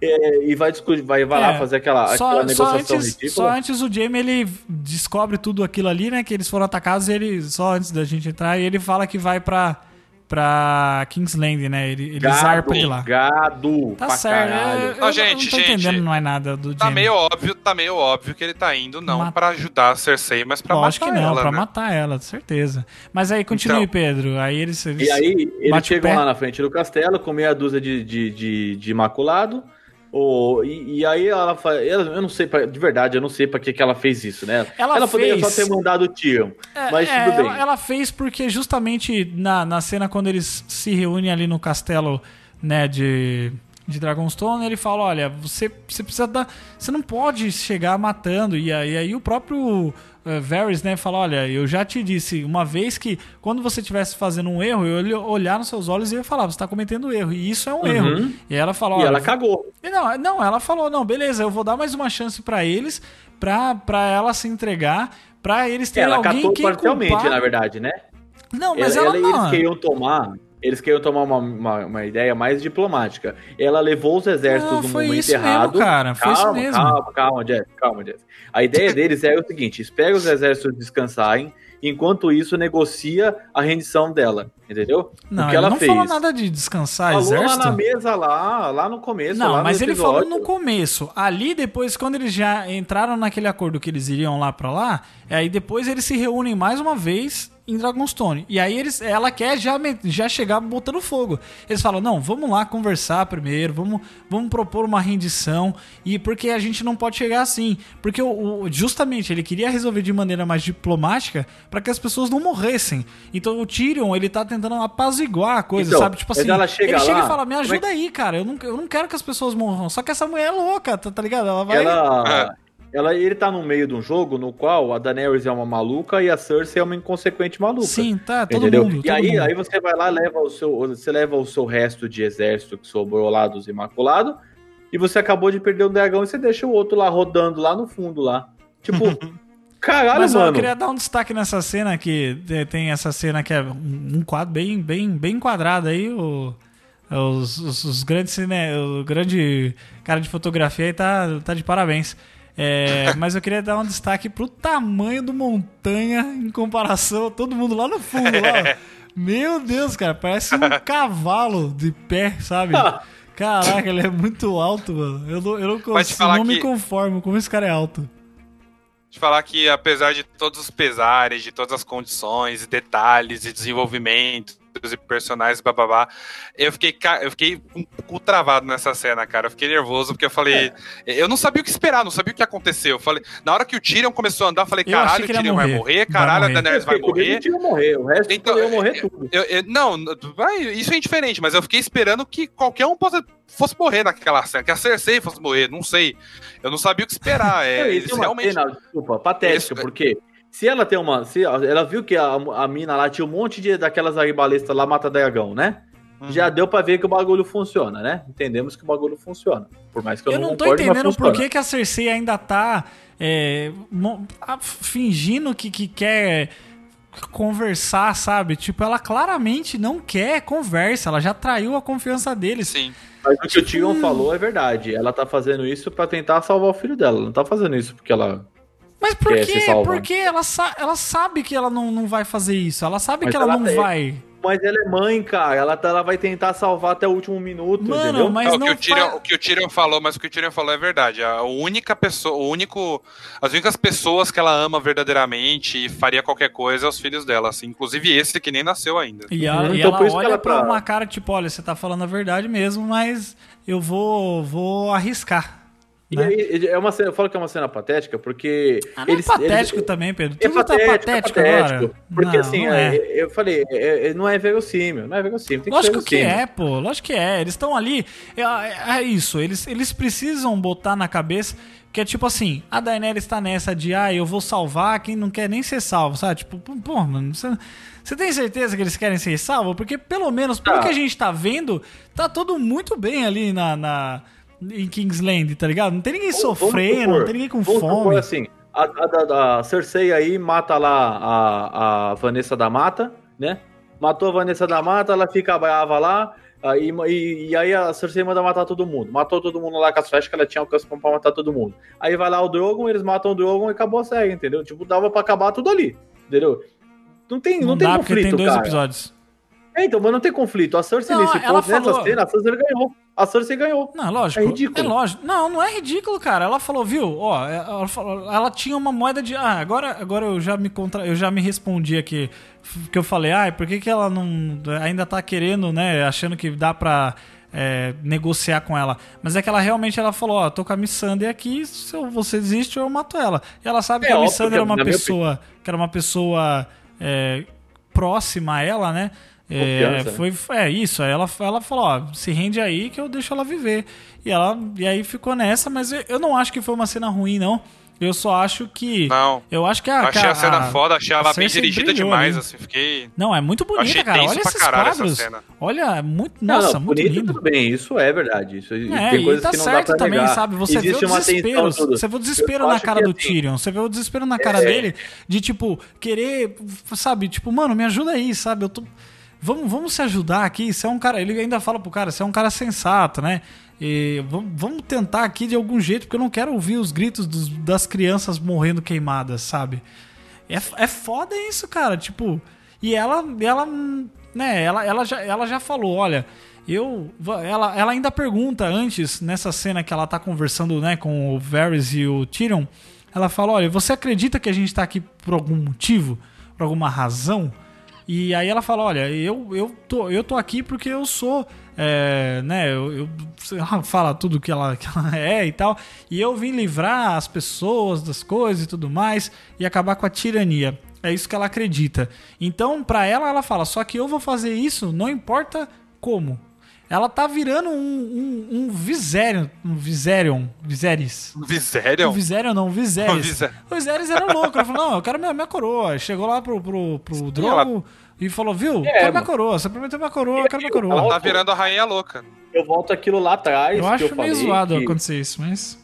é, e vai discutir, vai, vai É, lá fazer aquela, Só, aquela só negociação antes, ridícula. só antes o Jamie ele descobre tudo aquilo ali, né? Que eles foram atacados e ele, só antes da gente entrar, e ele fala que vai pra, pra Kingsland, né? Ele, ele Gado, zarpa de lá. Gado. Tá pra certo. caralho. Eu, eu Não, gente, não tô gente, entendendo mais nada do Tá meio óbvio, tá meio óbvio que ele tá indo não Mata- pra ajudar a Cersei, mas pra Lógico matar que não, ela, pra né? matar ela, certeza. Mas aí, continue, Então. Pedro. Aí eles. eles E aí, eles chegam lá na frente do castelo com meia dúzia de, de, de, de imaculado. O, e, e aí ela faz. Eu não sei, pra- de verdade, eu não sei pra que, que ela fez isso, né? Ela poderia fez- só ter mandado o Tyrion. É, mas é, tudo bem. Ela, ela fez porque justamente na, na cena quando eles se reúnem ali no castelo, né, de, de Dragonstone, ele fala, olha, você, você precisa dar... Você não pode chegar matando. E aí, aí o próprio eh, Varys, né, fala, olha, eu já te disse uma vez que quando você estivesse fazendo um erro, eu ia olhar nos seus olhos e ia falar, você tá cometendo erro. E isso é um erro. E ela fala, Uhum. E olha... ela cagou. E Não, não, ela falou, não, beleza, eu vou dar mais uma chance pra eles, pra, pra ela se entregar, pra eles terem Ela alguém catou que parcialmente, culpar. na verdade, né? Não, mas ela, ela, ela- não. eles queriam tomar. Eles queriam tomar uma, uma, uma ideia mais diplomática. Ela levou os exércitos Não, no foi momento isso mesmo, errado. cara, foi calma, isso mesmo. Calma, calma, Jess, calma, Jess. A ideia deles era o seguinte: espera os exércitos descansarem, enquanto isso negocia a rendição dela. Entendeu? Não, o que ela não fez. falou nada de descansar Falou exército. lá na mesa, lá, lá no começo. Não, mas ele falou no começo. Ali, depois, quando eles já entraram naquele acordo que eles iriam lá pra lá, aí depois eles se reúnem mais uma vez em Dragonstone. E aí eles, ela quer já, já chegar botando fogo. Eles falam: não, vamos lá conversar primeiro, vamos, vamos propor uma rendição. E porque a gente não pode chegar assim. Porque o, o- justamente ele queria resolver de maneira mais diplomática para que as pessoas não morressem. Então o Tyrion, ele tá tentando apaziguar a coisa, Então, sabe? Tipo assim, ela chega ele chega lá, e fala: me é ajuda aí, cara. Eu não, eu não quero que as pessoas morram. Só que essa mulher é louca, tá, tá ligado? Ela vai. Ela, ela, ele tá no meio de um jogo no qual a Daenerys é uma maluca e a Cersei é uma inconsequente maluca. Sim, tá, todo entendeu? mundo. e todo aí, mundo. aí você vai lá, leva o seu, você leva o seu resto de exército que sobrou lá dos Imaculados e você acabou de perder o dragão e você deixa o outro lá rodando lá no fundo lá. Tipo, <laughs> caralho, Mas mano. eu queria dar um destaque nessa cena que te- tem essa cena que é um um quadro bem, bem, bem enquadrado aí. O, os, os, os grandes cine, o grande cara de fotografia aí tá, tá de parabéns. É, <laughs> mas eu queria dar um destaque pro tamanho do montanha em comparação a todo mundo lá no fundo. Lá. <laughs> Meu Deus, cara, parece um <laughs> cavalo de pé, sabe? Caraca, ele é muito alto, mano. Eu não, eu não consigo, não me que- conformo como esse cara é alto. De falar que, apesar de todos os pesares, de todas as condições, detalhes e desenvolvimentos e personagens, bababá, eu fiquei, eu fiquei com o cu travado nessa cena, cara. Eu fiquei nervoso porque eu falei. É. Eu não sabia o que esperar, não sabia o que aconteceu. Eu falei, na hora que o Tyrion começou a andar, eu falei, Eu caralho, o Tyrion vai morrer. morrer, Vai caralho, morrer. a Daenerys vai Eu medo morrer. de Tyrion morrer. O resto Então, ia morrer tudo. Eu- eu- não, vai, isso é indiferente, mas eu fiquei esperando que qualquer um possa, fosse morrer naquela cena, que a Cersei fosse morrer, não sei. Eu não sabia o que esperar. É, eles uma realmente. cena, desculpa, patética, Isso- porque se ela tem uma. Se ela viu que a, a mina lá tinha um monte de daquelas arbalestas lá, mata dragão, né? Uhum. Já deu pra ver que o bagulho funciona, né? Entendemos que o bagulho funciona. Por mais que eu, Eu não tô concorde, entendendo por que, que a Cersei ainda tá é, fingindo que, que quer conversar, sabe? Tipo, ela claramente não quer conversa, ela já traiu a confiança deles. Sim. Mas o que o Hum. Tyrion falou é verdade. Ela tá fazendo isso pra tentar salvar o filho dela. Ela não tá fazendo isso porque ela. Mas por se quê? Porque ela, sa ela sabe que ela não, não vai fazer isso. Ela sabe Mas que ela, ela não tem- vai. Mas ela é mãe, cara. Ela, tá- ela vai tentar salvar até o último minuto, Mano, entendeu? mas É, o, não que o, Tyrion, fa- o que o Tyrion falou, mas o que o Tyrion falou é verdade. A única pessoa, o único, as únicas pessoas que ela ama verdadeiramente e faria qualquer coisa é os filhos dela, assim, inclusive esse que nem nasceu ainda. E, a- Uhum, e então ela por isso que olha ela pra tá- uma cara tipo, olha, você tá falando a verdade mesmo, mas eu vou, vou arriscar. Né? aí, é uma cena, eu falo que é uma cena patética porque. Ah, não eles, é patético eles- também, Pedro. É Tudo tá patético, patético é agora. patético. Porque Não, assim, não é. é, eu falei, é, é, não é verossímil, não é verossímil. Tem que Lógico que verossímil. é, pô. Lógico que é. Eles estão ali. É, é- é isso. Eles, eles precisam botar na cabeça que é tipo assim: a Daenerys tá nessa de, ah, eu vou salvar quem não quer nem ser salvo, sabe? Tipo, pô, mano, você, você tem certeza que eles querem ser salvos? Porque pelo menos, pelo Tá. que a gente tá vendo, tá tudo muito bem ali na. na em Kingsland, tá ligado? Não tem ninguém sofrendo, supor, não tem ninguém com vamos fome. supor assim, a, a- a- Cersei aí mata lá a, a Vanessa da Mata, né? Matou a Vanessa da Mata, ela fica brava lá, aí, e, e aí a Cersei manda matar todo mundo. Matou todo mundo lá com as flechas que ela tinha alcance pra matar todo mundo. Aí vai lá o Drogon, eles matam o Drogon e acabou a série, entendeu? Tipo, dava pra acabar tudo ali, entendeu? Não tem, não, Não, tem dá porque conflito, tem dois cara. episódios. É, então, mas não tem conflito. A Cersei Não, nesse ela ponto, nessa falou- cena, a Cersei ganhou. A Cersei ganhou. Não, lógico. É ridículo. É lógico. Não, não é ridículo, cara. Ela falou, viu? Ó, ela, falou- ela tinha uma moeda de. Ah, agora, agora eu já me contra, eu já me respondi aqui. Que eu falei, ah, por que, que ela não. Ainda tá querendo, né? Achando que dá pra. é, negociar com ela, mas é que ela realmente ela falou: Ó, tô com a Missandei aqui, se você desiste, eu mato ela. E ela sabe É que a Missandei era uma na minha pessoa, que era uma pessoa é, próxima a ela, né? É, né? foi, é isso. Aí ela, ela falou: ó, se rende aí que eu deixo ela viver. E ela e aí ficou nessa, mas eu, eu não acho que foi uma cena ruim, não. Eu só acho que. Não. Eu acho que a. achei a cena foda, achei ela a bem dirigida brilhou demais, ali. assim, fiquei. Não, é muito bonita, achei cara. Olha esses quadros. cena. Olha, é muito. Não, Nossa, não, muito bonito, lindo. tudo bem, isso é verdade. Isso, É, tem e coisas tá que não dá certo pra também, negar. sabe? Você Existe vê o desespero. Você vê o desespero na cara do assim, Tyrion. Você vê o desespero na cara É. dele de, tipo, querer, sabe? Tipo, mano, me ajuda aí, sabe? Eu tô. Vamos, vamos se ajudar aqui. Você é um cara. Ele ainda fala pro cara, você é um cara sensato, né? E vamos, tentar aqui de algum jeito, porque eu não quero ouvir os gritos dos- das crianças morrendo queimadas, sabe? É, é foda isso, cara. Tipo, e ela, ela, né, ela, ela, já, ela já falou, olha, eu. Ela, ela ainda pergunta antes, nessa cena que ela tá conversando, né, com o Varys e o Tyrion, ela fala, olha, você acredita que a gente tá aqui por algum motivo? Por alguma razão? E aí ela fala, olha, eu, eu, tô, eu tô aqui porque eu sou, é, né, eu, eu- ela <laughs> fala tudo que ela, que ela é e tal, e eu vim livrar as pessoas das coisas e tudo mais, e acabar com a tirania. É isso que ela acredita. Então, pra ela, ela fala, só que eu vou fazer isso, não importa como. Ela tá virando um, um, um Viserion, um Viserion, Viserys. Viserion? Um Viserion não, um Viserys. <laughs> Viser- O Viserys era louco. Ele falou, não, eu quero minha, minha coroa. Chegou lá pro, pro, pro Drogo e falou, viu, É, quero minha coroa. Você prometeu minha coroa, eu quero minha Ela coroa. Tá virando a rainha louca. Eu volto aquilo lá atrás. Eu que acho eu meio falei zoado que- acontecer isso, mas...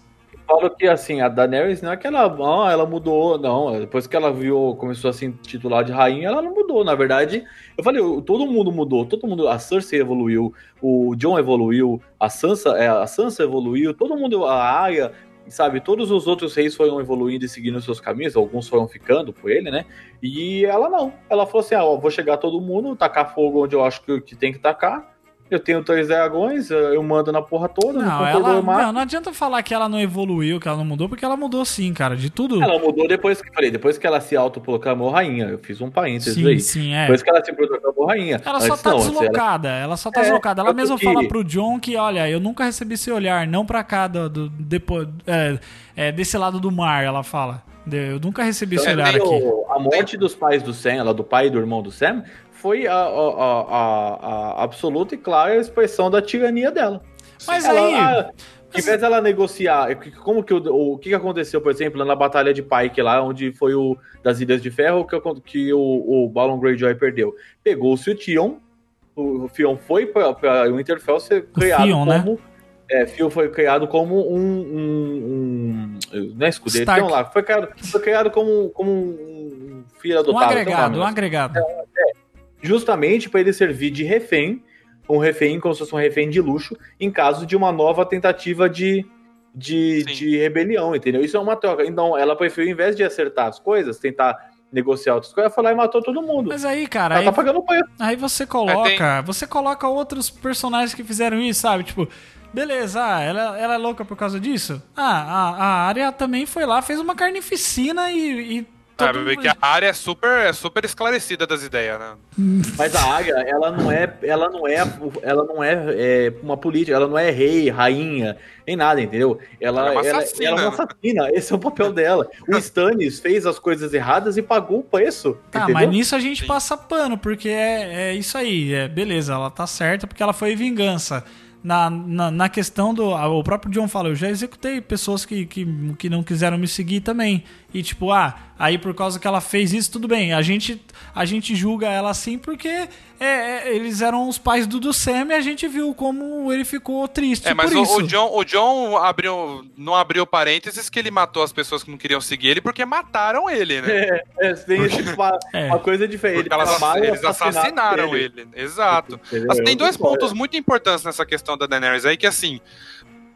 falo que assim, a Daenerys não é que ela, ah, ela mudou, não. Depois que ela viu, começou a se titular de rainha, ela não mudou. Na verdade, eu falei, todo mundo mudou, todo mundo, a Cersei evoluiu, o Jon evoluiu, a Sansa, é, a Sansa evoluiu, todo mundo, a Arya, sabe, todos os outros reis foram evoluindo e seguindo seus caminhos, alguns foram ficando por ele, né? E ela não. Ela falou assim: ah, vou chegar todo mundo, tacar fogo onde eu acho que, que tem que tacar. Eu tenho três dragões, eu mando na porra toda, não, ela, não, não adianta falar que ela não evoluiu, que ela não mudou, porque ela mudou sim, cara, de tudo. Ela mudou depois que falei, depois que ela se autoproclamou rainha. Eu fiz um parênteses sim, aí. sim, é. Depois que ela se proclamou rainha. Ela só tá não, antes ela- deslocada, ela só tá É, deslocada. Ela mesma que- fala pro John que, olha, eu nunca recebi esse olhar, não pra cá, do, do- depois, é, é, desse lado do mar, ela fala. Eu nunca recebi esse Então, olhar aqui. a morte dos pais do Sam, ela do pai e do irmão do Sam, foi a, a- a- a- a absoluta e clara expressão da tirania dela. Mas Ela- aí, Em vez dela negociar, como que o, o que aconteceu, por exemplo, na batalha de Pike lá, onde foi o das Ilhas de Ferro que, que o, o Balon Greyjoy perdeu? Pegou-se o Tion, o, Theon foi para o Winterfell ser criado Theon, né? como é, Theon foi criado como um, um, um não é escudeiro. Theon lá, foi criado, foi criado como, como um filho um adotado, tem agregado, nome, um né? agregado. Justamente para ele servir de refém, um refém como se fosse um refém de luxo, em caso de uma nova tentativa de, de, de rebelião, entendeu? Isso é uma troca. Então, ela preferiu, em vez de acertar as coisas, tentar negociar outras coisas, ela foi lá e matou todo mundo. Mas aí, cara, ela aí, tá pagando o preço. aí você coloca, tem- você coloca outros personagens que fizeram isso, sabe? Tipo, beleza, ah, ela, ela é louca por causa disso? Ah, a, a Arya também foi lá, fez uma carnificina e... e Ah, todo- porque a área é super, é super esclarecida das ideias, né? Mas a Arya, ela não é, ela não é, ela não é, é, uma política, ela não é rei, rainha, nem nada, entendeu? Ela, Ela é uma ela, assassina, ela é uma assassina, esse é o papel dela. O <laughs> Stannis fez as coisas erradas e pagou o preço. Tá, entendeu? mas nisso a gente Sim. passa pano, porque é, é isso aí, é, beleza, ela tá certa porque ela foi vingança. Na, na, na questão do. ah, O próprio John fala, eu já executei pessoas que, que, que não quiseram me seguir também. E tipo, ah, aí por causa que ela fez isso, tudo bem. A gente, a gente julga ela assim porque é, é, eles eram os pais do, do Sam e a gente viu como ele ficou triste É, mas por o, isso. o John, o John abriu, não abriu parênteses que ele matou as pessoas que não queriam seguir ele porque mataram ele, né? É, é, tem esse- uma, É. uma coisa diferente. Porque elas- eles assassinaram dele. ele. Exato. Assim, tem dois pontos muito importantes nessa questão da Daenerys aí, que assim,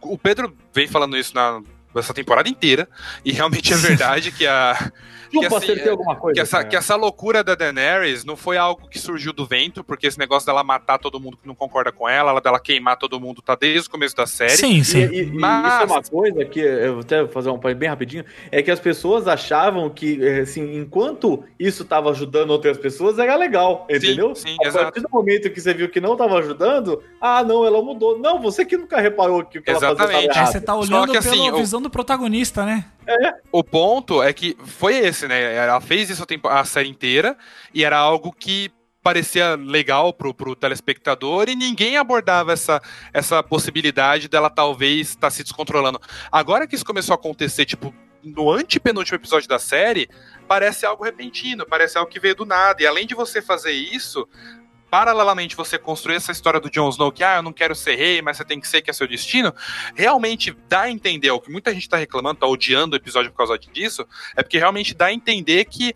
o Pedro vem falando isso na, essa temporada inteira. E realmente é <laughs> verdade que a. que, Chupa, assim, acertei alguma coisa. que essa, que essa loucura da Daenerys não foi algo que surgiu do vento, porque esse negócio dela matar todo mundo que não concorda com ela, ela dela queimar todo mundo, tá desde o começo da série. Sim, sim. e- e Mas- isso é uma coisa que eu vou até fazer um point bem rapidinho, é que as pessoas achavam que, eh, assim, enquanto isso estava ajudando outras pessoas, era legal, entendeu? sim, a exato. partir do momento que você viu que não estava ajudando, ah, não, ela mudou. Não, você que nunca reparou que o que ela fazia Exatamente. É, errado. você tá Só olhando que, assim, pela o- visão do protagonista, né? O ponto é que foi esse, né? Ela fez isso a, série inteira e era algo que parecia legal pro, pro telespectador e ninguém abordava essa, essa possibilidade dela talvez estar se descontrolando. Agora que isso começou a acontecer, tipo, no antepenúltimo episódio da série, parece algo repentino, parece algo que veio do nada. E além de você fazer isso, paralelamente você construir essa história do Jon Snow, que ah, eu não quero ser rei, mas você tem que ser que é seu destino, realmente dá a entender, o que muita gente tá reclamando, tá odiando o episódio por causa disso, é porque realmente dá a entender que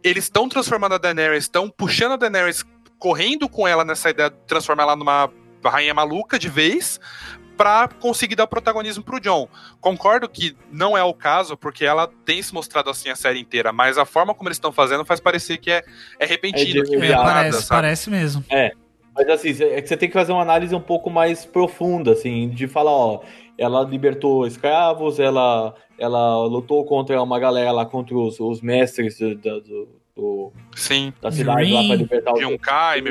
eles estão transformando a Daenerys, estão puxando a Daenerys, correndo com ela nessa ideia de transformar ela numa rainha maluca de vez, pra conseguir dar protagonismo pro Jon. Concordo que não é o caso, porque ela tem se mostrado assim a série inteira, mas a forma como eles estão fazendo faz parecer que é, é repentino, É que nada, parece, sabe? parece mesmo. Mas assim, é que você tem que fazer uma análise um pouco mais profunda, assim, de falar, ó, ela libertou escravos, ela, ela lutou contra uma galera lá, contra os, os mestres do, do- do- Sim. da cidade lá pra libertar os Junkai.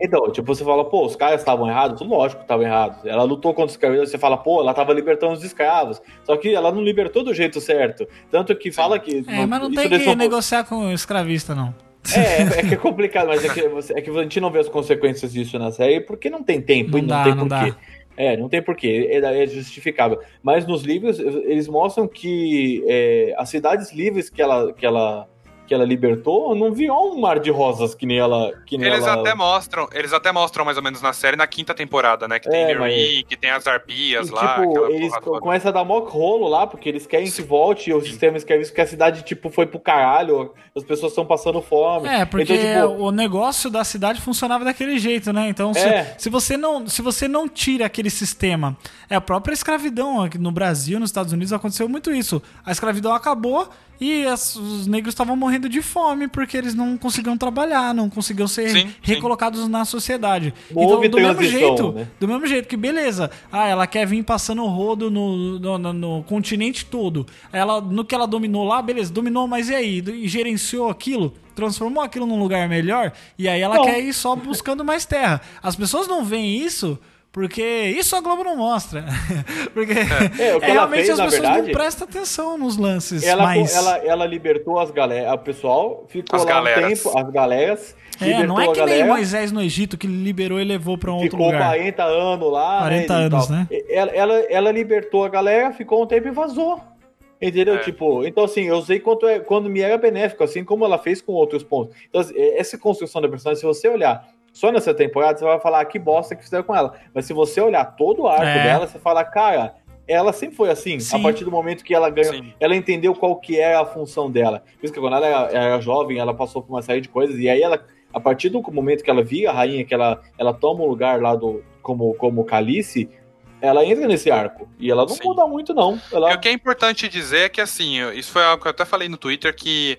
Então, tipo, você fala, pô, os caras estavam errados? Lógico que estavam errados. Ela lutou contra os escravos, você fala, pô, ela tava libertando os escravos. Só que ela não libertou do jeito certo. Tanto que fala que. É, mas não tem que negociar com o escravista, não. É, é que é complicado, mas é que, você- é que a gente não vê as consequências disso na série porque não tem tempo Não e não dá, tem não porquê. dá. É, não tem porquê, é, é justificável. Mas nos livros, eles mostram que é, as cidades livres que ela, que ela, que ela libertou não virou um mar de rosas que nem ela. Que nem Eles ela... até mostram, eles até mostram mais ou menos na série, na quinta temporada, né? Que tem É, Meereen, que tem as arpias E, lá. tipo, eles porra co- toda. começam a dar mock rolo lá, porque eles querem que volte o sistema escravista, que a cidade, tipo, foi pro caralho, as pessoas estão passando fome. É, porque Então, tipo, o negócio da cidade funcionava daquele jeito, né? Então, se, É. se você não, se você não tira aquele sistema, é a própria escravidão aqui no Brasil, nos Estados Unidos aconteceu muito isso. A escravidão acabou e as- os negros estavam morrendo de fome porque eles não conseguiam trabalhar, não conseguiam ser Sim, sim. recolocados na sociedade. Houve então, do mesmo jeito, né? do mesmo jeito que beleza, ah, ela quer vir passando o rodo no, no, no- no continente todo. Ela, no que ela dominou lá, beleza, dominou, mas e aí? E gerenciou aquilo? Transformou aquilo num lugar melhor? E aí ela Não. quer ir só buscando mais terra. As pessoas não veem isso porque isso a Globo não mostra. <laughs> porque É, ela realmente fez, as pessoas verdade, não prestam atenção nos lances. ela, mas... ela, ela libertou as galera, o pessoal, ficou As lá galeras. um tempo, as galeras, É, não é que nem Moisés no Egito que liberou e levou pra um outro ficou lugar. 40 anos lá, 40 né, anos, né? Ela, ela, ela libertou a galera, ficou um tempo e vazou. Entendeu? É. Tipo, então assim, eu usei quanto é, quando me era benéfico, assim como ela fez com outros pontos. Então, assim, essa construção da personagem, se você olhar só nessa temporada, você vai falar "Ah, que bosta que fizeram com ela. Mas se você olhar todo o arco É. dela, você fala, cara, ela sempre foi assim. Sim. A partir do momento que ela ganhou, Sim. ela entendeu qual que era a função dela. Por isso que quando ela era, era jovem, ela passou por uma série de coisas, e aí ela, a partir do momento que ela via a rainha, que ela, ela toma o lugar lá do como, como Calice, ela entra nesse arco. E ela não Sim. muda muito, não. Ela, E o que é importante dizer é que, assim, isso foi algo que eu até falei no Twitter, que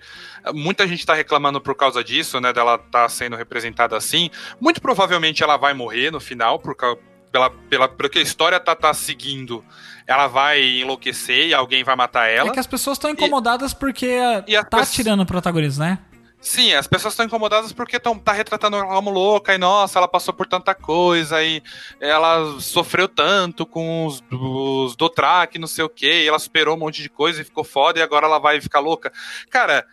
muita gente tá reclamando por causa disso, né, dela tá sendo representada assim. Muito provavelmente ela vai morrer no final, por causa, pela, pela, pelo que a história tá, tá seguindo. Ela vai enlouquecer e alguém vai matar ela. É que as pessoas estão incomodadas porque e tá tirando o protagonismo, né? Sim, as pessoas estão incomodadas porque tão, tá retratando ela como louca e nossa, ela passou por tanta coisa e ela sofreu tanto com os, os Dothraki, não sei o que, ela superou um monte de coisa e ficou foda e agora ela vai ficar louca. Cara,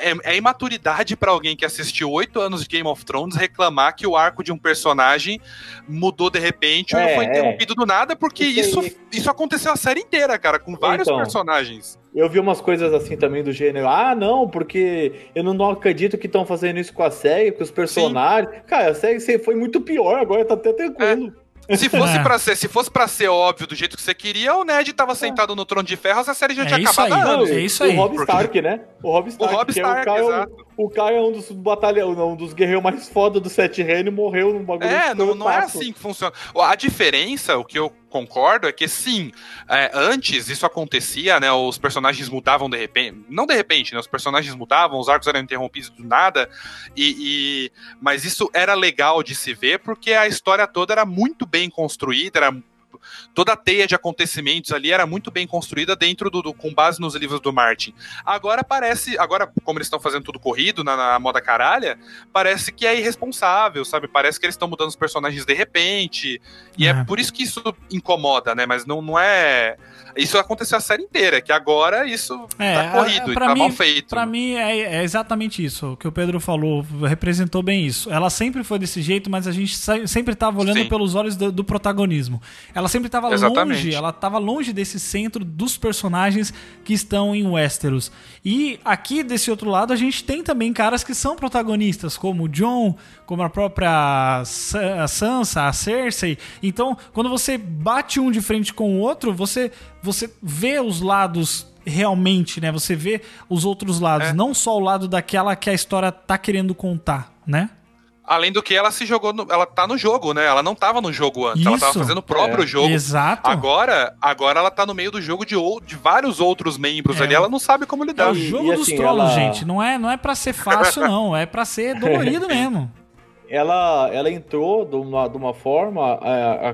é, é imaturidade pra alguém que assistiu oito anos de Game of Thrones reclamar que o arco de um personagem mudou de repente ou É, foi é. interrompido do nada, porque Isso isso, isso aconteceu a série inteira, cara, com vários Então. personagens. Eu vi umas coisas assim também do gênero. Ah, não, porque eu não, acredito que estão fazendo isso com a série, com os personagens. Cara, a série foi muito pior, agora tá até tranquilo. Se fosse <laughs> É. pra ser, se fosse para ser óbvio do jeito que você queria, o Ned tava sentado no trono de ferro, essa série já É tinha isso acabado aí. anos. é isso o aí. Rob Porque- Stark, né? O Rob O Stark, Rob que é Stark, o cara, exato. O cara é um dos batalhão, não, um dos guerreiros mais foda do Sete Reinos e morreu num bagulho. É, não, não é assim que funciona. A diferença, o que eu concordo, é que sim, é, antes isso acontecia, né? Os personagens mudavam de repente. Não de repente, né? Os personagens mudavam, os arcos eram interrompidos do nada. E, e- mas isso era legal de se ver porque a história toda era muito bem construída, era toda a teia de acontecimentos ali era muito bem construída dentro do, do- com base nos livros do Martin. Agora parece, agora como eles estão fazendo tudo corrido na, na moda caralha, parece que é irresponsável, sabe? Parece que eles estão mudando os personagens de repente. E é. É. por isso que isso incomoda, né? Mas não, não é. Isso aconteceu a série inteira, que agora isso É, tá corrido é, e pra tá mim- mal feito. Pra mim é, é exatamente isso. O que o Pedro falou representou bem isso. Ela sempre foi desse jeito, mas a gente se- sempre tava olhando Sim. pelos olhos do, do protagonismo. Ela sempre tava Exatamente. longe, ela tava longe desse centro dos personagens que estão em Westeros. E aqui desse outro lado a gente tem também caras que são protagonistas, como o Jon, como a própria Sansa, a Cersei. Então, quando você bate um de frente com o outro, você você vê os lados realmente, né? Você vê os outros lados, É. não só o lado daquela que a história tá querendo contar, né? Além do que ela se jogou, no- ela tá no jogo, né? Ela não tava no jogo antes, ela tava Isso. fazendo o próprio É. jogo. Exato. Agora, agora ela tá no meio do jogo de, ou- de vários outros membros É. ali, ela não sabe como É lidar. o E- jogo e dos assim, trolls, ela- gente. Não é, não é para ser fácil, <laughs> não. É pra ser dolorido mesmo. Ela, ela entrou de uma, de uma forma. é,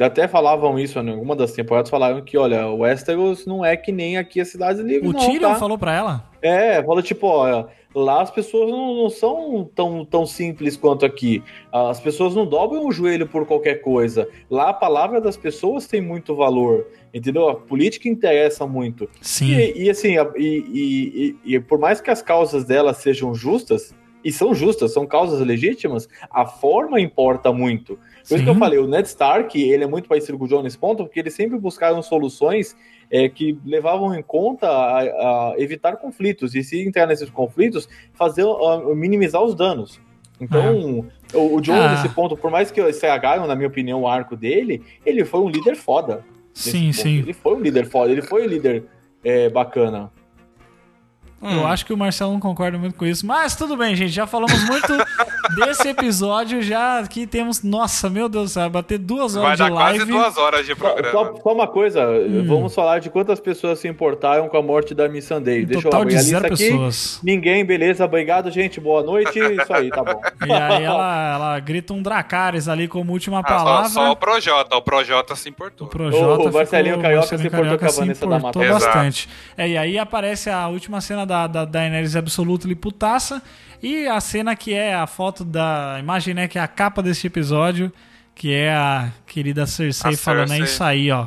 a- até falavam isso em alguma das temporadas, falaram que, olha, o Westeros não é que nem aqui a Cidade Livre. O não, Tyrion tá? falou pra ela. É, falou tipo, ó, lá as pessoas não, não são tão, tão simples quanto aqui. As pessoas não dobram o joelho por qualquer coisa. Lá a palavra das pessoas tem muito valor. Entendeu? A política interessa muito. Sim. E, e, assim, e, e- e- e por mais que as causas dela sejam justas, e são justas, são causas legítimas, a forma importa muito. Por isso que eu Sim. falei, o Ned Stark, ele é muito parecido com o John nesse ponto, porque eles sempre buscaram soluções é, que levavam em conta a, a evitar conflitos, e se entrar nesses conflitos, fazer a- minimizar os danos. Então, o, o John, Ah. nesse ponto, por mais que estragaram, na minha opinião, o arco dele, ele foi um líder foda. Sim, ponto. sim. Ele foi um líder foda, ele foi um líder é, bacana. Eu acho que o Marcelo não concorda muito com isso. Mas tudo bem, gente. Já falamos muito <laughs> desse episódio. Já aqui temos. Nossa, meu Deus do céu, vai bater duas Vai horas dar de live. quase duas horas de Só, programa. só- só uma coisa, Hum. vamos falar de quantas pessoas se importaram com a morte da Miss Sunday. Um Deixa total eu de zero lista aqui. pessoas. Ninguém, beleza, obrigado, gente. Boa noite. Isso aí, tá bom. E aí ela, ela grita um Dracarys ali como última Ah, palavra. só, só o Projota, o Projota se importou. O Projota O Marcelinho ficou- Carioca Marcelinho se importou com a se Vanessa da Mata. bastante. É, e aí aparece a última cena da, da Daenerys absoluta e putaça e a cena que é a foto da imagem, né, que é a capa deste episódio, que é a querida Cersei A falando é Cersei. isso aí, ó.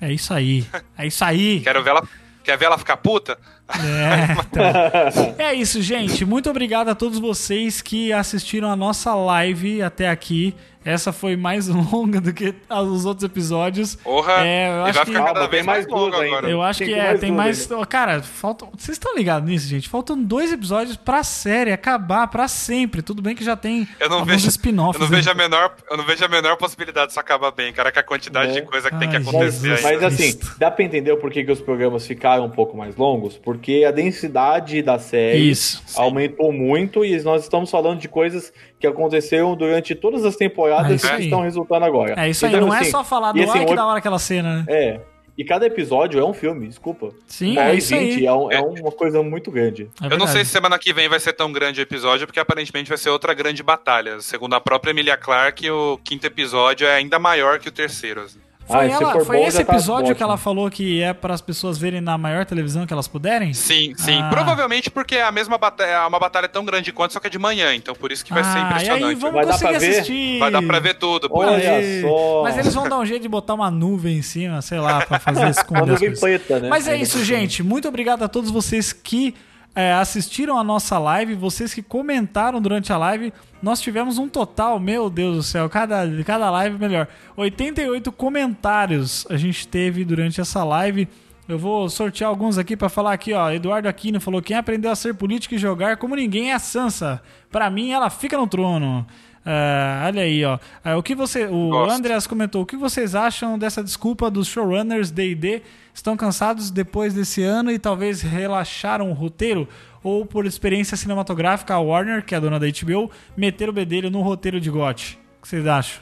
É isso aí. É isso aí. <laughs> Quero ver ela. Quer ver ela ficar puta? É, <laughs> então. É isso, gente. Muito obrigado a todos vocês que assistiram a nossa live até aqui. Essa foi mais <laughs> longa do que os outros episódios. Porra! É, eu e acho vai que- ficar cada vez tem mais mais longa agora. Eu acho Tem que que é, mais tem mais. dele. Cara, faltam. Vocês estão ligados nisso, gente? Faltam dois episódios pra série acabar pra sempre. Tudo bem que já tem Eu não alguns vejo- spin-offs. Eu não, vejo a menor, eu não vejo a menor possibilidade disso acabar bem, cara, com a quantidade É. de coisa que tem que Ai, acontecer Jesus. aí. Mas assim, dá pra entender o porquê que os programas ficaram um pouco mais longos, porque a densidade da série Isso. aumentou muito e nós estamos falando de coisas que aconteceram durante todas as É temporadas isso que aí. estão resultando agora. É isso aí, Então, não é assim, só falar do e assim, ai que da hora aquela cena, né? É. E cada episódio é um filme, desculpa. Sim, é e isso aí. 20 é, um- é uma coisa muito grande. É Eu não sei se semana que vem vai ser tão grande o episódio, porque aparentemente vai ser outra grande batalha. Segundo a própria Emilia Clarke, o quinto episódio é ainda maior que o terceiro. assim. Foi, Ah, ela- foi bom, esse tá episódio que ótimo. ela falou que é para as pessoas verem na maior televisão que elas puderem? Sim, sim. Ah. Provavelmente porque é a mesma batalha, é uma batalha tão grande quanto, só que é de manhã, então por isso que vai ser Ah, e impressionante. aí vamos Vai dar conseguir assistir. Vai dar pra ver tudo. Olha só. Mas eles vão dar um jeito de botar uma nuvem em cima, sei lá, pra fazer <laughs> esconder as nuvem coisas. preta, né? Mas é isso, gente. Muito obrigado a todos vocês que é, assistiram a nossa live, vocês que comentaram durante a live. Nós tivemos um total, meu Deus do céu, cada, cada live melhor. 88 comentários a gente teve durante essa live. Eu vou sortear alguns aqui pra falar aqui, ó. Eduardo Aquino falou: quem aprendeu a ser político e jogar como ninguém é a Sansa. Pra mim, ela fica no trono. Uh, olha aí, ó. Uh, o que você, o Gosto. Andreas comentou. O que vocês acham dessa desculpa dos showrunners D&D? Estão cansados depois desse ano e talvez relaxaram o roteiro? Ou por experiência cinematográfica, a Warner, que é a dona da HBO, meter o bedelho no roteiro de GOT? O que vocês acham?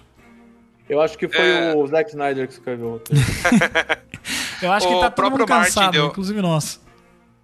Eu acho que foi É. o Zack Snyder que escreveu. <laughs> <laughs> Eu acho que O tá todo mundo cansado, deu- inclusive nós.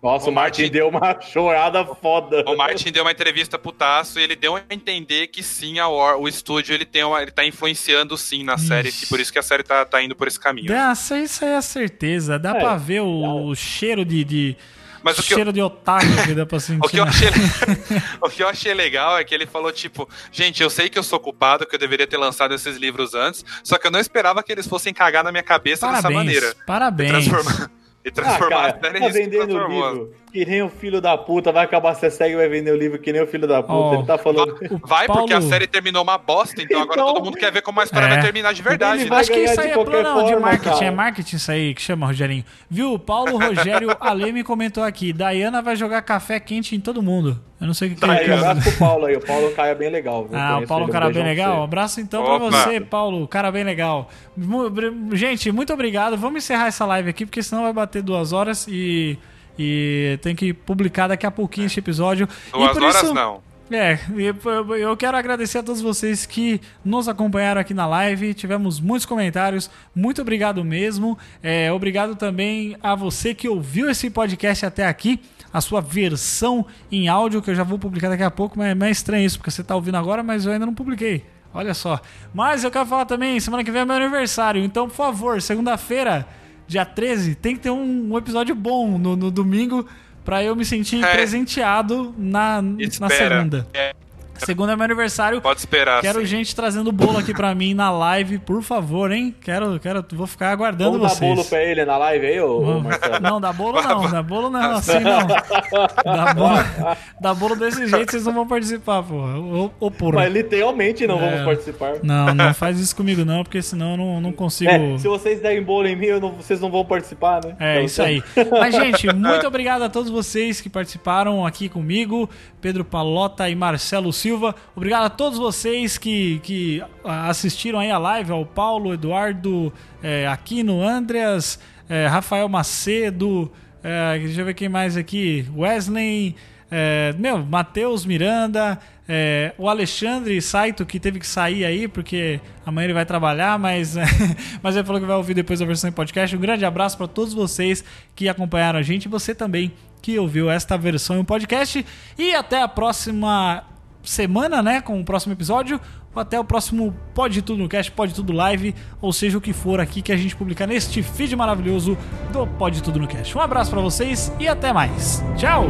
Nossa, O o Martin Martin- deu uma <laughs> chorada foda. O Martin deu uma entrevista pro Tasso e ele deu a entender que sim, a War- o estúdio ele, tem uma, ele tá influenciando sim na série, Ixi. que por isso que a série tá, tá indo por esse caminho. Dá, isso aí- é certeza. Dá É, pra ver o, o cheiro de. de Mas o que eu- cheiro de otaku que dá pra <laughs> sentir. O que, eu achei, <laughs> o que eu achei legal é que ele falou, tipo, gente, eu sei que eu sou culpado, que eu deveria ter lançado esses livros antes, só que eu não esperava que eles fossem cagar na minha cabeça dessa Parabéns. maneira. Parabéns. Transformar, e Ah, transformar cara, a série tá vendendo livro. Que nem o filho da puta. Vai acabar essa série e vai vender o livro que nem o filho da puta. Ó, Ele tá falando. Vai, porque a Paulo- série terminou uma bosta, então agora Então- todo mundo quer ver como a história É. vai terminar de verdade. Né? Acho que isso aí de é plano de forma, marketing. cara. É marketing isso aí que chama, Rogerinho. Viu? O Paulo Rogério <laughs> Aleme comentou aqui. Dayana vai jogar café quente em todo mundo. Eu não sei o que, que Aí, ele quer abraço pro Paulo aí. O Paulo é um cara bem legal. viu? Ah, o Paulo é um ele, cara bem legal. Um você. abraço então Opa. pra você, Paulo. Cara bem legal. Gente, muito obrigado. Vamos encerrar essa live aqui, porque senão vai bater duas horas e, e tem que publicar daqui a pouquinho este episódio. e Duas por horas isso, não. É, eu- eu quero agradecer a todos vocês que nos acompanharam aqui na live. Tivemos muitos comentários. Muito obrigado mesmo. É, obrigado também a você que ouviu esse podcast até aqui. A sua versão em áudio, que eu já vou publicar daqui a pouco, mas é estranho isso, porque você está ouvindo agora, mas eu ainda não publiquei. Olha só. Mas eu quero falar também, semana que vem é meu aniversário. Então, por favor, segunda-feira, dia 13, tem que ter um, um episódio bom no, no domingo pra eu me sentir É. presenteado na, na segunda. É, Segunda é meu aniversário. pode esperar. Quero sim. gente trazendo bolo aqui pra mim na live, por favor, hein? Quero, quero, vou ficar aguardando Vamos dar vocês. bolo pra ele na live aí, ô, Vamos. Marcelo? Não, dá bolo não, dá bolo não, assim não. Dá bolo, dá bolo desse jeito, vocês não vão participar, porra. Ô, ô porra. Mas literalmente não É. vamos participar. Não, não faz isso comigo não, porque senão eu não, não consigo... É, se vocês derem bolo em mim, eu não- vocês não vão participar, né? É, Então, isso aí. <laughs> Mas, gente, muito obrigado a todos vocês que participaram aqui comigo, Pedro Palota e Marcelo Silva. Obrigado a todos vocês que, que assistiram aí a live, ao Paulo, Eduardo, é, Aquino, Andreas, é, Rafael Macedo, é, deixa eu ver quem mais aqui, Wesley, é, meu, Matheus Miranda, é, o Alexandre Saito, que teve que sair aí, porque amanhã ele vai trabalhar, mas, <laughs> mas ele falou que vai ouvir depois a versão em podcast. Um grande abraço para todos vocês que acompanharam a gente e você também que ouviu esta versão em podcast. E até a próxima semana, né, com o próximo episódio. Ou até o próximo Pode Tudo no Cast, Pode Tudo Live, ou seja o que for aqui que a gente publicar neste feed maravilhoso do Pode Tudo no Cast. Um abraço para vocês e até mais. Tchau!